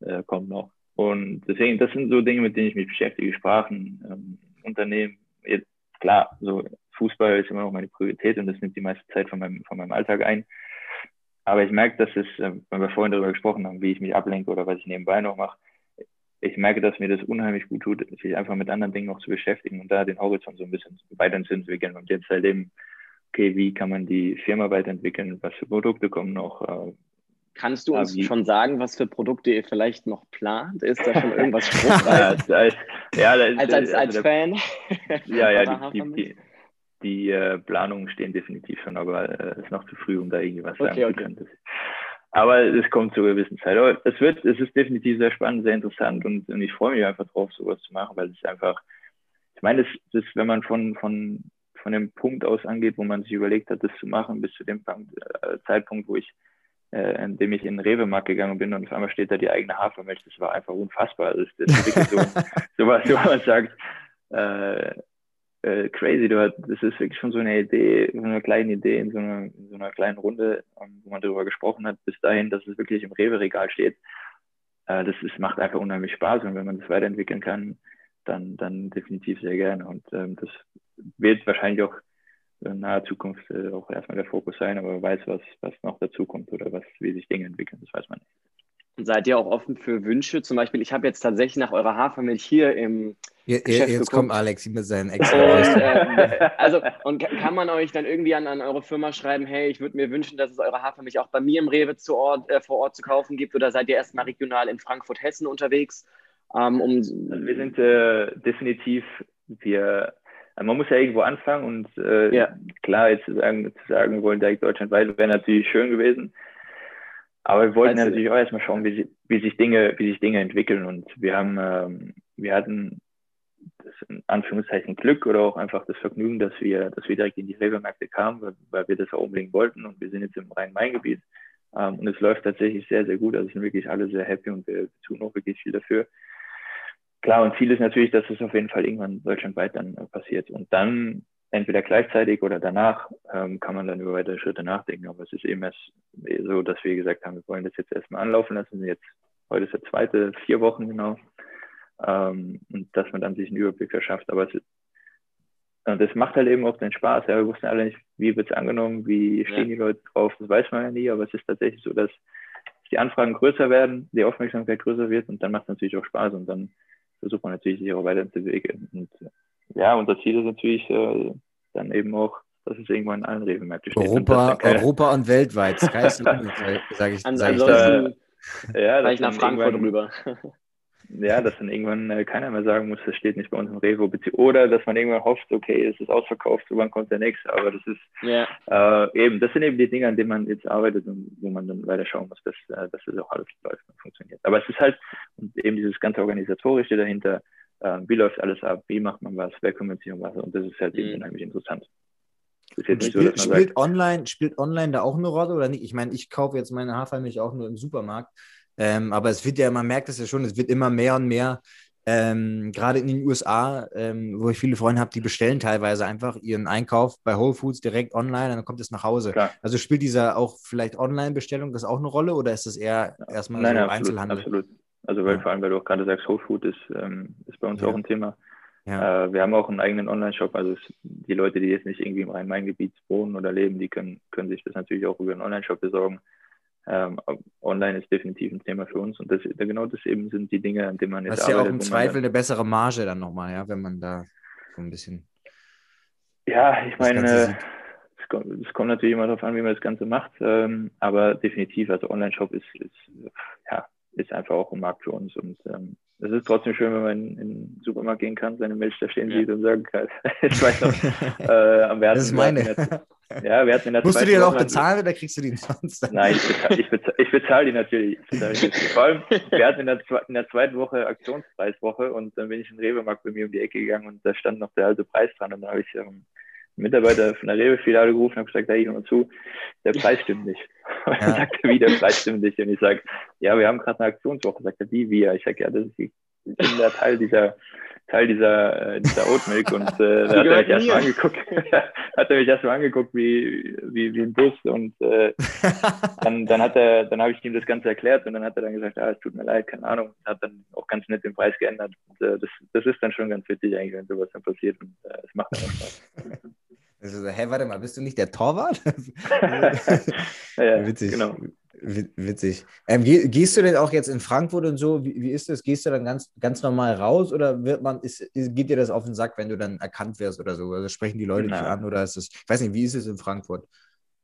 äh, kommt noch. Und deswegen, das sind so Dinge, mit denen ich mich beschäftige. Sprachen, ähm, Unternehmen. Jetzt, klar, so Fußball ist immer noch meine Priorität und das nimmt die meiste Zeit von meinem, von meinem Alltag ein. Aber ich merke, dass es, äh, wenn wir vorhin darüber gesprochen haben, wie ich mich ablenke oder was ich nebenbei noch mache, ich merke, dass mir das unheimlich gut tut, sich einfach mit anderen Dingen noch zu beschäftigen und da den Horizont so ein bisschen weiterzuentwickeln und jetzt halt eben, okay, wie kann man die Firma weiterentwickeln, was für Produkte kommen noch. Äh, Kannst du uns wie? schon sagen, was für Produkte ihr vielleicht noch plant? Ist da schon irgendwas spruchreif? ja, als, ja, als, als, als, als Fan? Ja, ja, die, die, die, die äh, Planungen stehen definitiv schon, aber es äh, ist noch zu früh, um da irgendwas okay, sagen okay. zu können. Aber es kommt zur gewissen Zeit. Aber es wird, es ist definitiv sehr spannend, sehr interessant und, und ich freue mich einfach drauf, sowas zu machen, weil es einfach, ich meine, das, das, wenn man von, von, von dem Punkt aus angeht, wo man sich überlegt hat, das zu machen, bis zu dem Punkt, äh, Zeitpunkt, wo ich, äh, in dem ich in den Rewe-Markt gegangen bin und auf einmal steht da die eigene Hafermilch. Das war einfach unfassbar. Das, das ist wirklich so, so was, wo man sagt, äh, äh, crazy. Das ist wirklich schon so eine Idee, so eine kleine Idee in so einer, in so einer kleinen Runde, um, wo man darüber gesprochen hat, bis dahin, dass es wirklich im Rewe-Regal steht. Äh, das ist, macht einfach unheimlich Spaß und wenn man das weiterentwickeln kann, dann, dann definitiv sehr gerne. Und ähm, das wird wahrscheinlich auch in naher Zukunft äh, auch erstmal der Fokus sein, aber wer weiß, was, was noch dazu kommt oder was, wie sich Dinge entwickeln, das weiß man nicht. Und seid ihr auch offen für Wünsche? Zum Beispiel, ich habe jetzt tatsächlich nach eurer Hafermilch hier im Je, Geschäft jetzt geguckt. kommt Alex mit seinen Und, extra. äh, also, und ka- kann man euch dann irgendwie an, an eure Firma schreiben, hey, ich würde mir wünschen, dass es eure Hafermilch auch bei mir im Rewe zu Ort, äh, vor Ort zu kaufen gibt? Oder seid ihr erstmal regional in Frankfurt-Hessen unterwegs? Ähm, um, Also wir sind äh, definitiv, wir, also man muss ja irgendwo anfangen und äh, Ja. klar, jetzt zu sagen, zu sagen, wir wollen direkt deutschlandweit, wäre natürlich schön gewesen. Aber wir wollten Also- natürlich auch erstmal schauen, wie, wie, sich Dinge, wie sich Dinge entwickeln. Und wir haben, ähm, wir hatten das in Anführungszeichen Glück oder auch einfach das Vergnügen, dass wir, dass wir direkt in die Rewe-Märkte kamen, weil, weil wir das auch unbedingt wollten. Und wir sind jetzt im Rhein-Main-Gebiet. Ähm, und es läuft tatsächlich sehr, sehr gut. Also sind wirklich alle sehr happy und wir tun auch wirklich viel dafür. Klar, und Ziel ist natürlich, dass es auf jeden Fall irgendwann deutschlandweit dann äh, passiert. Und dann entweder gleichzeitig oder danach ähm, kann man dann über weitere Schritte nachdenken. Aber es ist eben erst so, dass wir gesagt haben, wir wollen das jetzt erstmal anlaufen lassen. Jetzt, heute ist der zweite, vier Wochen genau. Ähm, und dass man dann sich einen Überblick verschafft. Aber es ist, und das macht halt eben auch den Spaß. Ja, wir wussten alle nicht, wie wird es angenommen, wie stehen Ja. die Leute drauf, das weiß man ja nie, aber es ist tatsächlich so, dass die Anfragen größer werden, die Aufmerksamkeit größer wird und dann macht es natürlich auch Spaß und dann versucht man natürlich sich auch weiterzuentwickeln. Und ja, unser Ziel ist natürlich äh, dann eben auch, dass es irgendwann in allen Rewe-Märkten steht. und Europa, keine- Europa und weltweit. Sage ich, an, sag ich da. ansonsten ja, fahre dass ich nach Frankfurt rüber. Ja, dass dann irgendwann äh, keiner mehr sagen muss, das steht nicht bei uns im bezieh- Oder dass man irgendwann hofft, okay, es ist ausverkauft, so wann kommt der nächste. Aber das ist ja. äh, eben, das sind eben die Dinge, an denen man jetzt arbeitet und wo man dann weiter schauen muss, dass, äh, dass das auch alles läuft und funktioniert. Aber es ist halt und eben dieses ganze Organisatorische dahinter, äh, wie läuft alles ab, wie macht man was, wer kümmert sich um was und das ist halt eben Mhm. unheimlich interessant. Nicht so, Spielt, sagt, online, spielt online da auch eine Rolle oder nicht? Ich meine, ich kaufe jetzt meine Hafermilch auch nur im Supermarkt. Ähm, aber es wird ja, man merkt es ja schon, es wird immer mehr und mehr, ähm, gerade in den USA, ähm, wo ich viele Freunde habe, die bestellen teilweise einfach ihren Einkauf bei Whole Foods direkt online und dann kommt es nach Hause. Klar. Also spielt dieser auch vielleicht Online-Bestellung das auch eine Rolle oder ist das eher erstmal Nein, so nein, absolut, Einzelhandel? absolut. Also weil Ja. vor allem, weil du auch gerade sagst, Whole Food ist, ähm, ist bei uns Ja. auch ein Thema. Ja. Äh, wir haben auch einen eigenen Online-Shop. Also es, die Leute, die jetzt nicht irgendwie im Rhein-Main-Gebiet wohnen oder leben, die können, können sich das natürlich auch über einen Online-Shop besorgen. Ähm, online ist definitiv ein Thema für uns und das, genau das eben sind die Dinge, an denen man jetzt Das ist ja auch arbeitet. im wo man Zweifel eine bessere Marge dann nochmal, ja, wenn man da so ein bisschen. Ja, ich meine, sieht. es kommt, es kommt natürlich immer darauf an, wie man das Ganze macht, ähm, aber definitiv, also Online-Shop ist, ist, ja, ist einfach auch ein Markt für uns und ähm, es ist trotzdem schön, wenn man in, in den Supermarkt gehen kann, seine Milch da stehen Ja. sieht und sagen kann, ich weiß noch, äh, wir hatten, Das ist meine. in der- Ja, wir hatten in der Musst du die dann auch bezahlen oder kriegst du die sonst? Nein, ich bezahle ich bezahl, ich bezahl die natürlich. Die. Vor allem, wir hatten in der, in der zweiten Woche Aktionspreiswoche und dann bin ich in den Rewe-Markt bei mir um die Ecke gegangen und da stand noch der alte Preis dran und dann habe ich ähm, Mitarbeiter von der Rewe-Filiale gerufen und habe gesagt, hey, hör mal zu, der Preis stimmt nicht. Und Ja. er sagte, wie, der Preis stimmt nicht? Und ich sage, ja, wir haben gerade eine Aktionswoche. Sagt er, wie, wir? Ich sage, ja, das ist die, der Teil dieser Teil dieser, äh, dieser Oatmilk und äh, da hat er mich erstmal angeguckt, hat er mich erstmal angeguckt wie, wie, wie ein Bus und äh, dann, dann hat er, dann habe ich ihm das Ganze erklärt und dann hat er dann gesagt, ah, es tut mir leid, keine Ahnung, und hat dann auch ganz nett den Preis geändert. Und, äh, das, das ist dann schon ganz witzig eigentlich, wenn sowas dann passiert und äh, es macht dann auch Spaß. Also, so, hä, warte mal, bist du nicht der Torwart? Ja, Witzig. genau. Wi- Witzig. Ähm, geh, gehst du denn auch jetzt in Frankfurt und so? Wie, wie ist das? Gehst du dann ganz, ganz normal raus oder wird man, ist, geht dir das auf den Sack, wenn du dann erkannt wirst oder so? Also sprechen die Leute dich Nein. an oder ist es, ich weiß nicht, wie ist es in Frankfurt?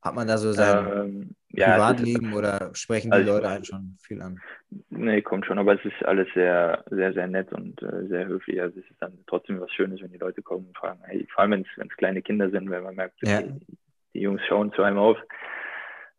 Hat man da so sein Ähm, ja, es ist- Privatleben oder sprechen die also- Leute einen schon viel an? Nee, kommt schon, aber es ist alles sehr, sehr, sehr nett und äh, sehr höflich. Also es ist dann trotzdem was Schönes, wenn die Leute kommen und fragen, hey, vor allem wenn es wenn es kleine Kinder sind, wenn man merkt, Ja. okay, die Jungs schauen zu einem auf.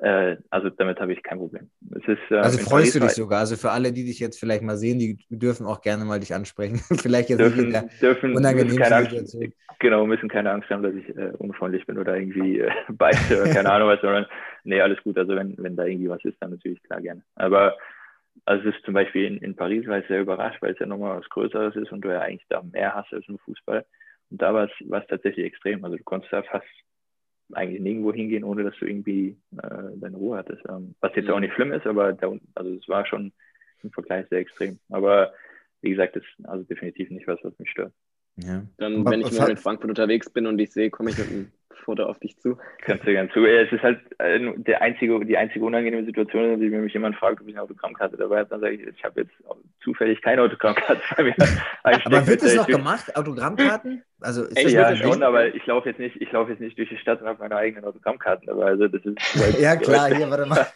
Äh, also damit habe ich kein Problem. Ist, äh, Also freust du Paris dich sogar. Also für alle, die dich jetzt vielleicht mal sehen, die dürfen auch gerne mal dich ansprechen. vielleicht jetzt Dürfen, nicht in der dürfen müssen unangenehmsten keine Angst, genau, müssen keine Angst haben, dass ich äh, unfreundlich bin oder irgendwie äh, beiße oder keine Ahnung was, sondern nee, alles gut. Also wenn, wenn da irgendwie was ist, dann natürlich klar gerne. Aber also es ist zum Beispiel in, in Paris war ich sehr überrascht, weil es ja nochmal was Größeres ist und du ja eigentlich da mehr hast als nur Fußball. Und da war es, war es tatsächlich extrem. Also du konntest da fast eigentlich nirgendwo hingehen, ohne dass du irgendwie äh, deine Ruhe hattest. Ähm, was jetzt auch nicht schlimm ist, aber da, also es war schon im Vergleich sehr extrem. Aber wie gesagt, das ist also definitiv nicht was, was mich stört. Ja. Dann, wenn ich hat- in Frankfurt unterwegs bin und dich sehe, komme ich mit einem Foto auf dich zu. Kannst du gern zu. Es ist halt äh, der einzige, die einzige unangenehme Situation, ist, wenn mich jemand fragt, ob ich eine Autogrammkarte dabei habe, dann sage ich, ich habe jetzt zufällig keine Autogrammkarte bei mir. Aber wird das noch Ich- gemacht? Autogrammkarten? Also ist das Ja, schon, aber ich laufe jetzt nicht, ich laufe jetzt nicht durch die Stadt und habe meine eigenen Autogrammkarten dabei. Also das ist Ja, klar, hier, warte mal.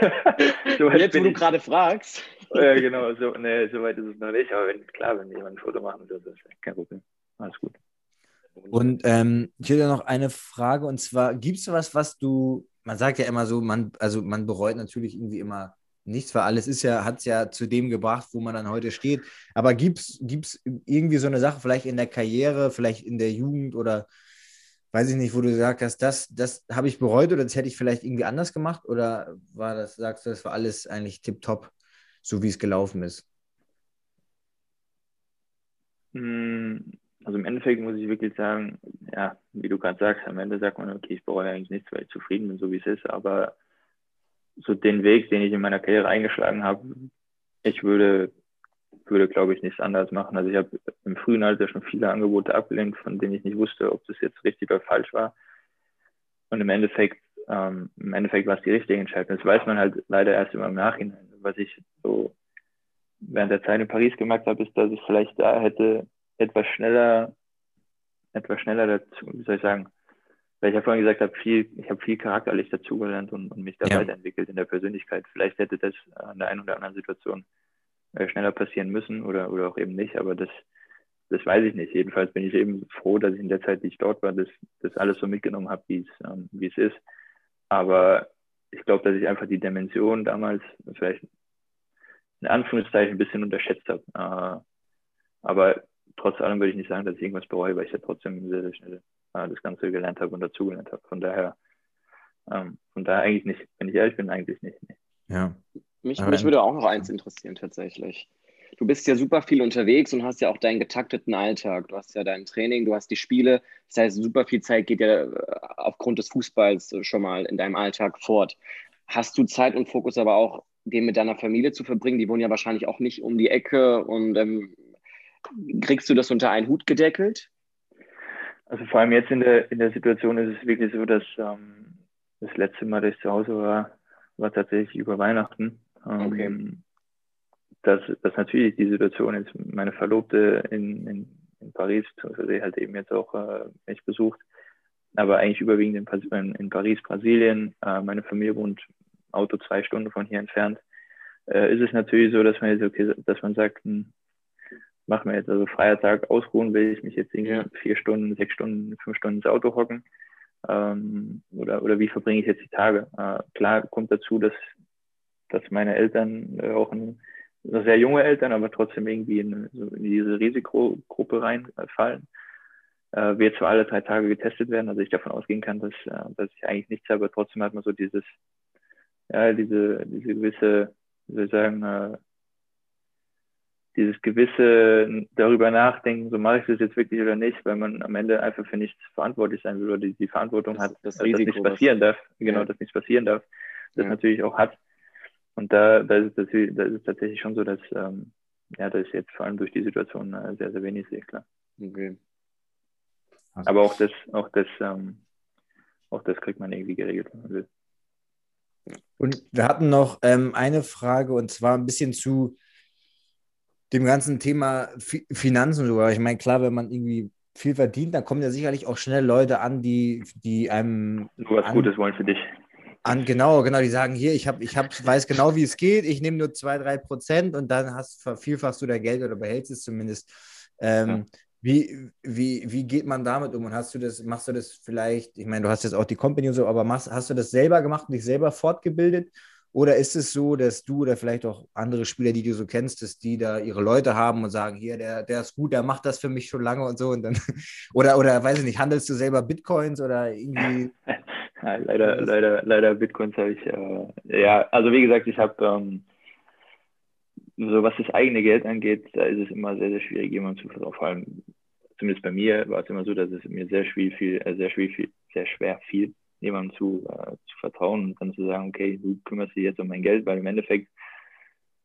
so Jetzt, wo du ich, gerade fragst. Ja, genau, so, nee, so weit ist es noch nicht, aber wenn, klar, wenn jemand ein Foto machen das ist kein Problem. Alles gut. Und ähm, ich hätte noch eine Frage und zwar: Gibt es was, was du, man sagt ja immer so, man, also man bereut natürlich irgendwie immer nichts, weil alles ist ja, hat es ja zu dem gebracht, wo man dann heute steht. Aber gibt es irgendwie so eine Sache, vielleicht in der Karriere, vielleicht in der Jugend oder weiß ich nicht, wo du gesagt hast, das, das habe ich bereut oder das hätte ich vielleicht irgendwie anders gemacht? Oder war das, sagst du, das war alles eigentlich tipptopp, so wie es gelaufen ist? Mm, Also im Endeffekt muss ich wirklich sagen, ja, wie du gerade sagst, am Ende sagt man, okay, ich bereue eigentlich nichts, weil ich zufrieden bin, so wie es ist, aber so den Weg, den ich in meiner Karriere eingeschlagen habe, ich würde, würde glaube ich, nichts anderes machen. Also ich habe im frühen Alter schon viele Angebote abgelehnt, von denen ich nicht wusste, ob das jetzt richtig oder falsch war. Und im Endeffekt, ähm, im Endeffekt war es die richtige Entscheidung. Das weiß man halt leider erst immer im Nachhinein. Was ich so während der Zeit in Paris gemerkt habe, ist, dass ich vielleicht da hätte etwas schneller, etwas schneller dazu, wie soll ich sagen, weil ich ja vorhin gesagt habe, viel, ich habe viel charakterlich dazugelernt und, und mich da Ja. weiterentwickelt in der Persönlichkeit. Vielleicht hätte das an der einen oder anderen Situation äh, schneller passieren müssen oder, oder auch eben nicht, aber das, das weiß ich nicht. Jedenfalls bin ich eben froh, dass ich in der Zeit, die ich dort war, das, das alles so mitgenommen habe, wie es, ähm, wie es ist. Aber ich glaube, dass ich einfach die Dimension damals vielleicht in Anführungszeichen ein bisschen unterschätzt habe. Äh, aber trotz allem würde ich nicht sagen, dass ich irgendwas bereue, weil ich ja trotzdem sehr, sehr schnell äh, das Ganze gelernt habe und dazugelernt habe. Von daher, ähm, von daher eigentlich nicht, wenn ich ehrlich bin, eigentlich nicht. Nee. Ja. Mich, mich würde auch noch eins interessieren, tatsächlich. Du bist ja super viel unterwegs und hast ja auch deinen getakteten Alltag. Du hast ja dein Training, du hast die Spiele. Das heißt, super viel Zeit geht ja äh, aufgrund des Fußballs schon mal in deinem Alltag fort. Hast du Zeit und Fokus aber auch, den mit deiner Familie zu verbringen? Die wohnen ja wahrscheinlich auch nicht um die Ecke und ähm, kriegst du das unter einen Hut gedeckelt? Also vor allem jetzt in der, in der Situation ist es wirklich so, dass ähm, das letzte Mal, dass ich zu Hause war, war tatsächlich über Weihnachten. Ähm, Okay. Dass, dass natürlich die Situation ist, meine Verlobte in, in, in Paris, beziehungsweise halt eben jetzt auch äh, mich besucht, aber eigentlich überwiegend in, in Paris, Brasilien. Äh, meine Familie wohnt Auto zwei Stunden von hier entfernt. Äh, ist es natürlich so, dass man jetzt, okay, dass man sagt, hm, machen wir jetzt also freier Tag ausruhen, will ich mich jetzt irgendwie Ja. vier Stunden, sechs Stunden, fünf Stunden ins Auto hocken? Ähm, oder, oder wie verbringe ich jetzt die Tage? Äh, klar kommt dazu, dass, dass meine Eltern äh, auch ein, sehr junge Eltern, aber trotzdem irgendwie in, so in diese Risikogruppe reinfallen. Äh, wir zwar alle drei Tage getestet werden, also ich davon ausgehen kann, dass, äh, dass ich eigentlich nichts habe, aber trotzdem hat man so dieses, ja, diese, diese gewisse, wie soll ich sagen, äh, dieses gewisse darüber nachdenken, so mache ich das jetzt wirklich oder nicht, weil man am Ende einfach für nichts verantwortlich sein will oder die, die Verantwortung Das- hat, das dass Risiko, nichts passieren darf, genau, Ja. dass nichts passieren darf, das Ja. natürlich auch hat. Und da, da, ist es, tatsächlich- da ist es tatsächlich schon so, dass, ähm, ja, dass ich jetzt vor allem durch die Situation äh, sehr, sehr wenig sehe, klar. Okay. Aber auch das, auch das, ähm, auch das kriegt man irgendwie geregelt, wenn man will. Und wir hatten noch ähm, eine Frage und zwar ein bisschen zu dem ganzen Thema Fi Finanzen sogar. Ich meine, klar, wenn man irgendwie viel verdient, dann kommen ja sicherlich auch schnell Leute an, die, die einem Nur was an, Gutes wollen für dich. an genau, genau, die sagen, hier, ich habe, ich hab, weiß genau, wie es geht, ich nehme nur zwei, drei Prozent und dann hast, vervielfachst du dein Geld oder behältst es zumindest. Ähm, Ja. Wie, wie, wie geht man damit um? Und hast du das, machst du das vielleicht, ich meine, du hast jetzt auch die Company und so, aber machst, hast du das selber gemacht und dich selber fortgebildet? Oder ist es so, dass du oder vielleicht auch andere Spieler, die du so kennst, dass die da ihre Leute haben und sagen, hier, der, der ist gut, der macht das für mich schon lange und so und dann, oder, oder weiß ich nicht, handelst du selber Bitcoins oder irgendwie? Leider, leider, leider Bitcoins habe ich, äh, ja, also wie gesagt, ich habe, ähm, so was das eigene Geld angeht, da ist es immer sehr, sehr schwierig, jemandem zu vertrauen. Vor allem, zumindest bei mir war es immer so, dass es mir sehr schwer viel, äh, sehr schwer viel, sehr schwer fiel, jemandem zu, äh, zu vertrauen und dann zu sagen, okay, du kümmerst dich jetzt um mein Geld, weil im Endeffekt,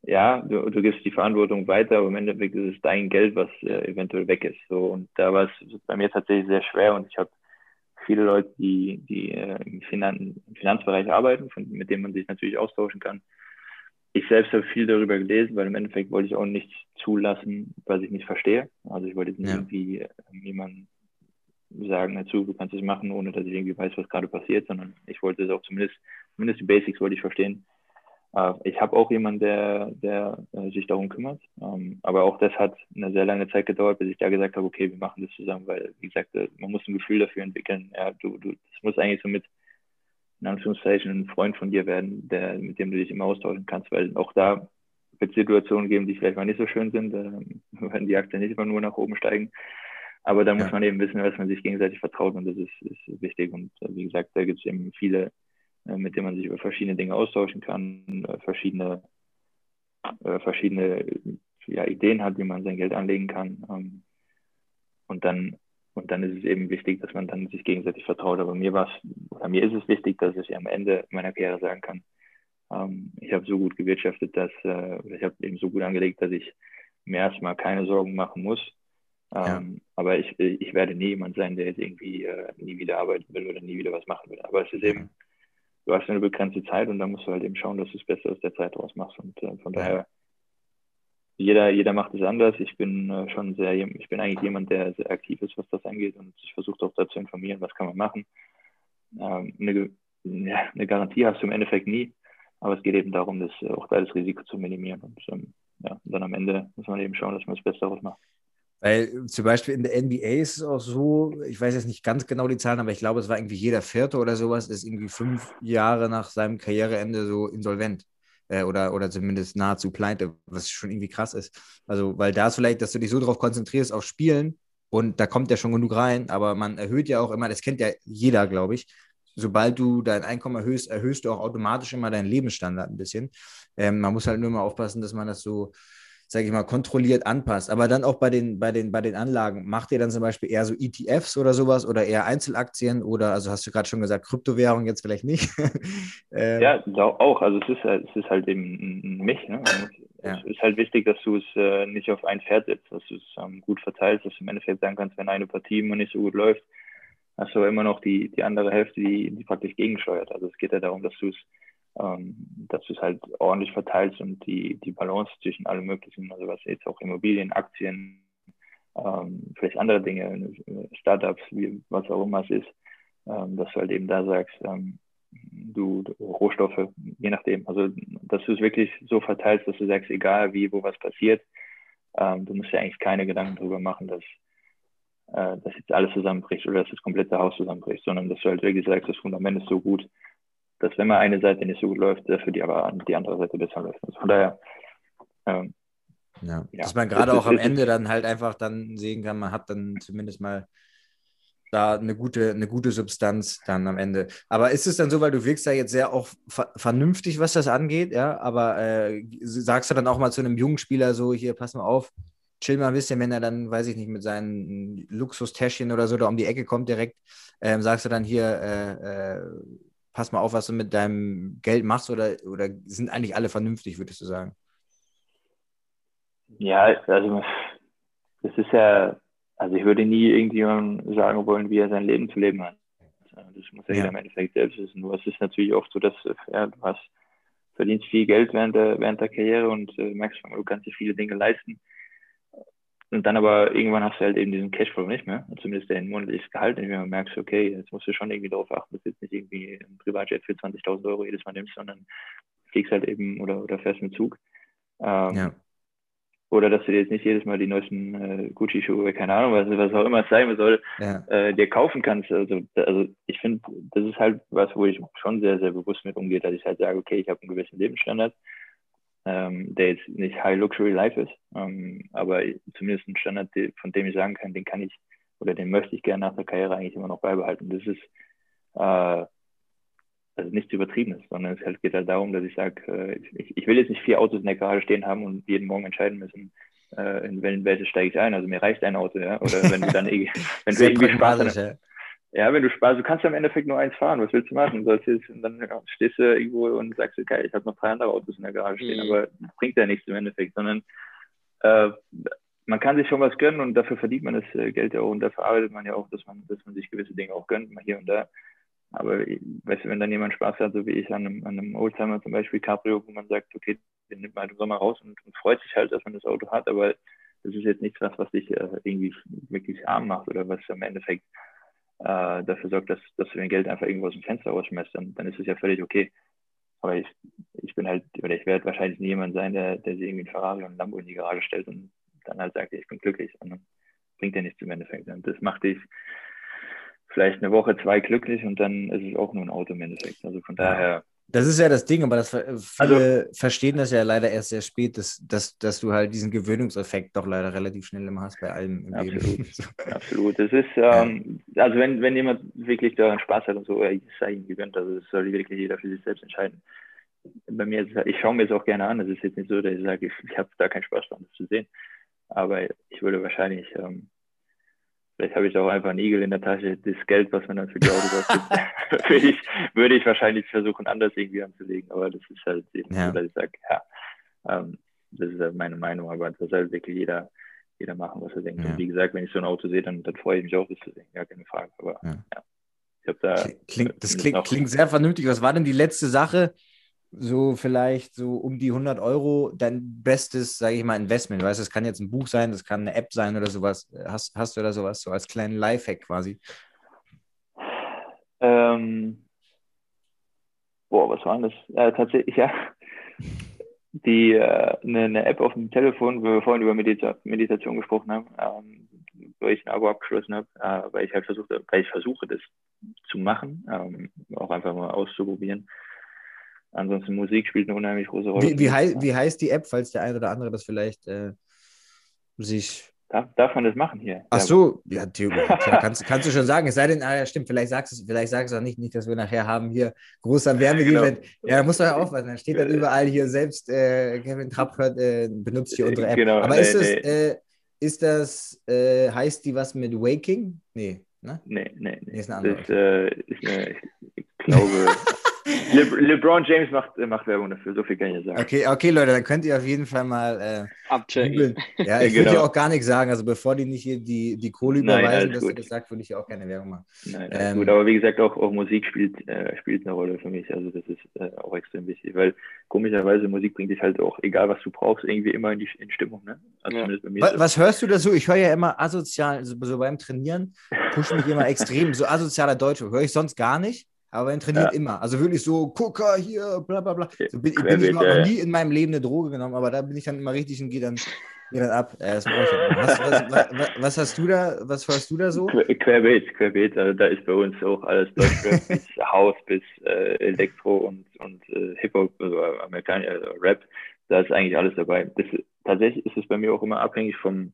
ja, du, du gibst die Verantwortung weiter, aber im Endeffekt ist es dein Geld, was äh, eventuell weg ist. So, und da war es bei mir tatsächlich sehr schwer und ich habe viele Leute, die, die äh, im, Finan im Finanzbereich arbeiten, von, mit denen man sich natürlich austauschen kann. Ich selbst habe viel darüber gelesen, weil im Endeffekt wollte ich auch nichts zulassen, was ich nicht verstehe. Also ich wollte jetzt ja. irgendwie äh, jemanden sagen dazu, du kannst es machen, ohne dass ich irgendwie weiß, was gerade passiert, sondern ich wollte es auch zumindest, zumindest die Basics wollte ich verstehen. Äh, ich habe auch jemanden, der, der äh, sich darum kümmert, ähm, aber auch das hat eine sehr lange Zeit gedauert, bis ich da gesagt habe, okay, wir machen das zusammen, weil, wie gesagt, äh, man muss ein Gefühl dafür entwickeln. Ja, du, du, das muss eigentlich so mit, in Anführungszeichen, ein Freund von dir werden, der, mit dem du dich immer austauschen kannst, weil auch da wird es Situationen geben, die vielleicht mal nicht so schön sind, äh, werden die Aktien nicht immer nur nach oben steigen. Aber da muss ja. man eben wissen, dass man sich gegenseitig vertraut und das ist, ist wichtig. Und äh, wie gesagt, da gibt es eben viele, äh, mit denen man sich über verschiedene Dinge austauschen kann, äh, verschiedene, verschiedene ja, Ideen hat, wie man sein Geld anlegen kann. Ähm, und dann und dann ist es eben wichtig, dass man dann sich gegenseitig vertraut. Aber mir war es, oder mir ist es wichtig, dass ich am Ende meiner Karriere sagen kann, ähm, ich habe so gut gewirtschaftet, dass ich habe eben so gut angelegt, dass ich mir erstmal keine Sorgen machen muss, ja. Ähm, aber ich, ich werde nie jemand sein, der jetzt irgendwie äh, nie wieder arbeiten will oder nie wieder was machen will. Aber es ist eben, du hast eine begrenzte Zeit und dann musst du halt eben schauen, dass du das Beste aus der Zeit draus machst. Und äh, von ja. daher, jeder, jeder macht es anders. Ich bin äh, schon sehr, ich bin eigentlich jemand, der sehr aktiv ist, was das angeht und ich versuche auch dazu informieren, was kann man machen. Ähm, eine, eine Garantie hast du im Endeffekt nie, aber es geht eben darum, das, äh, auch da das Risiko zu minimieren. Und ähm, ja, und dann am Ende muss man eben schauen, dass man das Beste daraus macht. Weil zum Beispiel in der NBA ist es auch so, ich weiß jetzt nicht ganz genau die Zahlen, aber ich glaube, es war irgendwie jeder Vierte oder sowas, ist irgendwie fünf Jahre nach seinem Karriereende so insolvent äh, oder, oder zumindest nahezu pleite, was schon irgendwie krass ist. Also, weil da ist vielleicht, dass du dich so darauf konzentrierst auf Spielen und da kommt ja schon genug rein, aber man erhöht ja auch immer, das kennt ja jeder, glaube ich, sobald du dein Einkommen erhöhst, erhöhst du auch automatisch immer deinen Lebensstandard ein bisschen. Ähm, man muss halt nur mal aufpassen, dass man das so sage ich mal, kontrolliert anpasst. Aber dann auch bei den, bei, den, bei den Anlagen, macht ihr dann zum Beispiel eher so ETFs oder sowas oder eher Einzelaktien oder, also hast du gerade schon gesagt, Kryptowährung jetzt vielleicht nicht? ähm, ja, auch. Also es ist, halt, es ist halt eben ein Mich. Ne? Ja. Es ist halt wichtig, dass du es äh, nicht auf ein Pferd setzt, dass du es ähm, gut verteilst, dass du im Endeffekt sagen kannst, wenn eine Partie immer nicht so gut läuft, hast du immer noch die, die andere Hälfte, die, die praktisch gegensteuert. Also es geht ja darum, dass du es ähm, dass du es halt ordentlich verteilst und die, die Balance zwischen allem möglichen, also was jetzt auch Immobilien, Aktien, ähm, vielleicht andere Dinge, Startups, wie, was auch immer es ist, ähm, dass du halt eben da sagst, ähm, du, Rohstoffe, je nachdem, also dass du es wirklich so verteilst, dass du sagst, egal wie, wo was passiert, ähm, du musst ja eigentlich keine Gedanken darüber machen, dass äh, dass jetzt alles zusammenbricht oder dass das komplette Haus zusammenbricht, sondern dass du halt wirklich sagst, das Fundament ist so gut, dass wenn mal eine Seite nicht so gut läuft, für die aber die andere Seite besser läuft. Also von daher. Ähm, ja. ja. Dass man gerade auch am Ende dann halt einfach dann sehen kann, man hat dann zumindest mal da eine gute, eine gute Substanz dann am Ende. Aber ist es dann so, weil du wirkst ja jetzt sehr auch ver vernünftig, was das angeht, ja, aber äh, sagst du dann auch mal zu einem jungen Spieler so, hier, pass mal auf, chill mal ein bisschen, wenn er dann, weiß ich nicht, mit seinen Luxustäschchen oder so da um die Ecke kommt direkt, ähm, sagst du dann hier, äh, äh, pass mal auf, was du mit deinem Geld machst oder, oder sind eigentlich alle vernünftig, würdest du sagen? Ja, also das ist ja, also ich würde nie irgendjemandem sagen wollen, wie er sein Leben zu leben hat. Das muss ja, ja. jeder im Endeffekt selbst wissen. Nur es ist natürlich oft so, dass ja, du hast, verdienst viel Geld während der, während der Karriere und äh, merkst, du kannst dir viele Dinge leisten. Und dann aber irgendwann hast du halt eben diesen Cashflow nicht mehr, zumindest dein monatliches Gehalt, dem du merkst, okay, jetzt musst du schon irgendwie darauf achten, dass du jetzt nicht irgendwie ein Privatjet für 20.000 Euro jedes Mal nimmst, sondern fliegst halt eben oder, oder fährst mit Zug. Ähm, ja. oder dass du dir jetzt nicht jedes Mal die neuesten äh, Gucci-Schuhe, keine Ahnung, was, was auch immer es sein soll, Ja. äh, dir kaufen kannst. Also, also ich finde, das ist halt was, wo ich schon sehr, sehr bewusst mit umgehe, dass ich halt sage, okay, ich habe einen gewissen Lebensstandard, ähm, der jetzt nicht High Luxury Life ist, ähm, aber zumindest ein Standard, von dem ich sagen kann, den kann ich oder den möchte ich gerne nach der Karriere eigentlich immer noch beibehalten. Das ist äh, also nichts Übertriebenes, sondern es halt geht halt darum, dass ich sage, äh, ich, ich will jetzt nicht vier Autos in der Garage stehen haben und jeden Morgen entscheiden müssen, äh, in welchen welches steige ich ein. Also mir reicht ein Auto, ja. Oder wenn du dann irgendwie, wenn Sehr irgendwie Spaß hast. Ja. Wenn du Spaß, du kannst ja im Endeffekt nur eins fahren. Was willst du machen? Sollst jetzt, und dann ja, stehst du irgendwo und sagst, okay, ich habe noch drei andere Autos in der Garage stehen, Mhm. aber bringt ja nichts im Endeffekt, sondern äh, man kann sich schon was gönnen und dafür verdient man das äh, Geld ja auch und dafür arbeitet man ja auch, dass man, dass man sich gewisse Dinge auch gönnt, mal hier und da. Aber ich- weißt du, wenn dann jemand Spaß hat, so wie ich an einem, an einem Oldtimer zum Beispiel Cabrio, wo man sagt, okay, den nimmt man halt im Sommer raus und, und freut sich halt, dass man das Auto hat, aber das ist jetzt nichts, was, was dich äh, irgendwie wirklich arm macht oder was im Endeffekt äh, dafür sorgt, dass, dass du dein Geld einfach irgendwo aus dem Fenster rausschmeißt, dann, dann ist es ja völlig okay. Aber ich, ich bin halt, oder ich werde wahrscheinlich nie jemand sein, der, der sich irgendwie ein Ferrari und ein Lambo in die Garage stellt und dann halt sagt, ich bin glücklich. Und dann bringt ja nichts im Endeffekt. Und das macht dich vielleicht eine Woche, zwei glücklich und dann ist es auch nur ein Auto im Endeffekt. Also von daher, Das ist ja das Ding, aber das ver- Also viele verstehen das ja leider erst sehr spät, dass, dass, dass du halt diesen Gewöhnungseffekt doch leider relativ schnell immer hast bei allem im Absolut. Leben. absolut. Das ist, ähm, also wenn, wenn jemand wirklich daran Spaß hat und so, es sei ihm gegönnt, also das soll wirklich jeder für sich selbst entscheiden. Bei mir ist ich schaue mir es auch gerne an. Es ist jetzt nicht so, dass ich sage, ich, ich habe da keinen Spaß dran, das zu sehen. Aber ich würde wahrscheinlich, ähm, vielleicht habe ich auch einfach einen Igel in der Tasche, das Geld, was man dann für die Autos ausgibt, würde ich, würde ich wahrscheinlich versuchen, anders irgendwie anzulegen. Aber das ist halt eben Ja. so, dass ich sage, ja, ähm, das ist halt meine Meinung, aber das soll halt wirklich jeder, jeder machen, was er denkt. Ja. Und wie gesagt, wenn ich so ein Auto sehe, dann, dann freue ich mich auch, das zu sehen. Ja, keine Frage. Aber Ja. ja, ich da. Klingt, das klingt, klingt sehr vernünftig. Was war denn die letzte Sache? So vielleicht so um die 100 Euro, dein bestes, sage ich mal, Investment. Weißt du, das kann jetzt ein Buch sein, das kann eine App sein oder sowas. Hast, hast du da sowas, so als kleinen Lifehack quasi? Ähm, boah, was war denn das? Äh, tatsächlich, ja. Die, äh, eine, eine App auf dem Telefon, wo wir vorhin über Medita Meditation gesprochen haben, ähm, wo ich ein Abo abgeschlossen habe, äh, weil ich halt versuchte, weil ich versuche, das zu machen, ähm, auch einfach mal auszuprobieren. Ansonsten Musik spielt eine unheimlich große Rolle. Wie, wie, hei wie heißt die App, falls der ein oder andere das vielleicht äh, sich. Darf, darf man das machen hier? Ach so, ja, klar, kannst, kannst du schon sagen. Es sei denn, ah, ja, stimmt, vielleicht sagst du es, vielleicht sagst du auch nicht, nicht, dass wir nachher haben hier großer Werbeevent. Ja, da musst du ja aufpassen. Dann steht dann überall hier selbst, äh, Kevin Trapp hört, äh, benutzt hier unsere App. Genau, Aber nee, ist das, nee. äh, ist das, äh, heißt die was mit Waking? Nee, ne? Nee, nee, nee. Nee, ist eine andere. Das äh, ist eine, ich glaube, Le LeBron James macht, macht Werbung dafür, so viel kann ich ja sagen. Okay, okay, Leute, dann könnt ihr auf jeden Fall mal äh, Abchecken. Ja, ich Genau. hier auch gar nichts sagen. Also bevor die nicht hier die, die Kohle überweisen, das sagt, würde ich ja auch keine Werbung machen. Nein, Ähm, gut, aber wie gesagt, auch, auch Musik spielt, äh, spielt eine Rolle für mich. Also das ist äh, auch extrem wichtig, weil komischerweise Musik bringt dich halt auch, egal was du brauchst, irgendwie immer in die in Stimmung. Ne? Also Ja. zumindest bei mir. Was, was hörst du da so? Ich höre ja immer asozial, also so beim Trainieren pusht mich immer extrem, so asozialer Deutsche. Höre ich sonst gar nicht, aber beim Trainieren Ja. immer. Also wirklich so, Gucker hier, bla bla bla. So bin, bin ich noch ja. nie in meinem Leben eine Droge genommen, aber da bin ich dann immer richtig und gehe dann, geh dann ab. Äh, ich was, was, was, was hast du da, was hörst du da so? Que- Querbeet, Querbeet, also da ist bei uns auch alles Deutschrap bis House bis äh, Elektro und, und äh, Hip-Hop, also Amerikaner, also Rap, da ist eigentlich alles dabei. Das, tatsächlich ist es bei mir auch immer abhängig vom,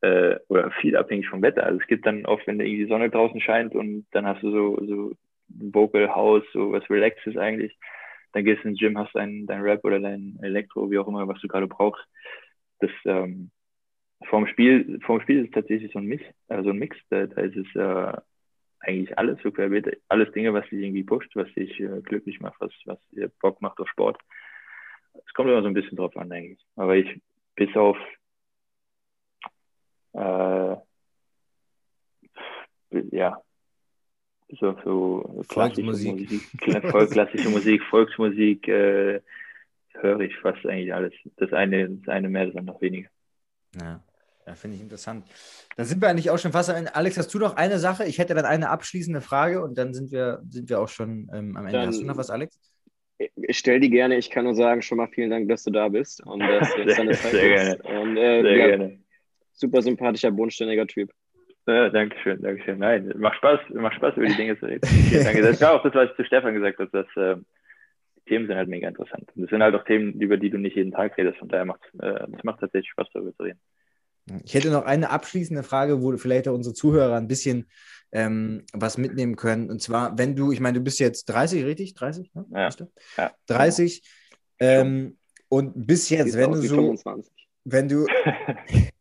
äh, oder viel abhängig vom Wetter. Also es gibt dann oft, wenn irgendwie die Sonne draußen scheint und dann hast du so, so Vocal House, so was Relaxes eigentlich, dann gehst du ins Gym, hast dein, dein Rap oder dein Elektro, wie auch immer, was du gerade brauchst. Das, ähm, vom Spiel, vom Spiel ist es tatsächlich so ein Mix, äh, so ein Mix. Da, da ist es äh, eigentlich alles so querbeet, alles Dinge, was dich irgendwie pusht, was dich äh, glücklich macht, was, was dir Bock macht auf Sport. Es kommt immer so ein bisschen drauf an, eigentlich. Aber ich, bis auf äh, ja, bis auf so klassische Volksmusik. Musik, klassische Musik, Volksmusik, äh, höre ich fast eigentlich alles. Das eine, das eine mehr, das andere weniger. Ja, ja finde ich interessant. Dann sind wir eigentlich auch schon fast am Ende. Alex, hast du noch eine Sache? Ich hätte dann eine abschließende Frage und dann sind wir, sind wir auch schon ähm, am Ende. Dann- hast du noch was, Alex? Ich stell die gerne. Ich kann nur sagen, schon mal vielen Dank, dass du da bist und dass du jetzt deine Zeit Sehr hast. Und, äh, Sehr ja, gerne. super sympathischer, bodenständiger Typ. Ja, danke schön, danke schön. Nein, macht Spaß, macht Spaß, über die Dinge zu reden. Vielen Dank. Das war auch das, was ich zu Stefan gesagt habe, dass äh, die Themen sind halt mega interessant. Und das sind halt auch Themen, über die du nicht jeden Tag redest. Von daher macht äh, das macht tatsächlich Spaß, darüber zu reden. Ich hätte noch eine abschließende Frage, wo vielleicht auch unsere Zuhörer ein bisschen ähm, was mitnehmen können. Und zwar, wenn du, ich meine, du bist jetzt 30, richtig? 30? Ne? Ja. Ja. 30. Ähm, und bis jetzt, wenn du so, 25. wenn du,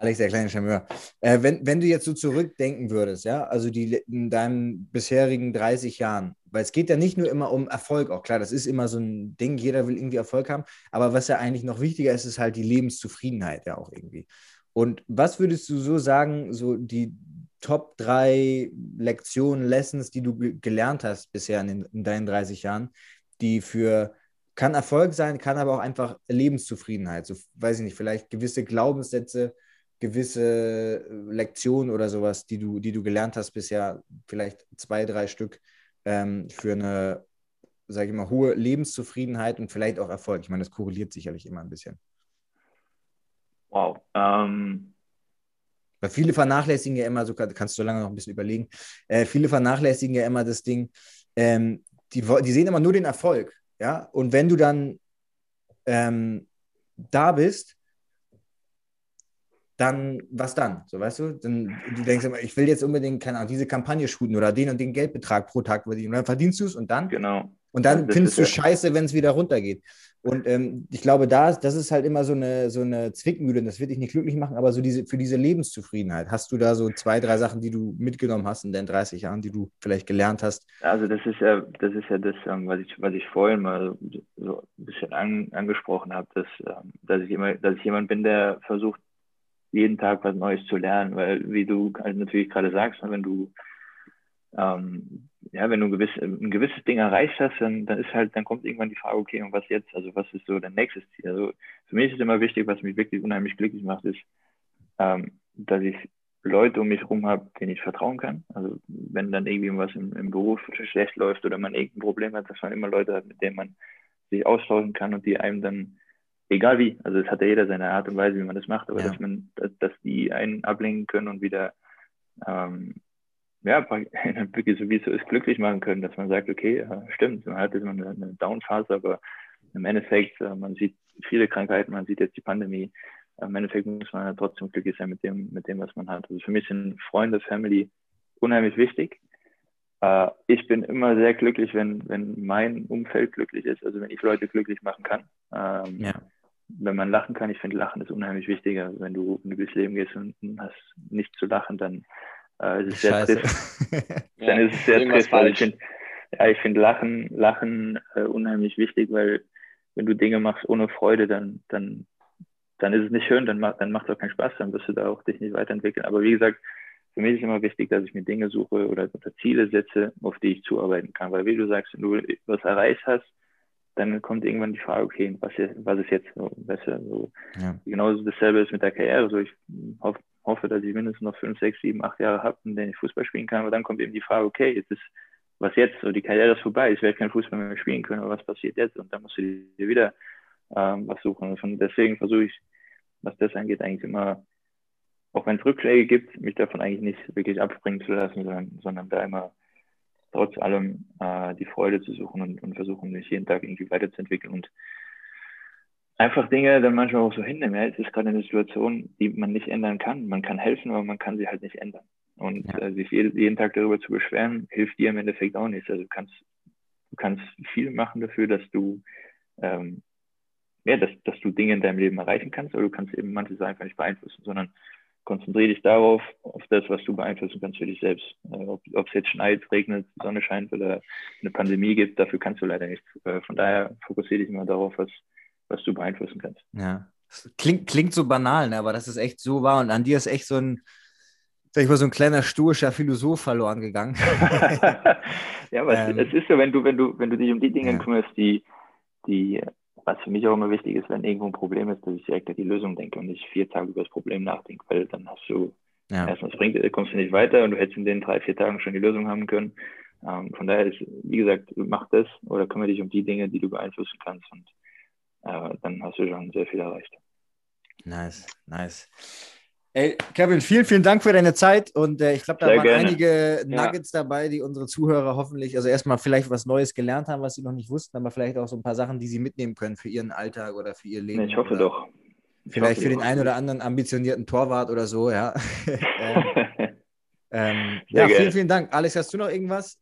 Alex, der kleine Charmeur, äh, wenn, wenn du jetzt so zurückdenken würdest, ja, also die in deinen bisherigen 30 Jahren, weil es geht ja nicht nur immer um Erfolg, auch klar, das ist immer so ein Ding, jeder will irgendwie Erfolg haben, aber was ja eigentlich noch wichtiger ist, ist halt die Lebenszufriedenheit ja auch irgendwie. Und was würdest du so sagen, so die Top drei Lektionen, Lessons, die du ge gelernt hast bisher in, den, in deinen 30 Jahren, die für kann Erfolg sein, kann aber auch einfach Lebenszufriedenheit, so weiß ich nicht, vielleicht gewisse Glaubenssätze, gewisse äh, Lektionen oder sowas, die du, die du gelernt hast bisher, vielleicht zwei, drei Stück ähm, für eine, sage ich mal, hohe Lebenszufriedenheit und vielleicht auch Erfolg. Ich meine, das korreliert sicherlich immer ein bisschen. Wow. Ähm, Weil viele vernachlässigen ja immer, so kann- kannst du lange noch ein bisschen überlegen, äh, viele vernachlässigen ja immer das Ding, ähm, die, die sehen immer nur den Erfolg, ja, und wenn du dann ähm, da bist, dann, was dann? So, weißt du? Dann, du denkst immer, ich will jetzt unbedingt, keine Ahnung, diese Kampagne shooten oder den und den Geldbetrag pro Tag verdienen. Und dann verdienst du es und dann? genau. Und dann das findest du ja- scheiße, wenn es wieder runtergeht. Und ähm, ich glaube, da, das ist halt immer so eine, so eine Zwickmühle. und Das wird dich nicht glücklich machen, aber so diese, für diese Lebenszufriedenheit. Hast du da so zwei, drei Sachen, die du mitgenommen hast in deinen 30 Jahren, die du vielleicht gelernt hast? Also das ist ja, das ist ja das, ähm, was ich, was ich vorhin mal so ein bisschen an, angesprochen habe, dass, ähm, dass ich immer, dass ich jemand bin, der versucht, jeden Tag was Neues zu lernen, weil wie du halt natürlich gerade sagst, ne, wenn du ähm, ja, wenn du ein, gewiss, ein gewisses Ding erreicht hast, dann, dann ist halt, dann kommt irgendwann die Frage, okay, und was jetzt? Also was ist so dein nächstes Ziel? Also für mich ist immer wichtig, was mich wirklich unheimlich glücklich macht, ist, ähm, dass ich Leute um mich herum habe, denen ich vertrauen kann. Also wenn dann irgendwie was im, im Beruf schlecht läuft oder man irgendein Problem hat, dass man immer Leute hat, mit denen man sich austauschen kann und die einem dann, egal wie, also es hat ja jeder seine Art und Weise, wie man das macht, aber Ja. dass man, dass, dass die einen ablenken können und wieder ähm, ja, wirklich so wie es so ist, glücklich machen können, dass man sagt, okay, stimmt, man hat jetzt mal eine, eine Down-Phase, aber im Endeffekt, äh, man sieht viele Krankheiten, man sieht jetzt die Pandemie, im Endeffekt muss man ja trotzdem glücklich sein mit dem, mit dem, was man hat. Also für mich sind Freunde, Family unheimlich wichtig. Äh, ich bin immer sehr glücklich, wenn, wenn mein Umfeld glücklich ist, also wenn ich Leute glücklich machen kann. Ähm, Ja. Wenn man lachen kann, ich finde Lachen ist unheimlich wichtig. Also wenn du, wenn du durchs Leben gehst und hast nicht zu lachen, dann äh, ist es sehr Scheiße. trist Ja, dann ist es sehr trist. Also ich finde ja, ich find Lachen, Lachen äh, unheimlich wichtig, weil wenn du Dinge machst ohne Freude, dann, dann, dann ist es nicht schön, dann, macht dann macht es auch keinen Spaß, dann wirst du da auch dich nicht weiterentwickeln. Aber wie gesagt, für mich ist immer wichtig, dass ich mir Dinge suche oder, oder Ziele setze, auf die ich zuarbeiten kann. Weil wie du sagst, wenn du was erreicht hast, dann kommt irgendwann die Frage, okay, was, ist- was ist jetzt so besser? So, Ja. genauso dasselbe ist mit der Karriere. So, ich hoffe, hoffe, dass ich mindestens noch fünf, sechs, sieben, acht Jahre habe, in denen ich Fußball spielen kann. Aber dann kommt eben die Frage, okay, jetzt ist was jetzt? So, die Karriere ist vorbei, ich werde kein Fußball mehr spielen können, aber was passiert jetzt? Und dann musst du dir wieder ähm, was suchen. Und deswegen versuche ich, was das angeht, eigentlich immer, auch wenn es Rückschläge gibt, mich davon eigentlich nicht wirklich abspringen zu lassen, sondern, sondern da immer trotz allem äh, die Freude zu suchen und, und versuchen, mich jeden Tag irgendwie weiterzuentwickeln und einfach Dinge dann manchmal auch so hinnehmen. Ja, es ist gerade eine Situation, die man nicht ändern kann. Man kann helfen, aber man kann sie halt nicht ändern. Und Ja. äh, sich jeden, jeden Tag darüber zu beschweren, hilft dir im Endeffekt auch nicht. Also du kannst, du kannst viel machen dafür, dass du ähm, ja, dass, dass du Dinge in deinem Leben erreichen kannst, aber du kannst eben manches einfach nicht beeinflussen, sondern konzentriere dich darauf, auf das, was du beeinflussen kannst für dich selbst. Äh, ob es jetzt schneit, regnet, Sonne scheint oder eine Pandemie gibt, dafür kannst du leider nichts. Äh, von daher fokussiere dich immer darauf, was, was du beeinflussen kannst. Ja. Klingt, klingt so banal, ne? aber das ist echt so wahr. Und an dir ist echt so ein, sag ich mal, so ein kleiner stoischer Philosoph verloren gegangen. ja, aber Ähm. es, es ist so, wenn du, wenn du, wenn du dich um die Dinge Ja. kümmerst, die, die, was für mich auch immer wichtig ist, wenn irgendwo ein Problem ist, dass ich direkt an die Lösung denke und nicht vier Tage über das Problem nachdenke, weil dann hast du ja. erstmal es bringt, kommst du nicht weiter und du hättest in den drei, vier Tagen schon die Lösung haben können. Ähm, von daher ist, wie gesagt, mach das oder kümmere dich um die Dinge, die du beeinflussen kannst und äh, dann hast du schon sehr viel erreicht. Nice, nice. Ey, Kevin, vielen, vielen Dank für deine Zeit und äh, ich glaube, da Sehr waren gerne. einige Ja. Nuggets dabei, die unsere Zuhörer hoffentlich, also erstmal vielleicht was Neues gelernt haben, was sie noch nicht wussten, aber vielleicht auch so ein paar Sachen, die sie mitnehmen können für ihren Alltag oder für ihr Leben. Nee, ich hoffe doch. Ich Vielleicht hoffe für den einen oder anderen ambitionierten Torwart oder so, ja. ähm, ähm, ja, gerne. vielen, vielen Dank. Alex, hast du noch irgendwas?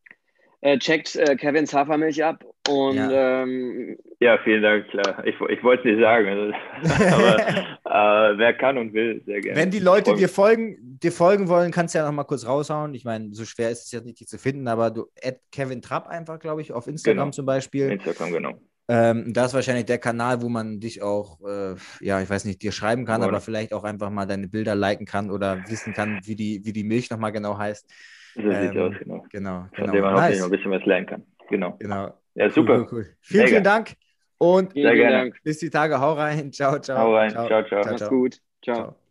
Äh, checkt äh, Kevins Hafermilch ab und Ja. ähm, ja, vielen Dank, klar. Ich, ich wollte es nicht sagen, aber äh, wer kann und will, sehr gerne. Wenn die Leute dir folgen, dir folgen wollen, kannst du ja noch mal kurz raushauen. Ich meine, so schwer ist es jetzt nicht, dich zu finden, aber du add Kevin Trapp einfach, glaube ich, auf Instagram Genau. zum Beispiel. Instagram, genau. Ähm, da ist wahrscheinlich der Kanal, wo man dich auch, äh, ja, ich weiß nicht, dir schreiben kann, Oder- aber vielleicht auch einfach mal deine Bilder liken kann oder wissen kann, wie die, wie die Milch nochmal genau heißt. So Ähm, aus, genau. Genau, Von genau. dem man hoffentlich Nice. noch ein bisschen was lernen kann. Genau. Genau. Ja, Cool, super. Cool, cool. Vielen, Mega. vielen Dank und vielen, Sehr vielen gerne. Dank. bis die Tage. Hau rein. Ciao, ciao. Hau rein. Ciao, ciao. Mach's gut. Ciao. ciao.